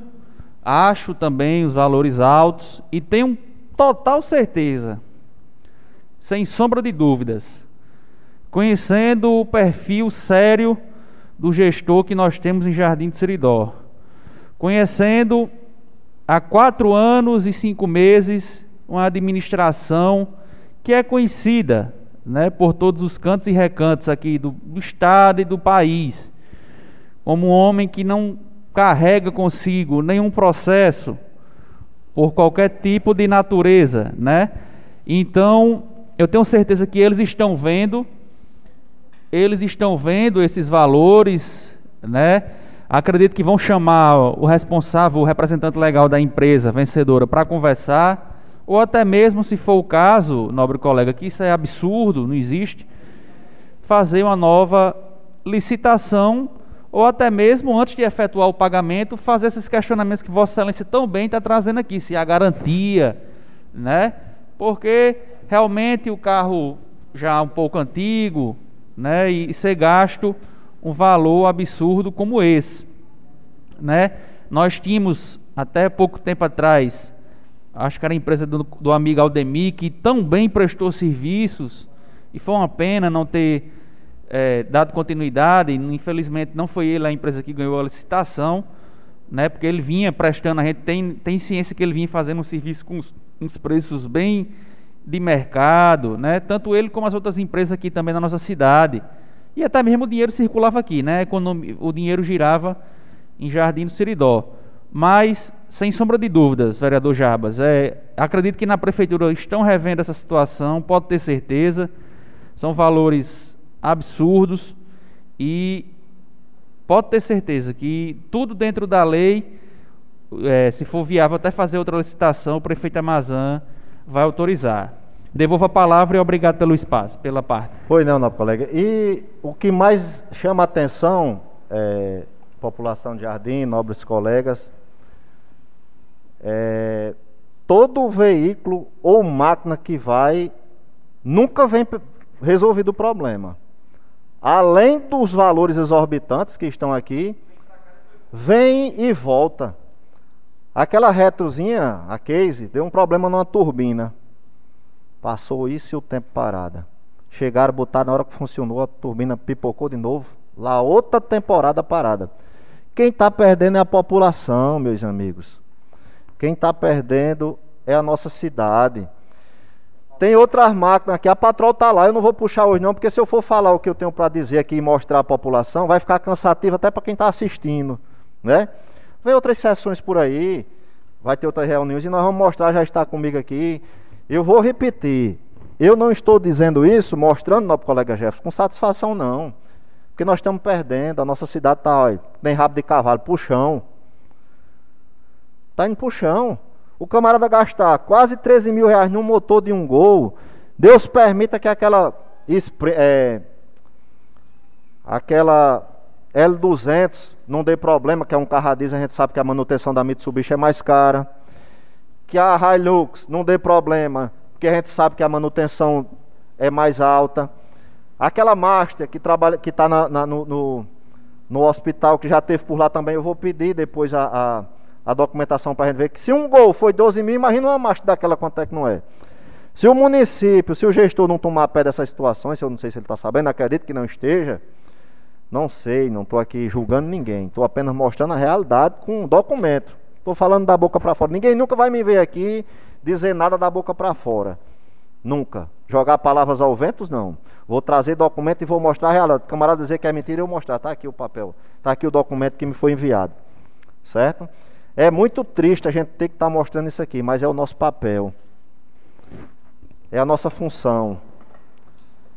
acho também os valores altos e tenho total certeza, sem sombra de dúvidas, conhecendo o perfil sério do gestor que nós temos em Jardim de Seridó, conhecendo há quatro anos e cinco meses uma administração que é conhecida né, por todos os cantos e recantos aqui do, do estado e do país, como um homem que não carrega consigo nenhum processo por qualquer tipo de natureza, né? Então, eu tenho certeza que eles estão vendo eles estão vendo esses valores, né? Acredito que vão chamar o responsável, o representante legal da empresa vencedora para conversar, ou até mesmo, se for o caso, nobre colega, que isso é absurdo, não existe, fazer uma nova licitação, ou até mesmo, antes de efetuar o pagamento, fazer esses questionamentos que Vossa Excelência tão bem está trazendo aqui, se há garantia, né? Porque realmente o carro já um pouco antigo, né, e ser gasto um valor absurdo como esse, né? Nós tínhamos até pouco tempo atrás, acho que era a empresa do, do amigo Aldemir que tão bem prestou serviços e foi uma pena não ter é, dado continuidade. Infelizmente não foi ele a empresa que ganhou a licitação, né? Porque ele vinha prestando, a gente tem tem ciência que ele vinha fazendo um serviço com uns, uns preços bem de mercado, né? tanto ele como as outras empresas aqui também na nossa cidade. E até mesmo o dinheiro circulava aqui, né? o dinheiro girava em Jardim do Seridó. Mas, sem sombra de dúvidas, vereador Jabas, é, acredito que na prefeitura estão revendo essa situação, pode ter certeza. São valores absurdos e pode ter certeza que tudo dentro da lei, é, se for viável até fazer outra licitação, o prefeito Amazã vai autorizar. Devolvo a palavra e obrigado pelo espaço, pela parte. Pois não, nosso colega. E o que mais chama atenção, é, população de Jardim, nobres colegas, é, todo veículo ou máquina que vai, nunca vem resolvido o problema. Além dos valores exorbitantes que estão aqui, vem e volta. Aquela retrozinha, a case, deu um problema numa turbina. Passou isso e o tempo parada. Chegaram, botaram na hora que funcionou, a turbina pipocou de novo. Lá outra temporada parada. Quem está perdendo é a população, meus amigos. Quem está perdendo é a nossa cidade. Tem outras máquinas aqui, a patrol está lá, eu não vou puxar hoje não, porque se eu for falar o que eu tenho para dizer aqui e mostrar à população, vai ficar cansativo até para quem está assistindo, né? Vem outras sessões por aí, vai ter outras reuniões e nós vamos mostrar, já está comigo aqui. Eu vou repetir, eu não estou dizendo isso, mostrando, nosso colega Jefferson, com satisfação não. Porque nós estamos perdendo, a nossa cidade está nem rabo de cavalo, puxão. Está indo puxão. O camarada gastar quase 13 mil reais num motor de um gol, Deus permita que aquela é, aquela L200 não dê problema, que é um carro a diesel, a gente sabe que a manutenção da Mitsubishi é mais cara. Que a Hilux não dê problema, porque a gente sabe que a manutenção é mais alta. Aquela Master que trabalha, que está no, no, no, hospital, que já teve por lá também, eu vou pedir depois a, a, a documentação para a gente ver que se um gol foi 12 mil, imagina uma Master daquela quanto é que não é. Se o município, se o gestor não tomar pé dessas situações, eu não sei se ele está sabendo, acredito que não esteja, não sei, não estou aqui julgando ninguém, estou apenas mostrando a realidade com um documento. Estou falando da boca para fora. Ninguém nunca vai me ver aqui dizer nada da boca para fora. Nunca. Jogar palavras ao vento, não. Vou trazer documento e vou mostrar a realidade. Camarada dizer que é mentira, eu mostrar. Está aqui o papel. Está aqui o documento que me foi enviado. Certo? É muito triste a gente ter que estar tá mostrando isso aqui, mas é o nosso papel. É a nossa função.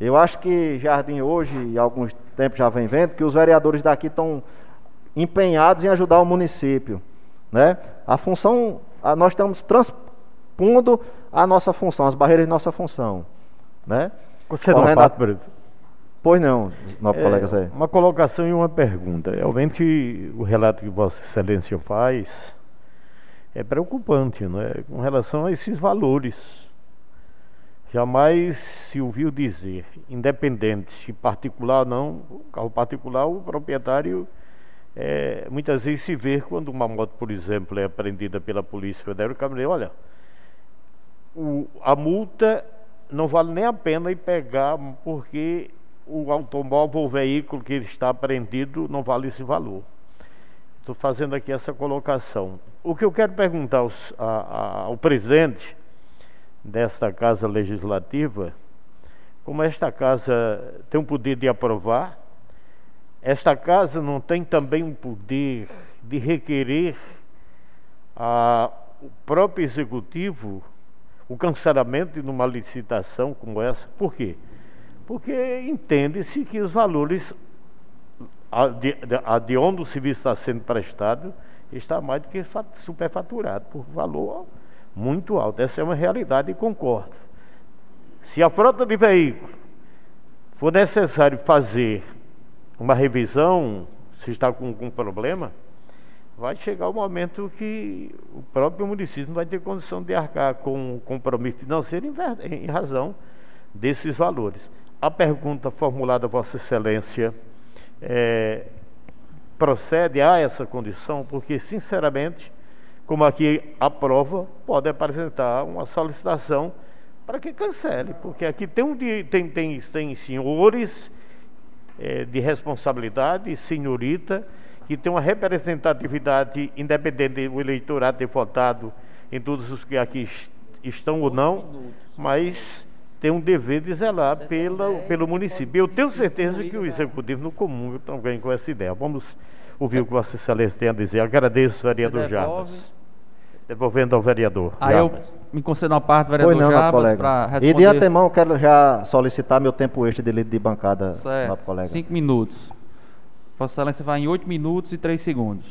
Eu acho que Jardim hoje, e alguns tempos já vem vendo, que os vereadores daqui estão empenhados em ajudar o município. Né? A função, a, nós estamos transpondo a nossa função, as barreiras de nossa função. Né? Você não a... Pois não, nosso é, colega Zé. Uma colocação e uma pergunta. Realmente o relato que Vossa Excelência faz é preocupante, não é? Com relação a esses valores. Jamais se ouviu dizer, independente se particular ou não, carro particular, o proprietário é, muitas vezes se vê quando uma moto, por exemplo, é apreendida pela Polícia Federal, o caminhoneiro, olha, o, a multa não vale nem a pena ir pegar, porque o automóvel ou veículo que está apreendido não vale esse valor. Estou fazendo aqui essa colocação. O que eu quero perguntar aos, a, a, ao presidente desta Casa Legislativa, como esta casa tem o poder de aprovar, esta casa não tem também o poder de requerer ao próprio executivo o cancelamento de uma licitação como essa. Por quê? Porque entende-se que os valores de, de, de onde o serviço está sendo prestado está mais do que superfaturado, por valor muito alto. Essa é uma realidade e concordo. Se a frota de veículos for necessário fazer uma revisão, se está com algum problema, vai chegar o momento que o próprio município vai ter condição de arcar com compromisso financeiro em, em razão desses valores. A pergunta formulada Vossa Excelência é, procede a essa condição, porque, sinceramente, como aqui a prova, pode apresentar uma solicitação para que cancele, porque aqui tem, um, tem, tem, tem senhores é, de responsabilidade, senhorita, que tem uma representatividade independente do eleitorado ter votado em todos os que aqui estão ou não, mas tem um dever de zelar pela, pelo município. Eu tenho certeza que o executivo no comum também com essa ideia. Vamos ouvir o que Vossa Excelência tem a dizer. Agradeço, vereador Jarbas. Devolvendo ao vereador. Aí eu me concedo uma parte, vereador pois não, Jarbas, para responder. E de antemão, quero já solicitar meu tempo extra de, de bancada, certo. colega. Cinco minutos. Vossa Excelência vai em oito minutos e três segundos.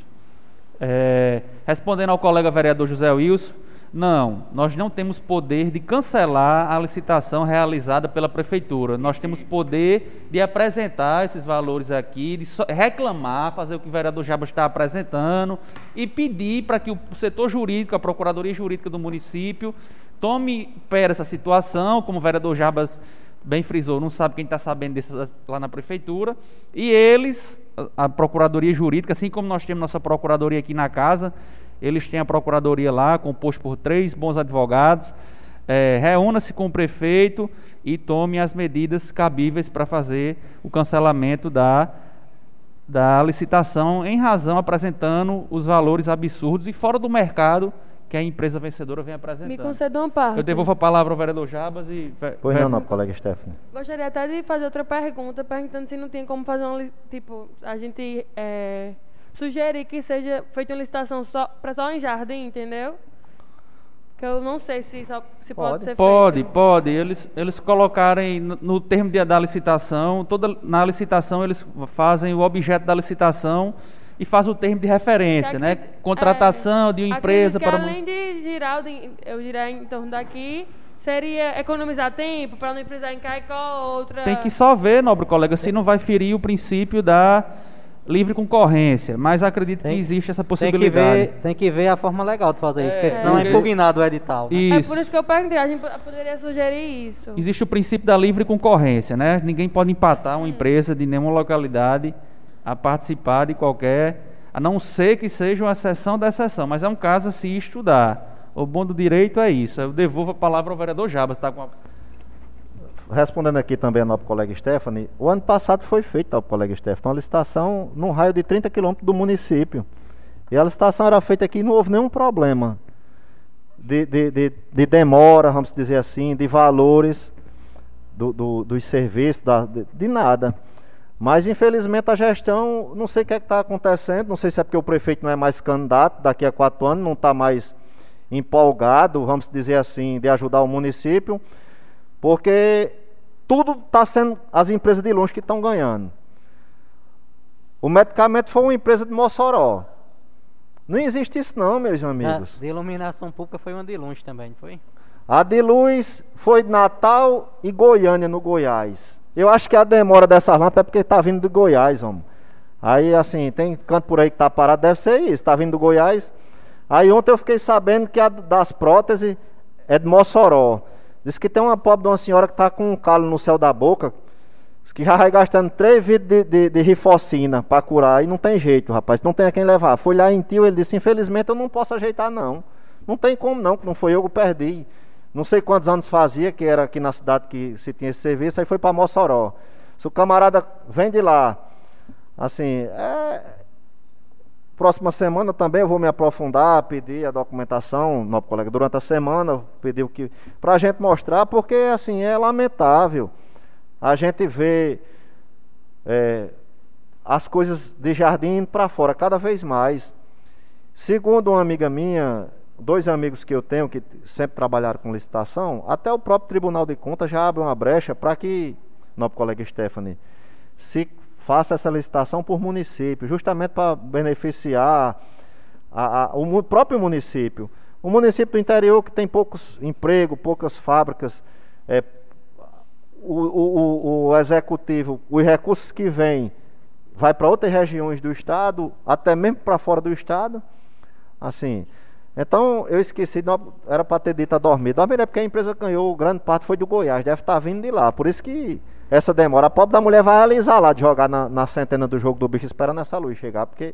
É, respondendo ao colega vereador José Wilson, não, nós não temos poder de cancelar a licitação realizada pela prefeitura. Nós temos poder de apresentar esses valores aqui, de reclamar, fazer o que o vereador Jabas está apresentando e pedir para que o setor jurídico, a Procuradoria Jurídica do município, tome pé essa situação, como o vereador Jabas bem frisou, não sabe quem está sabendo disso lá na prefeitura, e eles, a Procuradoria Jurídica, assim como nós temos nossa Procuradoria aqui na casa, eles têm a procuradoria lá, composto por três bons advogados. é, reúna-se com o prefeito e tome as medidas cabíveis para fazer o cancelamento da, da licitação, em razão apresentando os valores absurdos e fora do mercado que a empresa vencedora vem apresentando. Me conceda uma parte. Eu devolvo a palavra ao vereador Jabas e. Pois não, não, colega Stephanie. Gostaria até de fazer outra pergunta, perguntando se não tem como fazer uma. li- Tipo, a gente é, sugerir que seja feita uma licitação só, pra só em jardim, entendeu? Que eu não sei se, só, se pode, Pode. ser Pode, feito. pode. Eles, eles colocarem no, no termo de, da licitação, toda, na licitação eles fazem o objeto da licitação e faz o termo de referência, né? Acredito- Contratação de uma empresa para. além de girar, eu girar em torno daqui, seria economizar tempo para não precisar encaixar outra. Tem que só ver, nobre colega, se não vai ferir o princípio da livre concorrência, mas acredito que Tem- existe essa Tem que, possibilidade. ver, tem que ver a forma legal de fazer isso, porque senão é porque- impugnado o edital. né? É Isso. por isso que eu perguntei, a gente po- poderia sugerir isso. Existe o princípio da livre concorrência, né? Ninguém pode empatar uma empresa de nenhuma localidade a participar de qualquer, a não ser que seja uma exceção da exceção, mas é um caso a se estudar. O bom do direito é isso. Eu devolvo a palavra ao vereador Jabas, tá com a... Respondendo aqui também a nossa colega Stephanie, o ano passado foi feita, nossa colega Stephanie, uma licitação num raio de 30 quilômetros do município. E a licitação era feita aqui e não houve nenhum problema de, de, de, de demora, vamos dizer assim, de valores do, do- dos serviços, da- de, de nada. Mas infelizmente a gestão, não sei o que é está acontecendo, não sei se é porque o prefeito não é mais candidato daqui a quatro anos, não está mais empolgado, vamos dizer assim, de ajudar o município, porque tudo está sendo as empresas de longe que estão ganhando. O medicamento foi uma empresa de Mossoró. Não existe isso não, meus A amigos. de iluminação pública foi uma de longe também, não foi? A de luz foi de Natal e Goiânia, no Goiás. Eu acho que a demora dessas lâmpadas é porque está vindo de Goiás, homem. Aí, assim, tem canto por aí que está parado, deve ser isso, está vindo do Goiás. Aí ontem eu fiquei sabendo que a das próteses é de Mossoró. Diz que tem uma pobre de uma senhora que está com um calo no céu da boca, que já vai gastando três vidros de, de, de rifocina para curar, e não tem jeito, rapaz, não tem a quem levar. Fui lá em tio, ele disse, infelizmente eu não posso ajeitar não. Não tem como não, não foi eu que perdi. Não sei quantos anos fazia, que era aqui na cidade que se tinha esse serviço, aí foi para Mossoró. Se o camarada vem de lá, assim, é... próxima semana também eu vou me aprofundar, pedir a documentação, nosso colega, durante a semana, pedir o que. para a gente mostrar, porque assim, é lamentável. A gente vê é, as coisas de jardim indo para fora cada vez mais. Segundo uma amiga minha, dois amigos que eu tenho que sempre trabalharam com licitação, até o próprio Tribunal de Contas já abre uma brecha para que, nosso colega Stephanie, se faça essa licitação por município, justamente para beneficiar a- a- o próprio município. O município do interior que tem poucos empregos, poucas fábricas, é, o, o- o- o executivo, os recursos que vêm, vai para outras regiões do estado, até mesmo para fora do estado. Assim, então eu esqueci, não, era para ter dito a dormir. Dormir é porque a empresa ganhou, grande parte foi do Goiás, deve estar vindo de lá. Por isso que essa demora. A pobre da mulher vai alisar lá de jogar na, na centena do jogo do bicho esperando essa luz chegar, porque.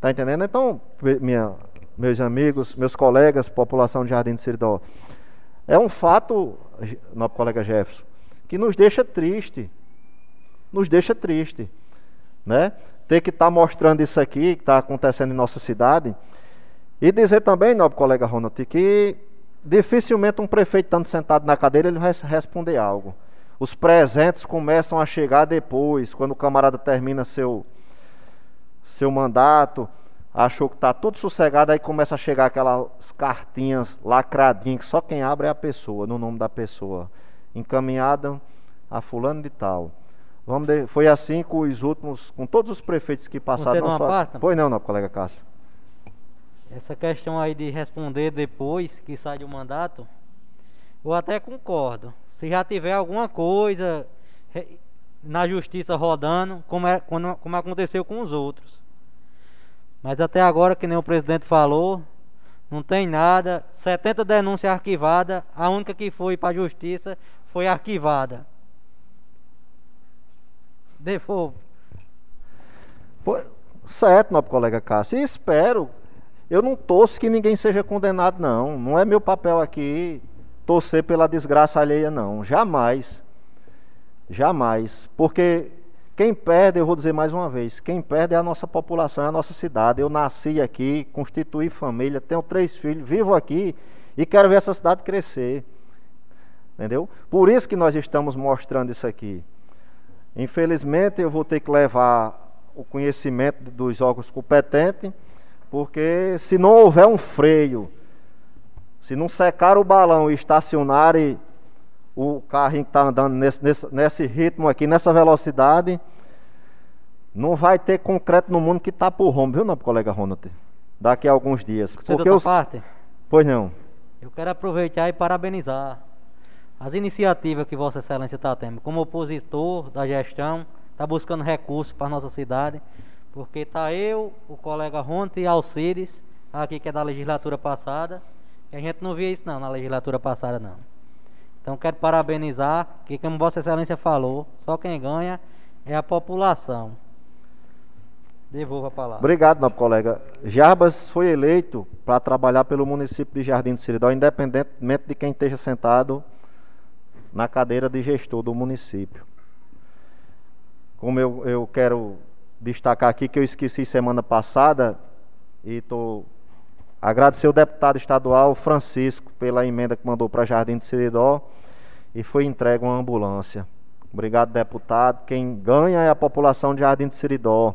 Tá entendendo? Então, minha, meus amigos, meus colegas, população de Jardim de Seridó, é um fato, nosso colega Jefferson, que nos deixa triste. Nos deixa triste. Né? Ter que estar mostrando isso aqui, que está acontecendo em nossa cidade. E dizer também, nobre colega Ronald, que dificilmente um prefeito estando sentado na cadeira ele vai responder algo. Os presentes começam a chegar depois, quando o camarada termina seu, seu mandato, achou que está tudo sossegado, aí começa a chegar aquelas cartinhas lacradinhas, que só quem abre é a pessoa, no nome da pessoa, encaminhada a fulano de tal. Vamos de- Foi assim com os últimos, com todos os prefeitos que passaram. Você não só... aparta? Pois não, não, colega Cássio. Essa questão aí de responder depois que sai do mandato, eu até concordo. Se já tiver alguma coisa na justiça rodando, como, é, como aconteceu com os outros. Mas até agora, que nem o presidente falou, não tem nada. 70 denúncias arquivadas, a única que foi para a justiça foi arquivada. Devolvo. Pô, certo, nobre colega Cássio. E espero. Eu não torço que ninguém seja condenado, não. Não é meu papel aqui torcer pela desgraça alheia, não. Jamais. Jamais. Porque quem perde, eu vou dizer mais uma vez, quem perde é a nossa população, é a nossa cidade. Eu nasci aqui, constituí família, tenho três filhos, vivo aqui e quero ver essa cidade crescer. Entendeu? Por isso que nós estamos mostrando isso aqui. Infelizmente, eu vou ter que levar o conhecimento dos órgãos competentes, porque se não houver um freio, se não secar o balão e estacionar o carrinho que está andando nesse, nesse, nesse, ritmo aqui, nessa velocidade, não vai ter concreto no mundo que está por rumo, viu, não, colega Ronald? Daqui a alguns dias. Você Porque os... parte? Pois não. Eu quero aproveitar e parabenizar as iniciativas que Vossa Excelência está tendo. Como opositor da gestão, está buscando recursos para a nossa cidade, porque está eu, o colega Ronte e Alcides, aqui que é da legislatura passada, e a gente não via isso não na legislatura passada não. Então quero parabenizar, que como Vossa Excelência falou, só quem ganha é a população. Devolvo a palavra. Obrigado, nosso colega. Jarbas foi eleito para trabalhar pelo município de Jardim do Seridó, independentemente de quem esteja sentado na cadeira de gestor do município. Como eu, eu quero destacar aqui que eu esqueci semana passada e estou Agradecer o deputado estadual Francisco pela emenda que mandou para Jardim do Seridó e foi entregue uma ambulância. Obrigado, deputado. Quem ganha é a população de Jardim do Seridó.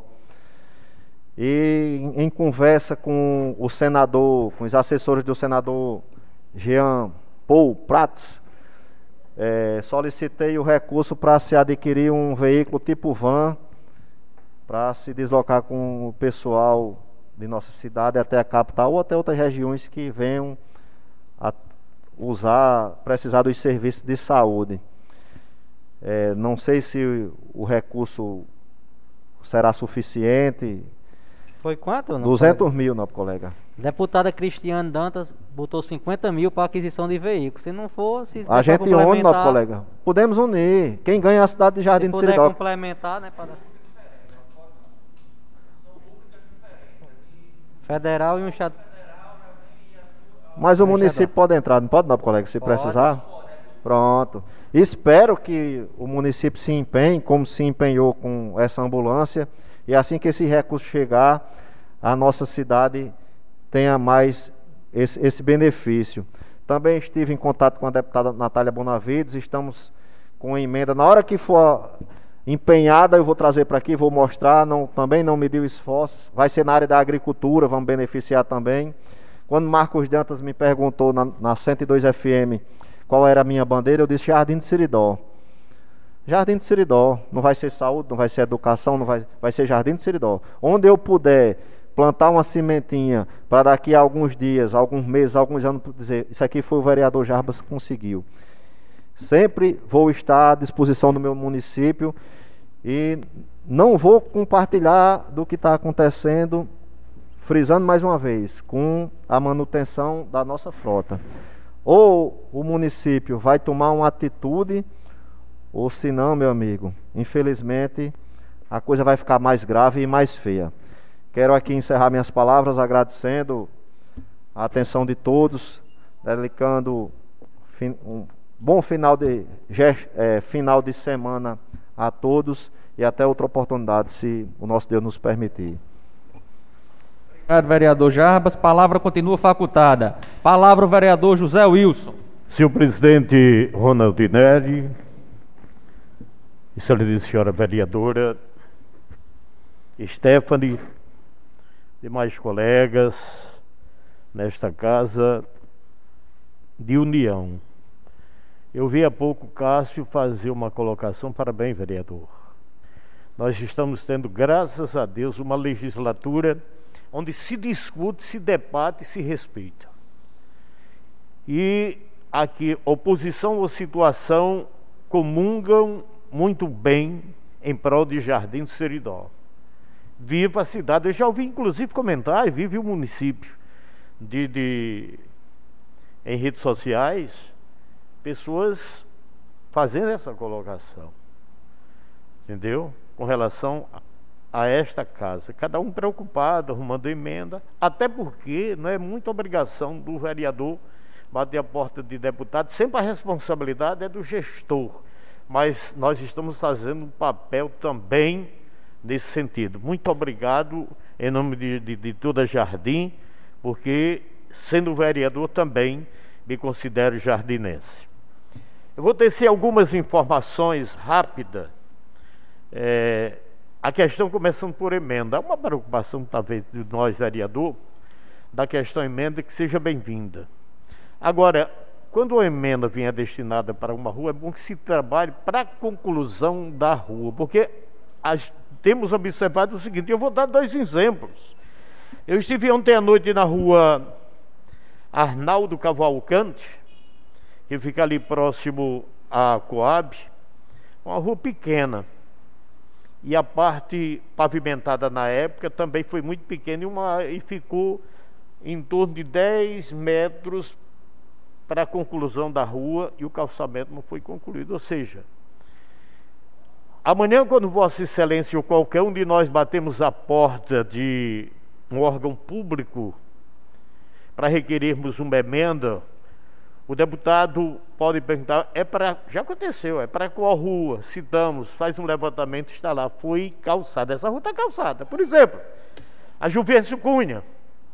E em conversa com o senador, com os assessores do senador Jean Paul Prats, é, solicitei o recurso para se adquirir um veículo tipo van para se deslocar com o pessoal de nossa cidade até a capital ou até outras regiões que venham a usar, precisar dos serviços de saúde. É, não sei se o recurso será suficiente. Foi quanto? Não 200 colega? mil, não, colega. Deputada Cristiane Dantas botou 50 mil para aquisição de veículos. Se não for, se a gente une, não, colega. Podemos unir. Quem ganha é a cidade de Jardim se de Seridó. complementar, né? Para... Federal e um chat. Mas o município pode entrar, não pode não, colega, se pode. precisar? Pronto. Espero que o município se empenhe, como se empenhou com essa ambulância, e assim que esse recurso chegar, a nossa cidade tenha mais esse, esse benefício. Também estive em contato com a deputada Natália Bonavides, estamos com a emenda. Na hora que for empenhada, eu vou trazer para aqui, vou mostrar, não, também não mediu esforços, vai ser na área da agricultura, vamos beneficiar também. Quando Marcos Dantas me perguntou na, na 102 FM qual era a minha bandeira, eu disse Jardim de Siridó. Jardim de Siridó, não vai ser saúde, não vai ser educação, não vai, vai ser Jardim de Siridó. Onde eu puder plantar uma cimentinha para daqui a alguns dias, alguns meses, alguns anos, dizer, isso aqui foi o vereador Jarbas que conseguiu. Sempre vou estar à disposição do meu município e não vou compartilhar do que está acontecendo, frisando mais uma vez, com a manutenção da nossa frota. Ou o município vai tomar uma atitude, ou se não, meu amigo, infelizmente a coisa vai ficar mais grave e mais feia. Quero aqui encerrar minhas palavras agradecendo a atenção de todos, dedicando um Bom final de, é, final de semana a todos e até outra oportunidade, se o nosso Deus nos permitir. Obrigado, vereador Jarbas. Palavra continua facultada. Palavra o vereador José Wilson. Senhor presidente Ronald Neri, excelente senhora vereadora Stephanie, demais colegas nesta casa de união. Eu vi há pouco Cássio fazer uma colocação, parabéns, vereador. Nós estamos tendo, graças a Deus, uma legislatura onde se discute, se debate e se respeita. E aqui, oposição ou situação comungam muito bem em prol de Jardim do Seridó. Viva a cidade, eu já ouvi inclusive comentários, vive o município de, de em redes sociais pessoas fazendo essa colocação. Entendeu? Com relação a esta casa. Cada um preocupado, arrumando emenda, até porque não é muita obrigação do vereador bater a porta de deputado, sempre a responsabilidade é do gestor, mas nós estamos fazendo um papel também nesse sentido. Muito obrigado em nome de, de, de toda Jardim, porque sendo vereador também me considero jardinense. Eu vou tecer algumas informações rápidas. É, a questão começando por emenda. Uma preocupação, talvez, de nós, vereador, da questão emenda que seja bem-vinda. Agora, quando a emenda vier destinada para uma rua, é bom que se trabalhe para a conclusão da rua, porque as, temos observado o seguinte, eu vou dar dois exemplos. Eu estive ontem à noite na rua Arnaldo Cavalcante, que fica ali próximo à Coab, uma rua pequena. E a parte pavimentada na época também foi muito pequena e, uma, e ficou em torno de 10 metros para a conclusão da rua e o calçamento não foi concluído. Ou seja, amanhã, quando Vossa Excelência ou qualquer um de nós batemos a porta de um órgão público para requerirmos uma emenda o deputado pode perguntar, é para. Já aconteceu, é para qual rua? Citamos, faz um levantamento, está lá, foi calçada. Essa rua está calçada. Por exemplo, a Juvencio Cunha,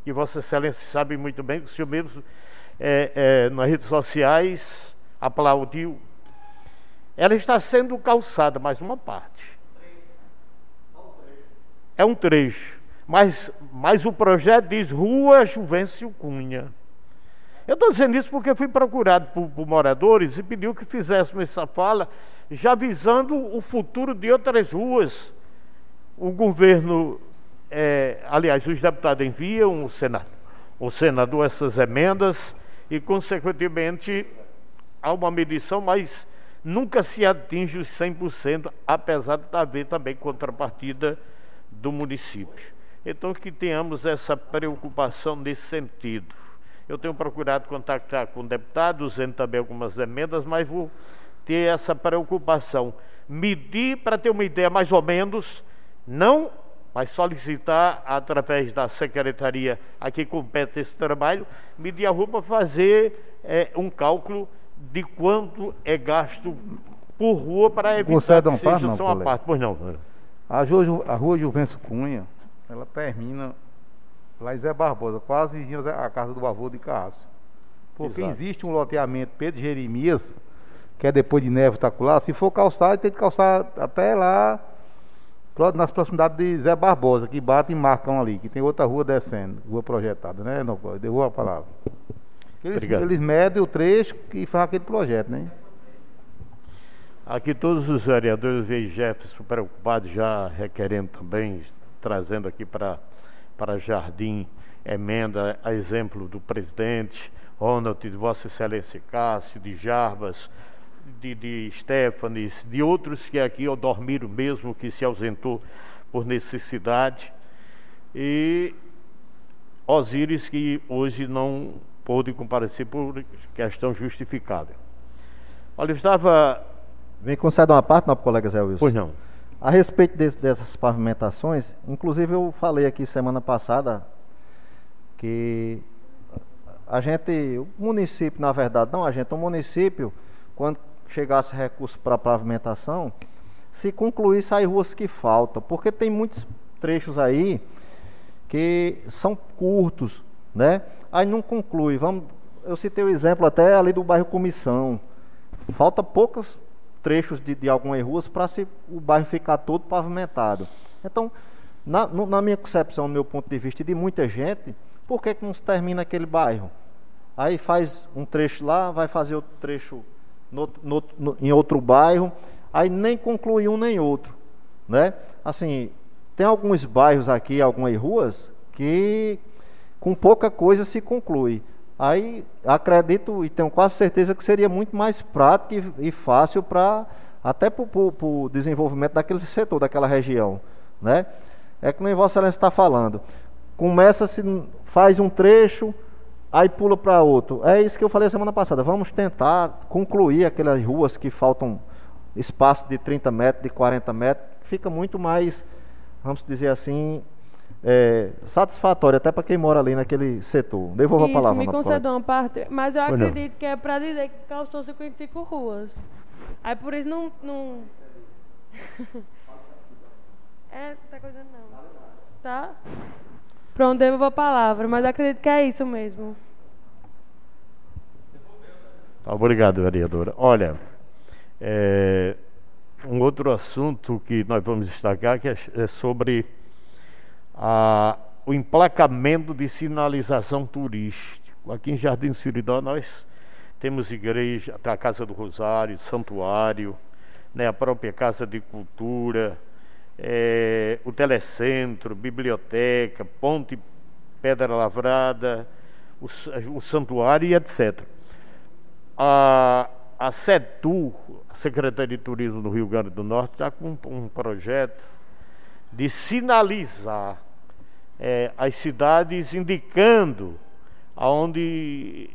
que Vossa Excelência sabe muito bem, que o senhor mesmo é, é, nas redes sociais aplaudiu. Ela está sendo calçada, mais uma parte. É um trecho. Mas, mas o projeto diz Rua Juvencio Cunha. Eu estou dizendo isso porque fui procurado por, por, moradores e pediu que fizéssemos essa fala, já visando o futuro de outras ruas. O governo, é, aliás, os deputados enviam o senador, o senador essas emendas e, consequentemente, há uma medição, mas nunca se atinge os 100%, apesar de haver também contrapartida do município. Então, que tenhamos essa preocupação nesse sentido. Eu tenho procurado contactar com deputados, usando também algumas emendas, mas vou ter essa preocupação. Medir para ter uma ideia mais ou menos, não, mas solicitar através da secretaria a que compete esse trabalho, medir a rua para fazer é, um cálculo de quanto é gasto por rua para evitar Você que seja não, só uma parte. Pois não. A rua, a rua Juvencio Cunha, ela termina lá em Zé Barbosa, quase vizinho à casa do avô de Cássio. Porque Exato. existe um loteamento Pedro Jeremias, que é depois de Neve Tacular, se for calçar, tem que calçar até lá, nas proximidades de Zé Barbosa, que bate e marcam ali, que tem outra rua descendo, rua projetada, né? Não, derruba a palavra. Eles, eles medem o trecho e fazem aquele projeto, né? Aqui todos os vereadores veem Jefferson preocupados, já requerendo também, trazendo aqui para para Jardim, emenda a exemplo do presidente, Ronald, de Vossa Excelência Cássio, de Jarbas, de, de Stefanes, de outros que aqui, o Dormiro mesmo, que se ausentou por necessidade, e Osíris, que hoje não pôde comparecer por questão justificável. Olha, eu estava. Vem conceder uma parte, não, colega Zé Wilson? Pois não. A respeito dessas pavimentações, inclusive eu falei aqui semana passada que a gente, o município, na verdade, não a gente, o município, quando chegasse recurso para pavimentação, se concluísse as ruas que faltam, porque tem muitos trechos aí que são curtos, né? Aí não conclui. Vamos, eu citei o exemplo até ali do bairro Comissão. Falta poucas trechos de, de algumas ruas para o bairro ficar todo pavimentado. Então, na, na, minha concepção, no meu ponto de vista, e de muita gente, por que, que não se termina aquele bairro? Aí faz um trecho lá, vai fazer outro trecho no, no, no, em outro bairro, aí nem conclui um nem outro. Né? Assim, tem alguns bairros aqui, algumas ruas, que com pouca coisa se conclui. Aí acredito e tenho quase certeza que seria muito mais prático e, e fácil para até para o desenvolvimento daquele setor, daquela região. Né? É que nem Vossa Excelência está falando. Começa, se faz um trecho, aí pula para outro. É isso que eu falei semana passada. Vamos tentar concluir aquelas ruas que faltam espaço de 30 metros, de 40 metros. Fica muito mais, vamos dizer assim, é, satisfatória até para quem mora ali naquele setor. Devolvo Isso, a palavra. me uma parte, mas eu Pois não. acredito que é para dizer que calçou 55 ruas. Aí por isso não. não... é, tá coisa não. Tá? Pronto, devolvo a palavra, mas acredito que é isso mesmo. Tá, Obrigado, vereadora. Olha, é, um outro assunto que nós vamos destacar que é, é sobre a- o emplacamento de sinalização turística. Aqui em Jardim Siridó nós temos igreja, a Casa do Rosário, Santuário, né, a própria Casa de Cultura, é, o Telecentro, Biblioteca, Ponte Pedra Lavrada, o, o Santuário e etc a, a SETU, a Secretaria de Turismo do Rio Grande do Norte, está com um, um projeto de sinalizar eh, as cidades indicando aonde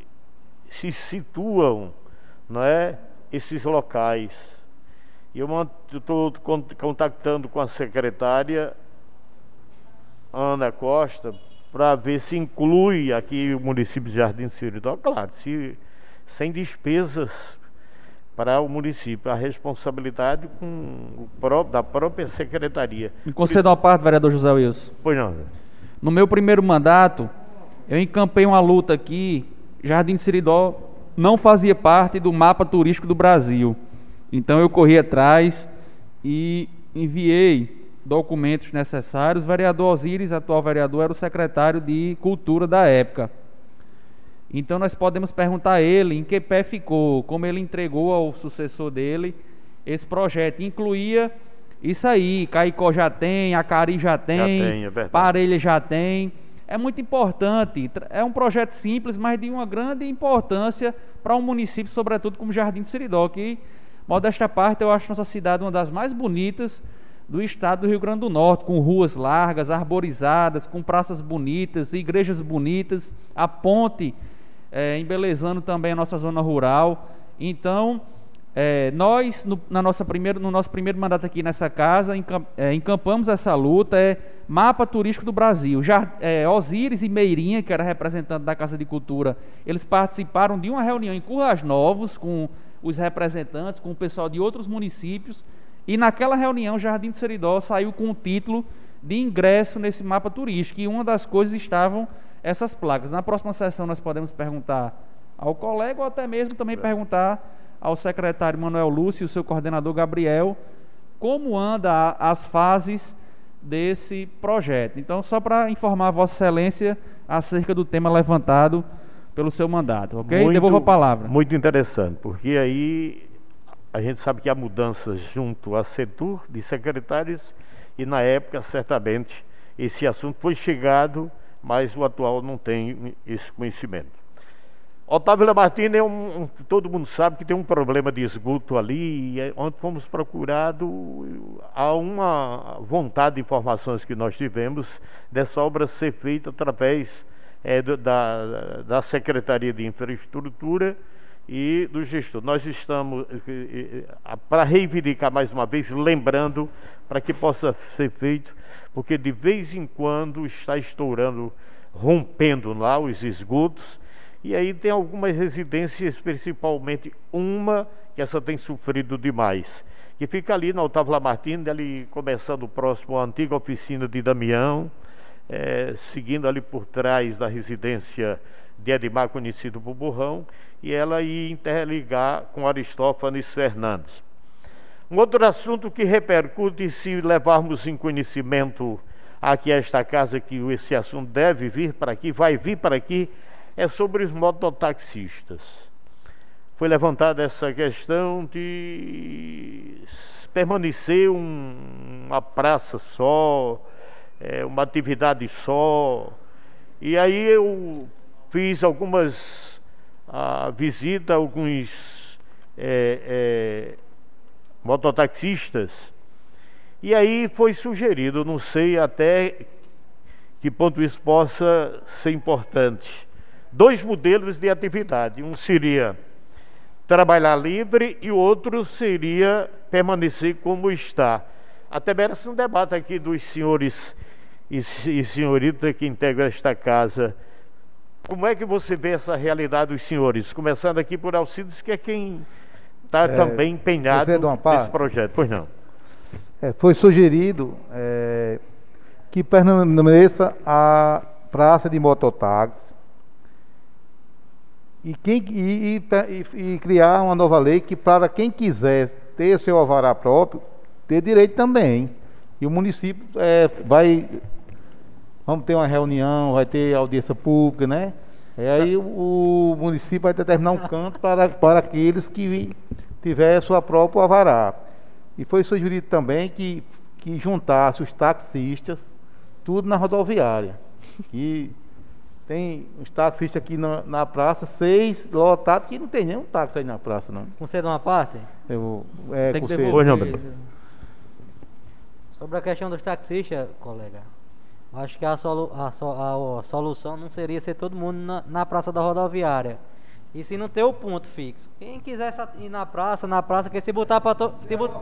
se situam não é, esses locais. E eu estou contactando com a secretária Ana Costa para ver se inclui aqui o município de Jardim Siridó. Claro, se, sem despesas para o município, a responsabilidade com o pró- da própria secretaria. Me conceda uma parte, vereador José Wilson. Pois não. No meu primeiro mandato, eu encampei uma luta aqui. Jardim Siridó não fazia parte do mapa turístico do Brasil. Então eu corri atrás e enviei documentos necessários. O vereador Osíris, atual vereador, era o secretário de Cultura da época. Então nós podemos perguntar a ele em que pé ficou, como ele entregou ao sucessor dele esse projeto. Incluía isso aí, Caicó já tem, Acari já tem, tem, é. Parelha já tem. É muito importante. É um projeto simples, mas de uma grande importância para um município, sobretudo como Jardim de Seridó, que, modesta parte, eu acho nossa cidade uma das mais bonitas do estado do Rio Grande do Norte, com ruas largas, arborizadas, com praças bonitas, igrejas bonitas, a ponte eh, embelezando também a nossa zona rural. Então, eh, nós, no, na nossa primeira, no nosso primeiro mandato aqui nessa casa, encam- eh, encampamos essa luta, é mapa turístico do Brasil. Já, eh, Osíris e Meirinha, que era representante da Casa de Cultura, eles participaram de uma reunião em Currais Novos com os representantes, com o pessoal de outros municípios, e naquela reunião, Jardim do Seridó saiu com o título de ingresso nesse mapa turístico, e uma das coisas estavam essas placas. Na próxima sessão nós podemos perguntar ao colega ou até mesmo também perguntar ao secretário Manuel Lúcio e o seu coordenador Gabriel como anda as fases desse projeto. Então, só para informar a Vossa Excelência acerca do tema levantado pelo seu mandato, ok? Muito- Devolvo a palavra. Muito interessante, porque aí a gente sabe que há mudanças junto à Setur de secretários e na época certamente esse assunto foi chegado, mas o atual não tem esse conhecimento. Otávio Lamartine é um, um- todo mundo sabe que tem um problema de esgoto ali, e é onde fomos procurados, há uma vontade de informações que nós tivemos dessa obra ser feita através é, da, da Secretaria de Infraestrutura e do gestor. Nós estamos, para reivindicar mais uma vez, lembrando para que possa ser feito, porque de vez em quando está estourando, rompendo lá os esgotos, e aí tem algumas residências, principalmente uma que essa tem sofrido demais, que fica ali na Otávio Lamartine, ali começando próximo à antiga oficina de Damião, eh, seguindo ali por trás da residência de Edmar, conhecido por Burrão, e ela ia interligar com Aristófanes Fernandes. Um outro assunto que repercute, se levarmos em conhecimento aqui a esta casa, que esse assunto deve vir para aqui, vai vir para aqui, é sobre os mototaxistas. Foi levantada essa questão de permanecer um- uma praça só, é, uma atividade só. E aí eu fiz algumas visitas a alguns é, é, mototaxistas. E aí foi sugerido, não sei até que ponto isso possa ser importante. Dois modelos de atividade. Um seria trabalhar livre e o outro seria permanecer como está. Até merece um debate aqui dos senhores e, e senhorita que integra esta casa, como é que você vê essa realidade dos senhores? Começando aqui por Alcides, que é quem está É, também empenhado é nesse projeto. Pois não. É, foi sugerido é, que permaneça a praça de mototáxi e, quem, e, e- e- criar uma nova lei que para quem quiser ter seu alvará próprio, ter direito também. E o município é, vai. Vamos ter uma reunião, vai ter audiência pública, né? E aí o, o município vai determinar um canto para, para aqueles que tiver sua própria alvará. E foi sugerido também que, que juntasse os taxistas, tudo na rodoviária. E tem os taxistas aqui na, na praça, seis lotados, que não tem nenhum táxi aí na praça, não. Conceda uma parte? Eu, é, Tem que não. Sobre a questão dos taxistas, colega, acho que a, solu- a so- a- a solução não seria ser todo mundo na, na praça da rodoviária. E se não ter o ponto fixo. Quem quisesse a- ir na praça, na praça, que se botar para to... se bot...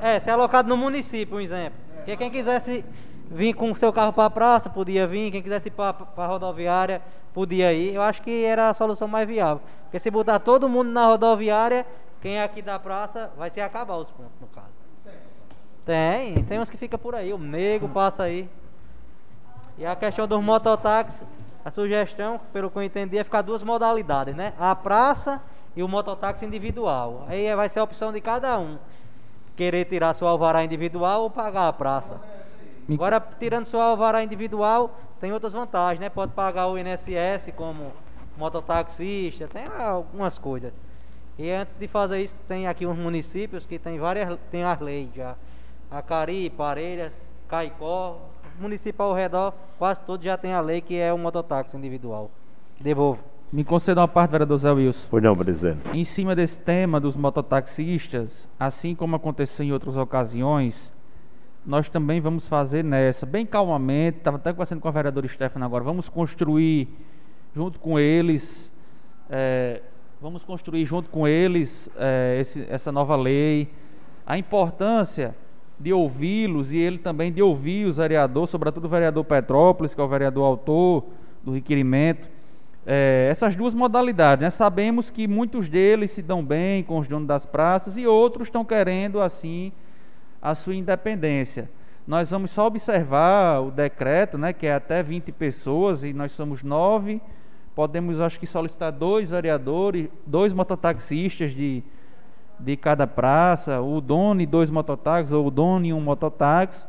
É, ser alocado no município, um exemplo. Porque quem quisesse vir com o seu carro para a praça, podia vir. Quem quisesse ir para a rodoviária, podia ir. Eu acho que era a solução mais viável. Porque se botar todo mundo na rodoviária, quem é aqui da praça vai se acabar os pontos, no caso. Tem, tem uns que fica por aí, o nego passa aí. E a questão dos mototáxis, a sugestão, pelo que eu entendi, é ficar duas modalidades, né? A praça e o mototáxi individual. Aí vai ser a opção de cada um. Querer tirar seu alvará individual ou pagar a praça. Agora, tirando seu alvará individual, tem outras vantagens, né? Pode pagar o INSS como mototaxista, tem algumas coisas. E antes de fazer isso, tem aqui uns municípios que tem várias, tem as leis já. Acari, Parelhas, Caicó, município ao redor, quase todos já tem a lei que é o mototáxi individual. Devolvo. Me conceda uma parte, vereador Zé Wilson. Pois não, presidente. Em cima desse tema dos mototaxistas, assim como aconteceu em outras ocasiões, nós também vamos fazer nessa, bem calmamente. Estava até conversando com a vereadora Stefano agora. Vamos construir junto com eles, eh, vamos construir junto com eles eh, esse- essa nova lei. A importância de ouvi-los e ele também de ouvir os vereadores, sobretudo o vereador Petrópolis, que é o vereador autor do requerimento. É, essas duas modalidades, né? Sabemos que muitos deles se dão bem com os donos das praças e outros estão querendo assim a sua independência. Nós vamos só observar o decreto, né, que é até 20 pessoas e nós somos nove. Podemos, acho que, solicitar dois vereadores, dois mototaxistas de, de cada praça, o dono e dois mototáxis, ou o dono e um mototáxi,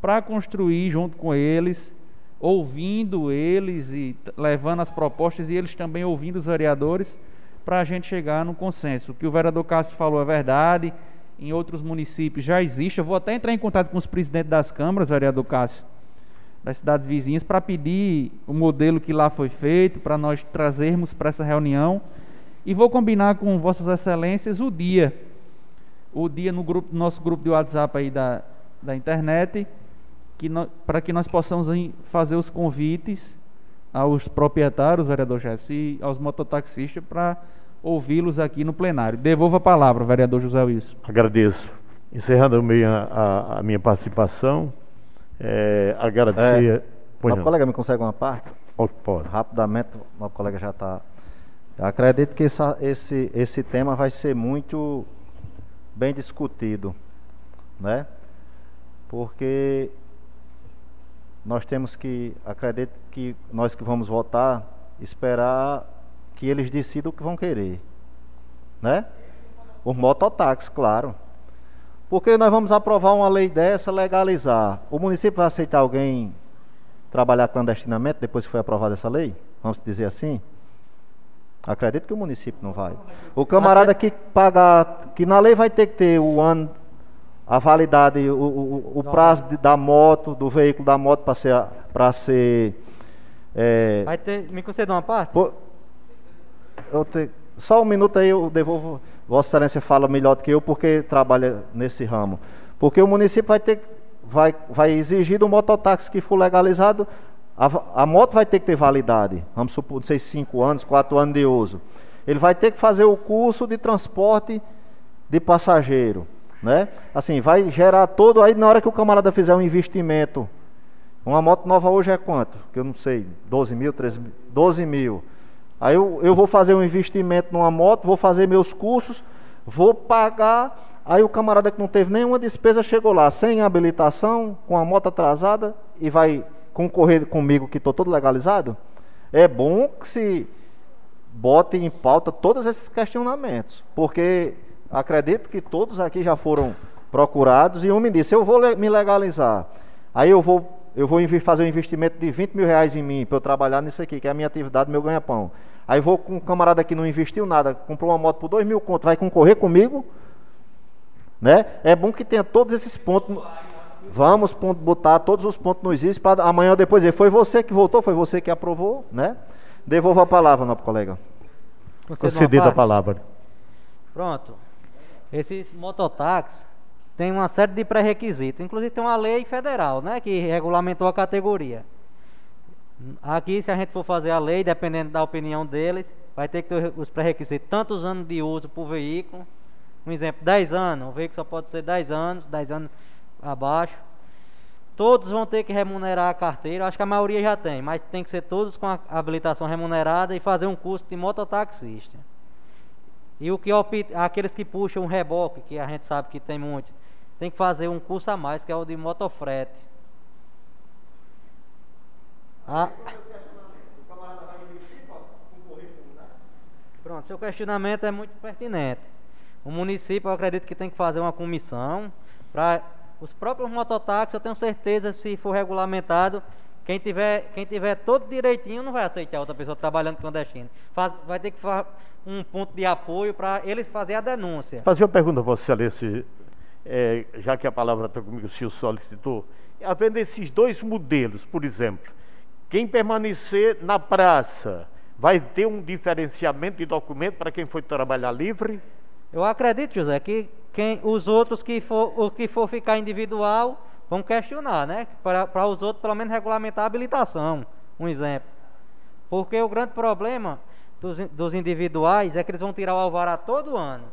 para construir junto com eles, ouvindo eles e levando as propostas e eles também ouvindo os vereadores, para a gente chegar num consenso. O que o vereador Cássio falou é verdade, em outros municípios já existe. Eu vou até entrar em contato com os presidentes das câmaras, vereador Cássio, das cidades vizinhas, para pedir o modelo que lá foi feito, para nós trazermos para essa reunião. E vou combinar com Vossas Excelências o dia. O dia no grupo, no nosso grupo de WhatsApp aí da, da internet, para que nós possamos fazer os convites aos proprietários, vereador Jefferson, e aos mototaxistas para ouvi-los aqui no plenário. Devolvo a palavra, vereador José Wilson. Agradeço. Encerrando a minha, a, a minha participação, é, agradecer. Pois Meu colega me consegue uma parte? Pode, pode. Rapidamente, meu colega já está. Acredito que essa- esse, esse tema vai ser muito bem discutido, né? Porque nós temos que, acredito que nós que vamos votar, esperar que eles decidam o que vão querer, né? Os mototáxis, claro. Porque nós vamos aprovar uma lei dessa, legalizar. O município vai aceitar alguém trabalhar clandestinamente depois que foi aprovada essa lei? Vamos dizer assim? Acredito que o município não vai. O camarada que pagar, que na lei vai ter que ter o ano, a validade, o, o, o prazo de- da moto, do veículo da moto para ser, para ser é, Vai ter, me conceda uma parte? Pô, eu te- só um minuto aí eu devolvo. Vossa Excelência fala melhor do que eu porque trabalha nesse ramo. Porque o município vai ter vai, vai exigir do mototáxi que for legalizado, a, a moto vai ter que ter validade. Vamos supor, não sei, cinco anos, quatro anos de uso. Ele vai ter que fazer o curso de transporte de passageiro, né? Assim, vai gerar todo aí na hora que o camarada fizer um investimento Uma moto nova hoje é quanto? Que eu não sei, 12 mil, 13 mil, 12 mil. Aí eu, eu vou fazer um investimento numa moto, vou fazer meus cursos, vou pagar. Aí o camarada que não teve nenhuma despesa chegou lá sem habilitação, com a moto atrasada e vai concorrer comigo que estou todo legalizado? É bom que se bote em pauta todos esses questionamentos, porque acredito que todos aqui já foram procurados e um me disse: eu vou me legalizar. Aí eu vou eu vou fazer um investimento de 20 mil reais em mim para eu trabalhar nisso aqui, que é a minha atividade, meu ganha-pão. Aí vou com um camarada que não investiu nada, comprou uma moto por 2 mil conto, vai concorrer comigo? Né? É bom que tenha todos esses pontos. Vamos botar todos os pontos nos is para amanhã ou depois dizer, foi você que votou, foi você que aprovou, né? Devolvo a palavra, nosso colega. Concedida a palavra. Pronto. Esses mototáxis tem uma série de pré-requisitos. Inclusive tem uma lei federal, né, que regulamentou a categoria. Aqui, se a gente for fazer a lei, dependendo da opinião deles, vai ter que ter os pré-requisitos, tantos anos de uso por veículo. Um exemplo, 10 anos, o veículo só pode ser 10 anos, 10 anos abaixo. Todos vão ter que remunerar a carteira, acho que a maioria já tem, mas tem que ser todos com a habilitação remunerada e fazer um curso de mototaxista. E o que aqueles que puxam um reboque, que a gente sabe que tem muito, tem que fazer um curso a mais, que é o de motofrete. Ah. Pronto, seu questionamento é muito pertinente. O município, eu acredito que tem que fazer uma comissão para os próprios mototáxis, eu tenho certeza, se for regulamentado, quem tiver, quem tiver todo direitinho não vai aceitar outra pessoa trabalhando clandestino. Faz, vai ter que fazer um ponto de apoio para eles fazerem a denúncia. Fazer uma pergunta a você, Alice, é, já que a palavra está comigo, o senhor solicitou. Havendo esses dois modelos, por exemplo, quem permanecer na praça vai ter um diferenciamento de documento para quem for trabalhar livre? Eu acredito, José, que quem, os outros que for, o que for ficar individual vão questionar, né? Para os outros, pelo menos, regulamentar a habilitação, um exemplo. Porque o grande problema dos, dos individuais é que eles vão tirar o alvará todo ano.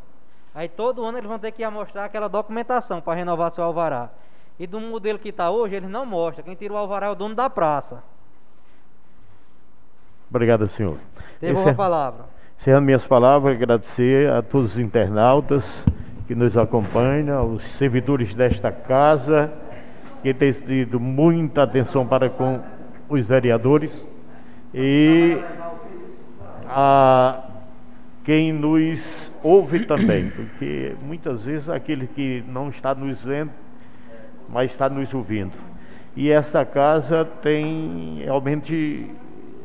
Aí todo ano eles vão ter que mostrar aquela documentação para renovar seu alvará. E do modelo que está hoje, eles não mostram. Quem tira o alvará é o dono da praça. Obrigado, senhor. Devolvo a palavra. Encerrando minhas palavras, agradecer a todos os internautas que nos acompanham, aos servidores desta casa que tem tido muita atenção para com os vereadores e a quem nos ouve também, porque muitas vezes aquele que não está nos vendo, mas está nos ouvindo. E essa casa tem realmente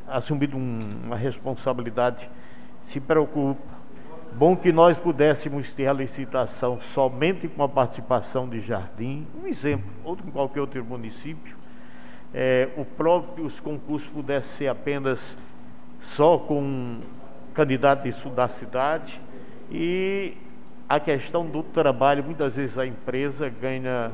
assumido um, uma responsabilidade, se preocupa Bom que nós pudéssemos ter a licitação somente com a participação de Jardim, um exemplo, ou em qualquer outro município. É, o próprio, os concursos pudessem ser apenas só com candidatos da cidade e a questão do trabalho, muitas vezes a empresa ganha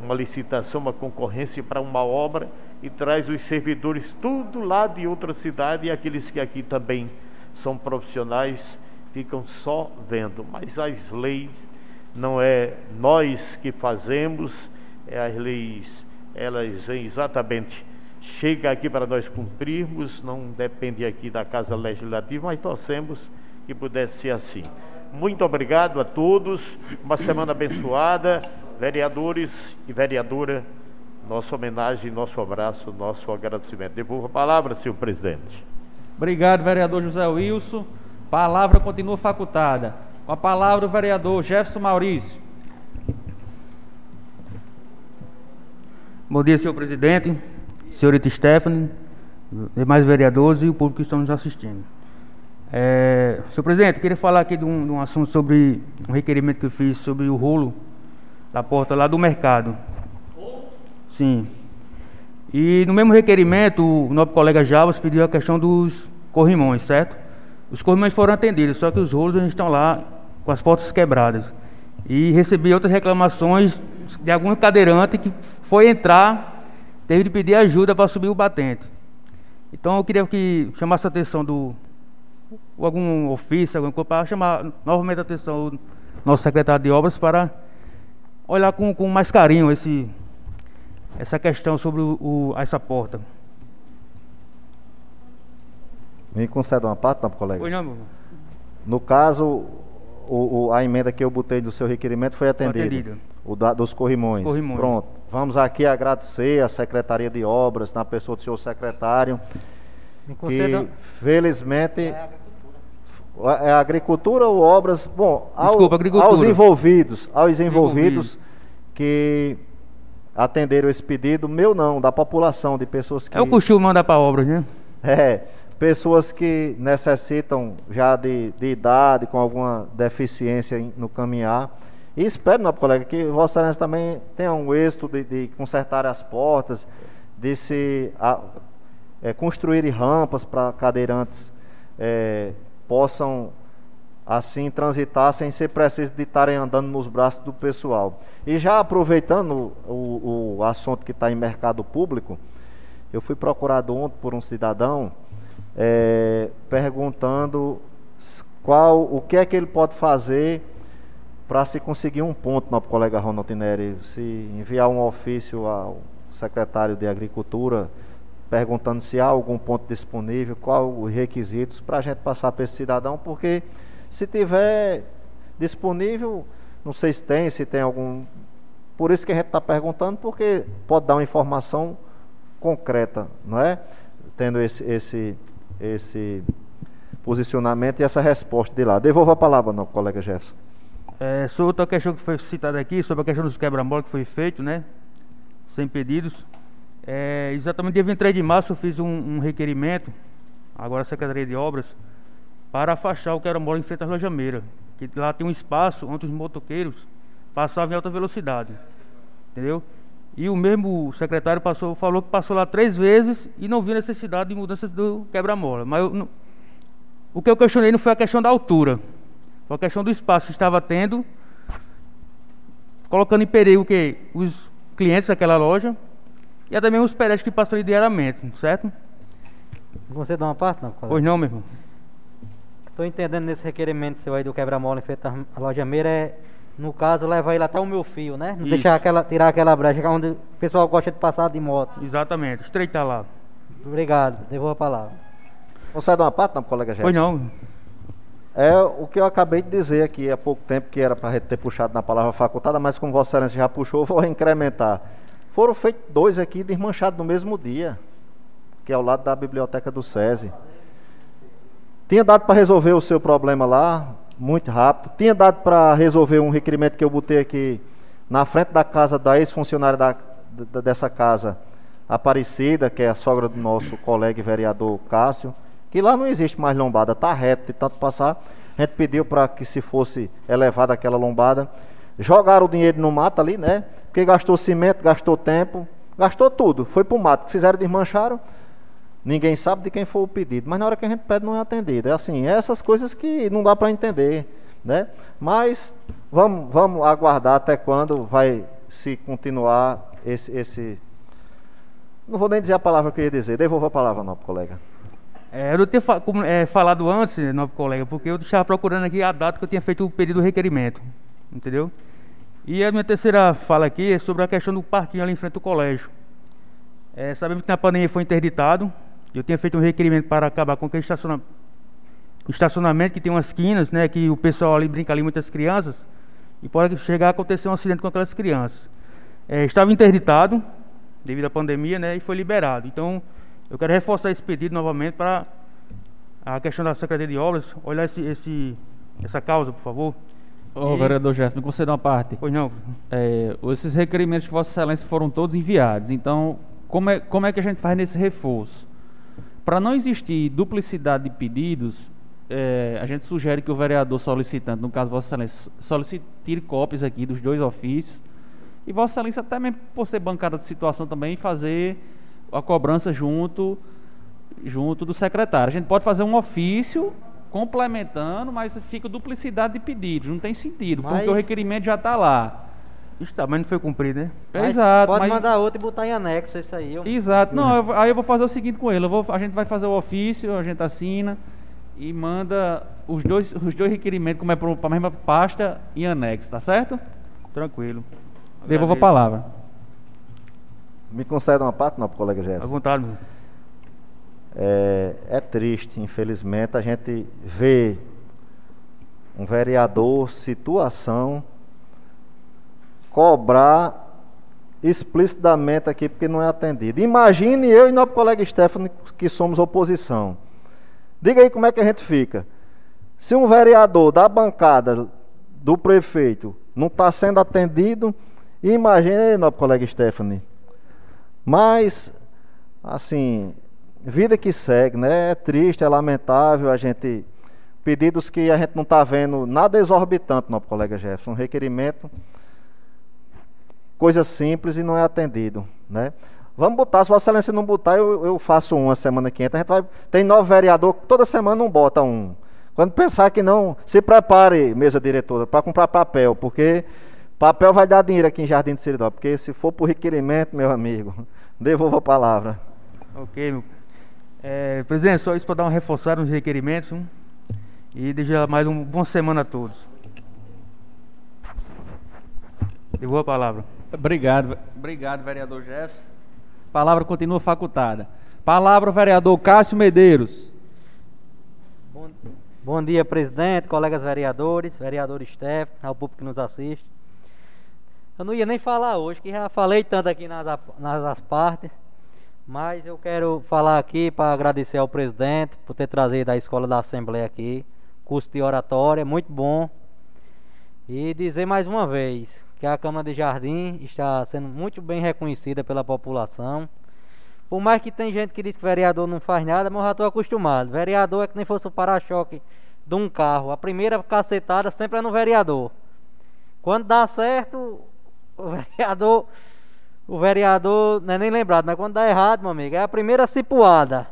uma licitação, uma concorrência para uma obra e traz os servidores tudo lá de outra cidade e aqueles que aqui também são profissionais ficam só vendo, mas as leis não é nós que fazemos, é as leis, elas vêm exatamente, chega aqui para nós cumprirmos, não depende aqui da Casa Legislativa, mas torcemos que pudesse ser assim. Muito obrigado a todos, uma semana abençoada, vereadores e vereadora, nossa homenagem, nosso abraço, nosso agradecimento. Devolvo a palavra, senhor presidente. Obrigado, vereador José Wilson. Palavra continua facultada. Com a palavra o vereador Jefferson Maurício. Bom dia, senhor presidente, senhorita Stephanie, demais vereadores e o público que estão nos assistindo. É, senhor presidente, queria falar aqui de um, de um, assunto sobre um requerimento que eu fiz sobre o rolo da porta lá do mercado. Sim. E no mesmo requerimento, o nosso colega Javas pediu a questão dos corrimões, certo? Os corrimões foram atendidos, só que os rolos estão lá com as portas quebradas. E recebi outras reclamações de algum cadeirante que foi entrar, teve de pedir ajuda para subir o batente. Então eu queria que chamasse a atenção do algum ofício, alguma coisa, para chamar novamente a atenção do nosso secretário de obras para olhar com, com mais carinho esse, essa questão sobre o, o- essa porta. Me conceda uma parte, não, colega? Pois não, meu irmão? No caso, o- o- a emenda que eu botei do seu requerimento foi atendida. atendida. O da- dos corrimões. Corrimões. Pronto. Vamos aqui agradecer à Secretaria de Obras, na pessoa do senhor secretário, Me que felizmente é agricultura ou obras, bom, ao- Desculpa, agricultura. aos envolvidos, aos envolvidos Envolvido. que atenderam esse pedido, meu não, da população, de pessoas que É o costume mandar para obras, né? é, pessoas que necessitam já de, de idade, com alguma deficiência no caminhar. E espero, não, colega, que Vossa Excelência também tenha um êxito de, de consertar as portas, de se a, é, construir rampas para cadeirantes é, possam assim transitar sem ser preciso de estarem andando nos braços do pessoal. E já aproveitando o, o assunto que está em mercado público, eu fui procurado ontem por um cidadão eh, perguntando qual o que é que ele pode fazer para se conseguir um ponto, nosso colega Ronald Neri, se enviar um ofício ao secretário de Agricultura perguntando se há algum ponto disponível, qual os requisitos para a gente passar para esse cidadão, porque se tiver disponível, não sei se tem, se tem algum. Por isso que a gente está perguntando, porque pode dar uma informação concreta, não é? Tendo esse, esse, esse posicionamento e essa resposta de lá. Devolvo a palavra, não, colega Jefferson. É, sobre outra questão que foi citada aqui, sobre a questão dos quebra-mola que foi feito, né? Sem pedidos. É, exatamente dia 23 de março eu fiz um, um requerimento, agora a Secretaria de Obras, para afastar o quebra-mola em frente à Lojameira. Que lá tem um espaço onde os motoqueiros passavam em alta velocidade. Entendeu? E o mesmo secretário passou, falou que passou lá três vezes e não viu necessidade de mudanças do quebra-mola. Mas eu o que eu questionei não foi a questão da altura. Foi a questão do espaço que estava tendo, colocando em perigo o quê? Os clientes daquela loja e também os pedestres que passam ali diariamente, certo? Me conceda uma parte, não? Pois não, meu irmão. Estou entendendo nesse requerimento seu aí do quebra-mola em frente à loja meira é, no caso, levar ele até o meu fio, né? Não Isso. deixar aquela, tirar aquela brecha que é onde o pessoal gosta de passar de moto. Exatamente, estreitar lá. Obrigado, devolvo a palavra. Concede uma parte, não, colega Jefferson? Pois não. É o que eu acabei de dizer aqui há pouco tempo, que era para a gente ter puxado na palavra facultada, mas como Vossa Excelência já puxou, eu vou incrementar. Foram feitos dois aqui desmanchados no mesmo dia, que é ao lado da biblioteca do SESI. Tinha dado para resolver o seu problema lá, muito rápido. Tinha dado para resolver um requerimento que eu botei aqui na frente da casa da ex-funcionária da, da- dessa casa, Aparecida, que é a sogra do nosso colega vereador Cássio, que lá não existe mais lombada, está reto de tanto passar. A gente pediu para que se fosse elevada aquela lombada. Jogaram o dinheiro no mato ali, né? Porque gastou cimento, gastou tempo, gastou tudo. Foi pro mato. Fizeram, desmancharam. Ninguém sabe de quem foi o pedido, mas na hora que a gente pede não é atendido. É assim, é essas coisas que não dá para entender, né? Mas vamos, vamos aguardar até quando vai se continuar esse, esse... Não vou nem dizer a palavra que eu ia dizer. Devolvo a palavra, não, pro colega. É, eu não tinha fa- é, falado antes, novo colega, porque eu estava procurando aqui a data que eu tinha feito o pedido do requerimento. Entendeu? E a minha terceira fala aqui é sobre a questão do parquinho ali em frente ao colégio. É, sabemos que na pandemia foi interditado. Eu tinha feito um requerimento para acabar com aquele estaciona- estacionamento que tem umas quinas, né? Que o pessoal ali brinca ali, muitas crianças. E pode chegar a acontecer um acidente com aquelas crianças. É, estava interditado devido à pandemia, né? E foi liberado. Então, eu quero reforçar esse pedido novamente para a questão da Secretaria de Obras olhar esse, esse- essa causa, por favor. Ô, E- vereador Jefferson, me conceda uma parte. Pois não. É, esses requerimentos de Vossa Excelência foram todos enviados. Então, como é, como é que a gente faz nesse reforço? Para não existir duplicidade de pedidos, é, a gente sugere que o vereador solicitante, no caso Vossa Excelência, solicite tire cópias aqui dos dois ofícios. E Vossa Excelência, até mesmo por ser bancada de situação também, fazer a cobrança junto, junto do secretário. A gente pode fazer um ofício complementando, mas fica duplicidade de pedidos. Não tem sentido, porque Mas- o requerimento já está lá. Está, mas não foi cumprido, né? Mas Exato. Pode mas- mandar outro e botar em anexo isso aí. ó. Exato. Não, eu- aí eu vou fazer o seguinte com ele. eu vou- a gente vai fazer o ofício, a gente assina e manda os dois, os dois requerimentos, como é para a mesma pasta, em anexo, tá certo? Tranquilo. Devolvo a palavra. Me concede uma parte, não, colega À Jefferson? vontade. meu. É, é triste, infelizmente, a gente vê um vereador, situação, cobrar explicitamente aqui porque não é atendido. Imagine eu e nosso colega Stephanie, que somos oposição. Diga aí como é que a gente fica. Se um vereador da bancada do prefeito não está sendo atendido, imagine, nosso colega Stephanie. Mas, assim, vida que segue, né? É triste, é lamentável a gente. Pedidos que a gente não está vendo nada exorbitante, nosso colega Jefferson. Um requerimento, coisa simples e não é atendido, né? Vamos botar, se Vossa Excelência não botar, eu, eu faço uma semana que entra. A gente vai, tem nove vereador, toda semana não bota um. Quando pensar que não, se prepare, mesa diretora, para comprar papel, porque papel vai dar dinheiro aqui em Jardim de Seridó, porque se for por requerimento, meu amigo, devolva a palavra. Ok, meu. É, presidente, só isso para dar uma reforçada nos requerimentos. hum, E desejar mais uma boa semana a todos. Devolvo a palavra. Obrigado, obrigado, vereador Jefferson. Palavra continua facultada. Palavra, vereador Cássio Medeiros. Bom, bom dia, presidente, colegas vereadores, vereador Steph, ao público que nos assiste. Eu não ia nem falar hoje, que já falei tanto aqui nas, nas as partes, mas eu quero falar aqui para agradecer ao presidente por ter trazido a escola da Assembleia aqui, curso de oratória, muito bom. E dizer mais uma vez que a Câmara de Jardim está sendo muito bem reconhecida pela população. Por mais que tem gente que diz que vereador não faz nada, mas eu já estou acostumado. Vereador é que nem fosse o para-choque de um carro. A primeira cacetada sempre é no vereador. Quando dá certo, o vereador. O vereador não é nem lembrado, mas quando dá errado, meu amigo, é a primeira cipuada.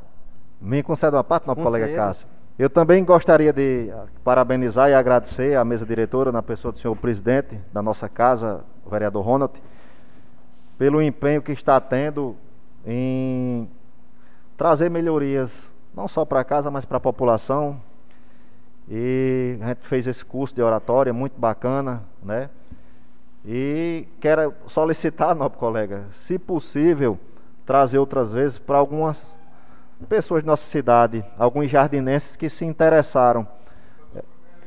Me concede uma parte, nosso colega. Cássio. Eu também gostaria de ah, parabenizar e agradecer à mesa diretora, na pessoa do senhor presidente da nossa casa, o vereador Ronald, pelo empenho que está tendo em trazer melhorias, não só para casa, mas para a população. E a gente fez esse curso de oratória, muito bacana, né? E quero solicitar, nosso colega, se possível, trazer outras vezes para algumas pessoas de nossa cidade, alguns jardinenses que se interessaram.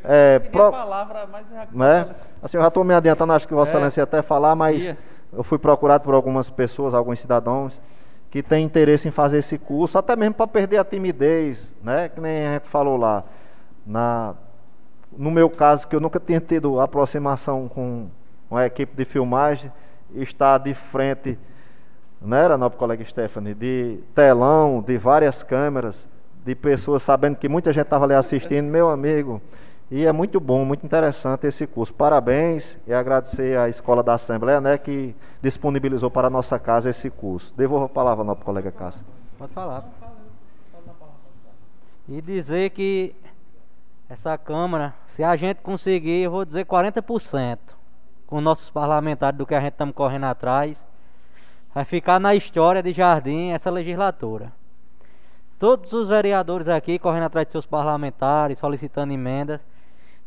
É, pro- palavra, mas né? Assim, eu já estou me adiantando, acho que Vossa É. Excelência ia até falar, mas eu fui procurado por algumas pessoas, alguns cidadãos que têm interesse em fazer esse curso, até mesmo para perder a timidez, né? Que nem a gente falou lá. Na, no meu caso, que eu nunca tinha tido aproximação com uma equipe de filmagem, estar de frente, não era, nosso colega Stephanie, de telão, de várias câmeras, de pessoas sabendo que muita gente estava ali assistindo, meu amigo. E é muito bom, muito interessante esse curso. Parabéns e agradecer à Escola da Assembleia, né, que disponibilizou para a nossa casa esse curso. Devolvo a palavra ao nosso colega Cássio. Pode falar. E dizer que essa Câmara, se a gente conseguir, eu vou dizer 40% com nossos parlamentares do que a gente estamos correndo atrás, vai ficar na história de Jardim essa legislatura. Todos os vereadores aqui correndo atrás de seus parlamentares, solicitando emendas.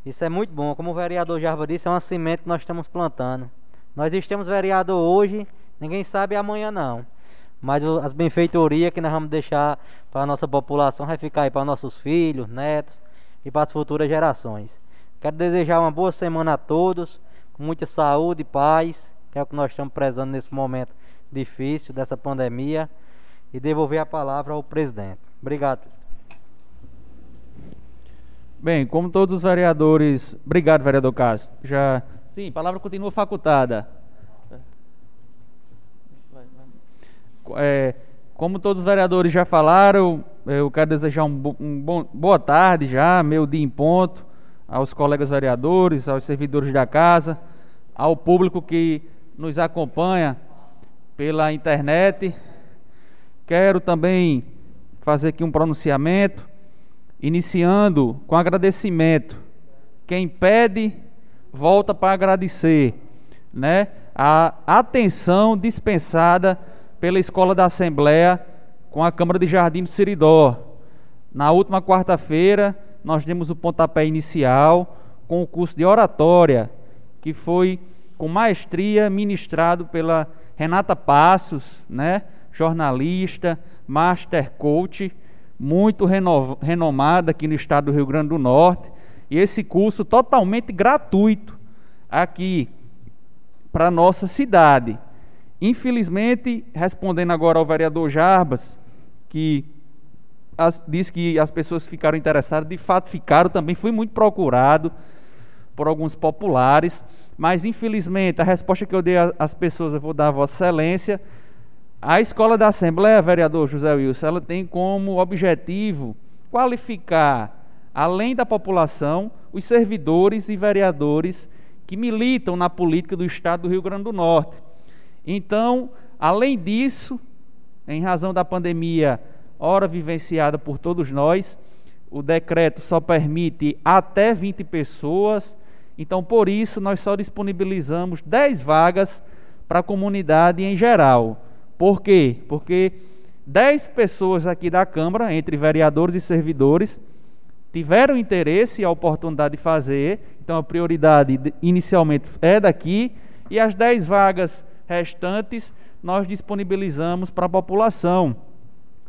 Isso é muito bom. Como o vereador Jarva disse, é uma semente que nós estamos plantando. Nós estamos vereador hoje, ninguém sabe amanhã não. Mas as benfeitorias que nós vamos deixar para a nossa população vai ficar aí para nossos filhos, netos e para as futuras gerações. Quero desejar uma boa semana a todos, com muita saúde e paz, que é o que nós estamos prezando nesse momento difícil dessa pandemia, e devolver a palavra ao presidente. Obrigado, presidente. Bem, como todos os vereadores. Obrigado, vereador Cássio. Já. Sim, palavra continua facultada. É, como todos os vereadores já falaram, eu quero desejar um, bo- um bom, boa tarde já, meu dia em ponto, aos colegas vereadores, aos servidores da casa, ao público que nos acompanha pela internet. Quero também fazer aqui um pronunciamento, iniciando com agradecimento. Quem pede, volta para agradecer, né? A atenção dispensada pela Escola da Assembleia com a Câmara de Jardim do Seridó. Na última quarta-feira, nós demos o pontapé inicial com o curso de oratória, que foi com maestria, ministrado pela Renata Passos, né? jornalista, master coach, muito renomada aqui no estado do Rio Grande do Norte. E esse curso totalmente gratuito aqui para nossa cidade. Infelizmente, respondendo agora ao vereador Jarbas, que as, disse que as pessoas ficaram interessadas, de fato ficaram também, fui muito procurado por alguns populares, mas infelizmente a resposta que eu dei às pessoas, eu vou dar a Vossa Excelência, a Escola da Assembleia, vereador José Wilson, ela tem como objetivo qualificar, além da população, os servidores e vereadores que militam na política do Estado do Rio Grande do Norte. Então, além disso, em razão da pandemia, ora vivenciada por todos nós, o decreto só permite até 20 pessoas, então por isso nós só disponibilizamos 10 vagas para a comunidade em geral. Por quê? Porque 10 pessoas aqui da Câmara, entre vereadores e servidores, tiveram interesse e a oportunidade de fazer, então a prioridade inicialmente é daqui, e as 10 vagas restantes nós disponibilizamos para a população.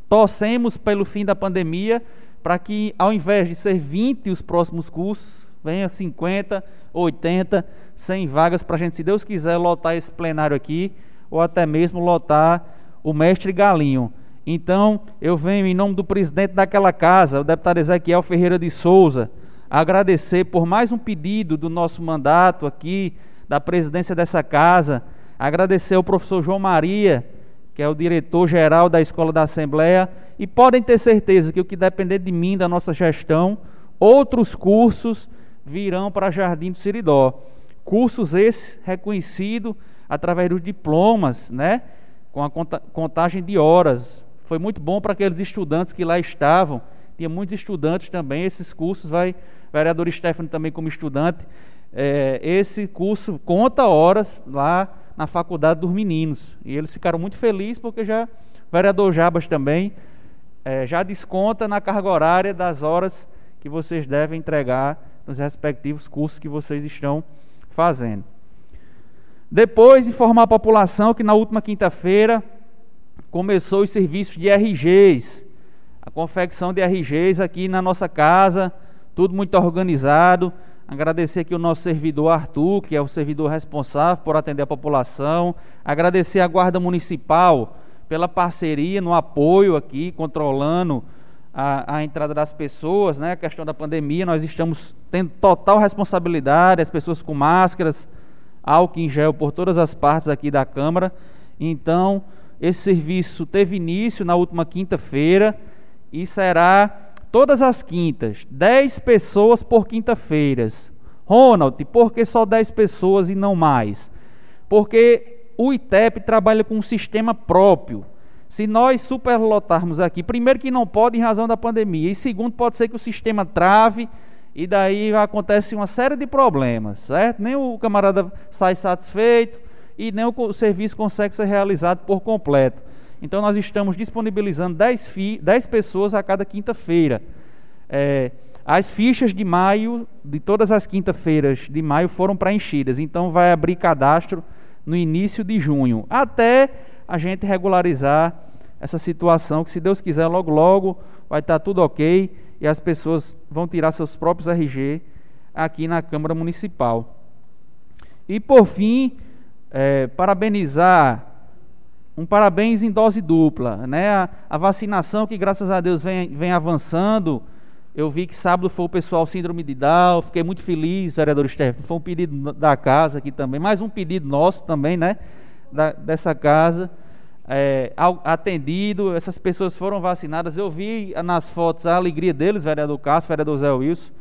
Torcemos pelo fim da pandemia para que, ao invés de ser 20 os próximos cursos, venha 50, 80, 100 vagas para a gente, se Deus quiser, lotar esse plenário aqui ou até mesmo lotar o mestre Galinho. Então, eu venho em nome do presidente daquela casa, o deputado Ezequiel Ferreira de Souza, agradecer por mais um pedido do nosso mandato aqui, da presidência dessa casa, agradecer ao professor João Maria, que é o diretor-geral da Escola da Assembleia, e podem ter certeza que o que depender de mim, da nossa gestão, outros cursos virão para Jardim do Siridó. Cursos esses reconhecidos através dos diplomas, né? com a contagem de horas. Foi muito bom para aqueles estudantes que lá estavam. Tinha muitos estudantes também. Esses cursos, vai, vereador Stefano também como estudante. É, esse curso conta horas lá na faculdade dos meninos. E eles ficaram muito felizes porque já, o vereador Jabas também, é, já desconta na carga horária das horas que vocês devem entregar nos respectivos cursos que vocês estão fazendo. Depois, informar a população que na última quinta-feira começou os serviços de RGs, a confecção de RGs aqui na nossa casa, tudo muito organizado. Agradecer aqui o nosso servidor Arthur, que é o servidor responsável por atender a população. Agradecer a Guarda Municipal pela parceria no apoio aqui, controlando a, a, entrada das pessoas, né? A questão da pandemia, nós estamos tendo total responsabilidade, as pessoas com máscaras, álcool em gel por todas as partes aqui da Câmara. Então, esse serviço teve início na última quinta-feira e será todas as quintas, 10 pessoas por quinta-feiras. Ronald, por que só 10 pessoas e não mais? Porque o ITEP trabalha com um sistema próprio. Se nós superlotarmos aqui, primeiro que não pode em razão da pandemia, e segundo, pode ser que o sistema trave e daí acontece uma série de problemas, certo? Nem o camarada sai satisfeito e nem o serviço consegue ser realizado por completo. Então nós estamos disponibilizando 10, fi 10 pessoas a cada quinta-feira. É, as fichas de maio, de todas as quinta-feiras de maio, foram preenchidas. Então vai abrir cadastro no início de junho, até a gente regularizar essa situação, que se Deus quiser, logo logo vai estar tudo ok e as pessoas vão tirar seus próprios RG aqui na Câmara Municipal. E por fim, é, parabenizar, um parabéns em dose dupla, né? A, a, vacinação que graças a Deus vem, vem avançando. Eu vi que sábado foi o pessoal síndrome de Down, fiquei muito feliz, vereador Stefano. Foi um pedido da casa aqui também, mais um pedido nosso também, né? Da, dessa casa é, atendido, essas pessoas foram vacinadas. Eu vi nas fotos a alegria deles, vereador Cássio, vereador Zé Wilson,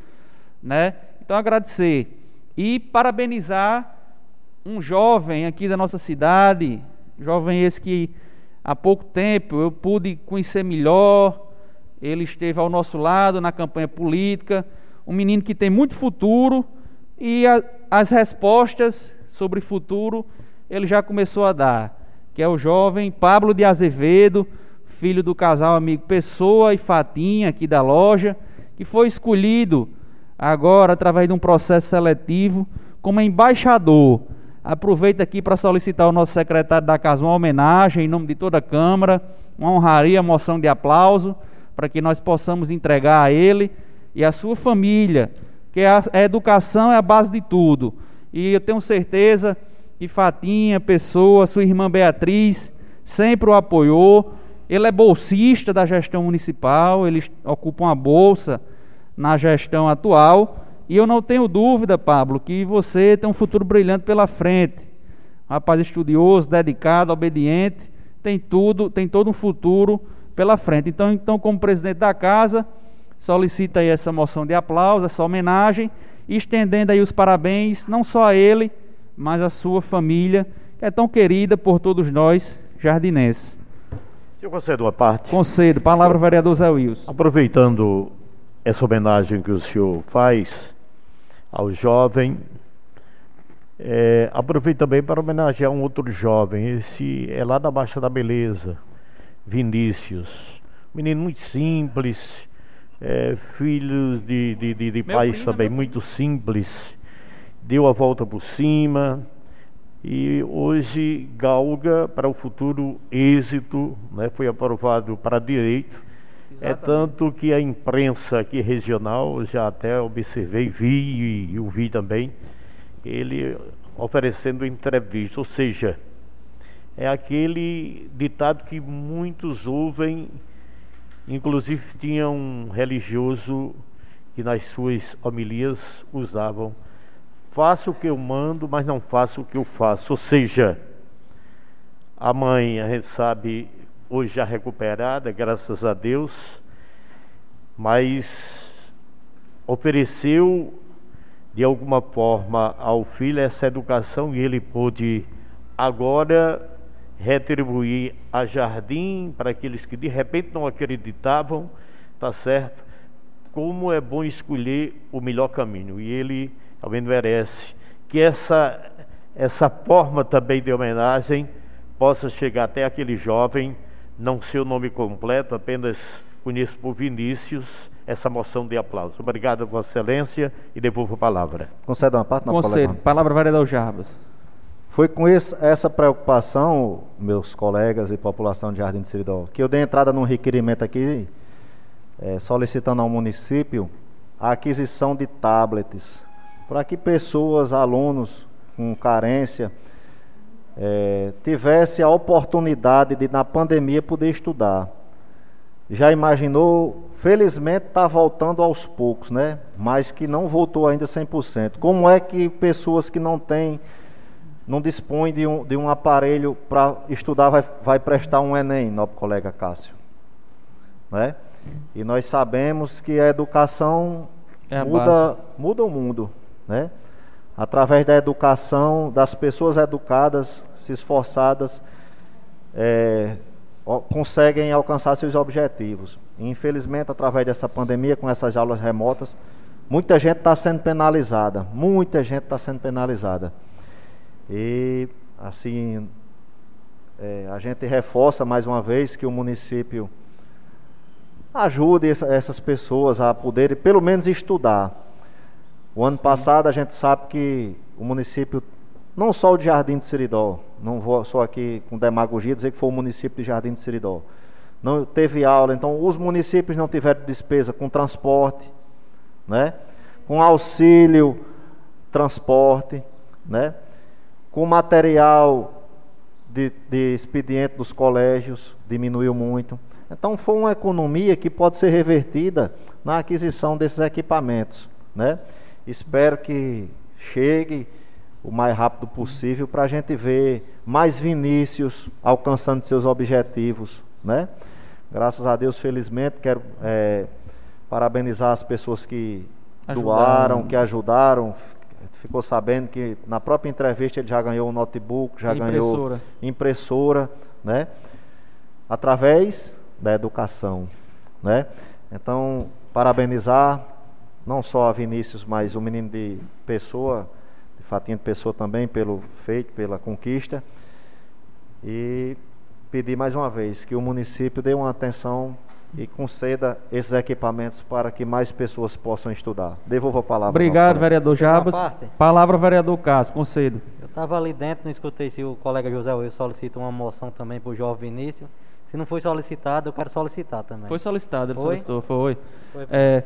né? Então agradecer e parabenizar um jovem aqui da nossa cidade, jovem esse que há pouco tempo eu pude conhecer melhor, ele esteve ao nosso lado na campanha política, um menino que tem muito futuro e a, as respostas sobre futuro ele já começou a dar que é o jovem Pablo de Azevedo, filho do casal amigo Pessoa e Fatinha, aqui da loja, que foi escolhido agora, através de um processo seletivo, como embaixador Aproveito aqui para solicitar ao nosso secretário da casa uma homenagem em nome de toda a Câmara, uma honraria, moção de aplauso, para que nós possamos entregar a ele e a sua família, que a, a educação é a base de tudo. E eu tenho certeza que Fatinha, pessoa, sua irmã Beatriz, sempre o apoiou. Ele é bolsista da gestão municipal, ele ocupa uma bolsa na gestão atual. E eu não tenho dúvida, Pablo, que você tem um futuro brilhante pela frente. Rapaz estudioso, dedicado, obediente, tem tudo, tem todo um futuro pela frente. Então, então como presidente da casa, solicita aí essa moção de aplauso, essa homenagem, estendendo aí os parabéns, não só a ele, mas a sua família, que é tão querida por todos nós, jardinenses. Eu concedo uma parte. Concedo. Palavra, vereador Zé Wilson. Aproveitando essa homenagem que o senhor faz ao jovem, é, aproveito também para homenagear um outro jovem. Esse é lá da Baixa da Beleza, Vinícius. Menino muito simples, é, filho de, de, de, de pais também muito simples. Deu a volta por cima e hoje galga para o futuro êxito, né, foi aprovado para direito. É Exatamente. É tanto que a imprensa aqui regional, já até observei, vi e ouvi também, ele oferecendo entrevista, ou seja, é aquele ditado que muitos ouvem, inclusive tinha um religioso que nas suas homilias usavam faço o que eu mando, mas não faço o que eu faço. Ou seja, a mãe, a gente sabe, hoje já recuperada, graças a Deus, mas ofereceu de alguma forma ao filho essa educação e ele pôde agora retribuir a jardim para aqueles que de repente não acreditavam, tá certo? Como é bom escolher o melhor caminho. E ele também merece que essa, essa forma também de homenagem possa chegar até aquele jovem, não seu nome completo, apenas conheço por Vinícius, essa moção de aplauso. Obrigado, Vossa Excelência, e devolvo a palavra. Concede uma parte? Não, Concedo. Palavra, vereador Jarbas. Foi com esse, essa preocupação, meus colegas e população de Jardim de Seridó, que eu dei entrada num requerimento aqui, é, solicitando ao município a aquisição de tablets para que pessoas, alunos com carência, é, tivesse a oportunidade de na pandemia poder estudar. Já imaginou? Felizmente está voltando aos poucos, né? Mas que não voltou ainda 100%. Como é que pessoas que não têm, não dispõem de um, de um aparelho para estudar vai, vai prestar um Enem, nosso colega Cássio? Né? E nós sabemos que a educação é a muda, muda o mundo né? Através da educação, das pessoas educadas, se esforçadas, é, conseguem alcançar seus objetivos. Infelizmente, através dessa pandemia, com essas aulas remotas, muita gente está sendo penalizada. Muita gente está sendo penalizada. E, assim, é, a gente reforça mais uma vez que o município ajude essas pessoas a poderem, pelo menos, estudar. O ano Sim. passado a gente sabe que o município, não só o de Jardim de Seridó, não vou só aqui com demagogia dizer que foi o município de Jardim de Seridó, não teve aula, então os municípios não tiveram despesa com transporte, né? com auxílio transporte, né? com material de, de expediente dos colégios, diminuiu muito. Então foi uma economia que pode ser revertida na aquisição desses equipamentos, né? Espero que chegue o mais rápido possível para a gente ver mais Vinícius alcançando seus objetivos, né? Graças a Deus, felizmente, quero é, parabenizar as pessoas que ajudaram. doaram, que ajudaram. Ficou sabendo que na própria entrevista ele já ganhou um notebook, já impressora. ganhou impressora, né? Através da educação, né? Então, parabenizar não só a Vinícius, mas o menino de Pessoa, de Fatinha de Pessoa também, pelo feito, pela conquista. E pedir mais uma vez que o município dê uma atenção e conceda esses equipamentos para que mais pessoas possam estudar. Devolvo a palavra. Obrigado, vereador Jabas. Palavra, vereador Cássio, concedo. Eu Estava ali dentro, não escutei se o colega José Will solicita uma moção também para o jovem Vinícius. Se não foi solicitado, eu quero solicitar também. Foi solicitado, ele Foi? solicitou, foi. Foi. É,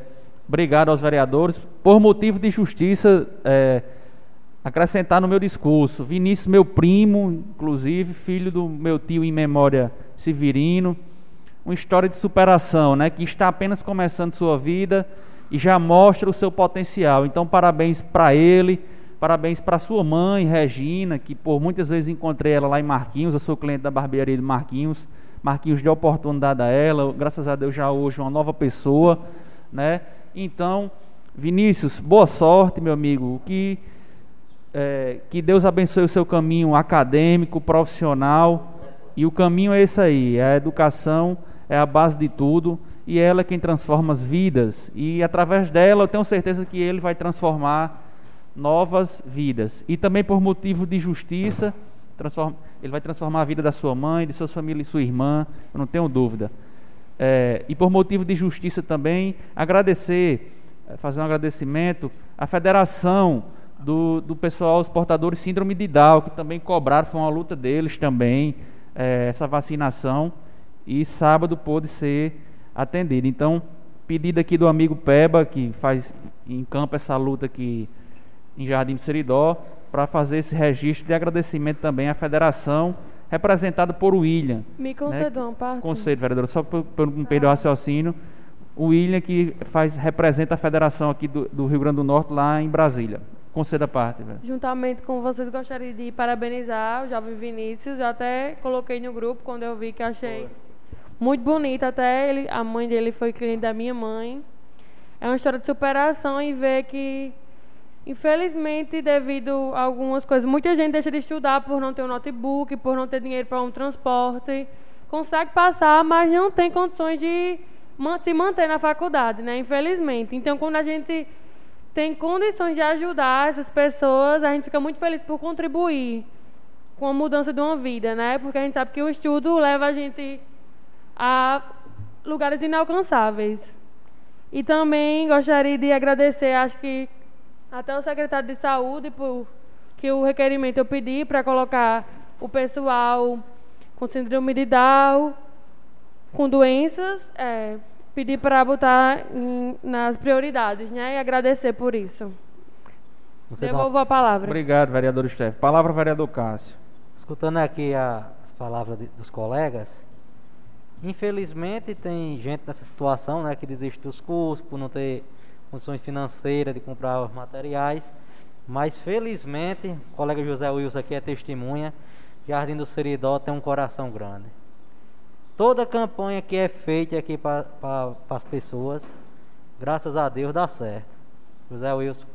obrigado aos vereadores. Por motivo de justiça, é, acrescentar no meu discurso, Vinícius, meu primo, inclusive, filho do meu tio em memória Severino, uma história de superação, né, que está apenas começando sua vida e já mostra o seu potencial. Então, parabéns para ele, parabéns para sua mãe, Regina, que por muitas vezes encontrei ela lá em Marquinhos, eu sou cliente da barbearia de Marquinhos. Marquinhos deu oportunidade a ela, graças a Deus já hoje uma nova pessoa, né? Então, Vinícius, boa sorte, meu amigo. Que é, que Deus abençoe o seu caminho acadêmico, profissional. E o caminho é esse aí: a educação é a base de tudo e ela é quem transforma as vidas. E através dela, eu tenho certeza que ele vai transformar novas vidas. E também por motivo de justiça, ele vai transformar a vida da sua mãe, de suas famílias e sua irmã, eu não tenho dúvida. É, e por motivo de justiça também, agradecer, eh, fazer um agradecimento à federação do, do pessoal, os portadores de síndrome de Down, que também cobraram, foi uma luta deles também, eh, essa vacinação, e sábado pôde ser atendido. Então, pedido aqui do amigo Peba, que faz em campo essa luta aqui em Jardim do Seridó, para fazer esse registro de agradecimento também à federação, representada por William. Me conceda uma parte. Conselho, vereador, só para não perder o raciocínio. O William que faz, representa a federação aqui do, do Rio Grande do Norte, lá em Brasília. Conceda a parte, velho. Juntamente com vocês, gostaria de parabenizar o jovem Vinícius. Eu até coloquei no grupo quando eu vi que achei muito bonito. Até ele, a mãe dele foi cliente da minha mãe. É uma história de superação e ver que, infelizmente, devido a algumas coisas, muita gente deixa de estudar por não ter um notebook, por não ter dinheiro para um transporte. Consegue passar, mas não tem condições de se manter na faculdade, né? Infelizmente. Então, quando a gente tem condições de ajudar essas pessoas, a gente fica muito feliz por contribuir com a mudança de uma vida, né? Porque a gente sabe que o estudo leva a gente a lugares inalcançáveis. E também gostaria de agradecer, acho que até o secretário de saúde por que o requerimento eu pedi para colocar o pessoal com síndrome de Down, com doenças, é, pedir para botar em- nas prioridades, né? E agradecer por isso. Você dá Devolvo a palavra. Obrigado, vereador Steph. Palavra, vereador Cássio. Escutando aqui a- as palavras de- dos colegas, infelizmente tem gente nessa situação, né, que desiste dos cursos por não ter condições financeiras de comprar os materiais, mas felizmente, o colega José Wilson aqui é testemunha, Jardim do Seridó tem um coração grande. Toda campanha que é feita aqui para as pessoas, graças a Deus dá certo. José Wilson,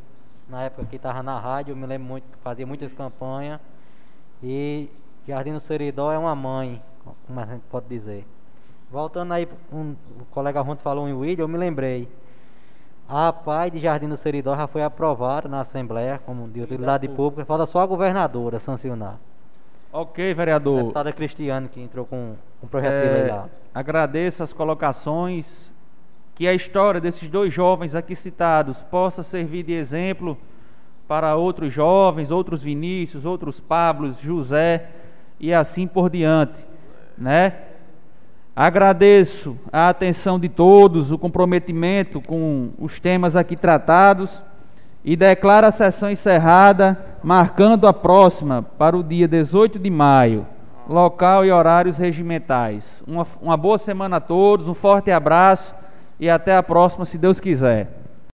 na época que estava na rádio, eu me lembro muito que fazia muitas campanhas. E Jardim do Seridó é uma mãe, como a gente pode dizer. Voltando aí, um, o colega Ronto falou em William, eu me lembrei. A PAI de Jardim do Seridó já foi aprovada na Assembleia como de utilidade pública, falta só a governadora sancionar. Ok, A vereador. deputada Cristiane que entrou com um projeto de lei É, lá. agradeço as colocações. Que a história desses dois jovens aqui citados possa servir de exemplo para outros jovens, outros Vinícius, outros Pablos, José e assim por diante, né? Agradeço a atenção de todos, o comprometimento com os temas aqui tratados e declaro a sessão encerrada, marcando a próxima para o dia 18 de maio, local e horários regimentais. Uma, uma boa semana a todos, um forte abraço e até a próxima, se Deus quiser.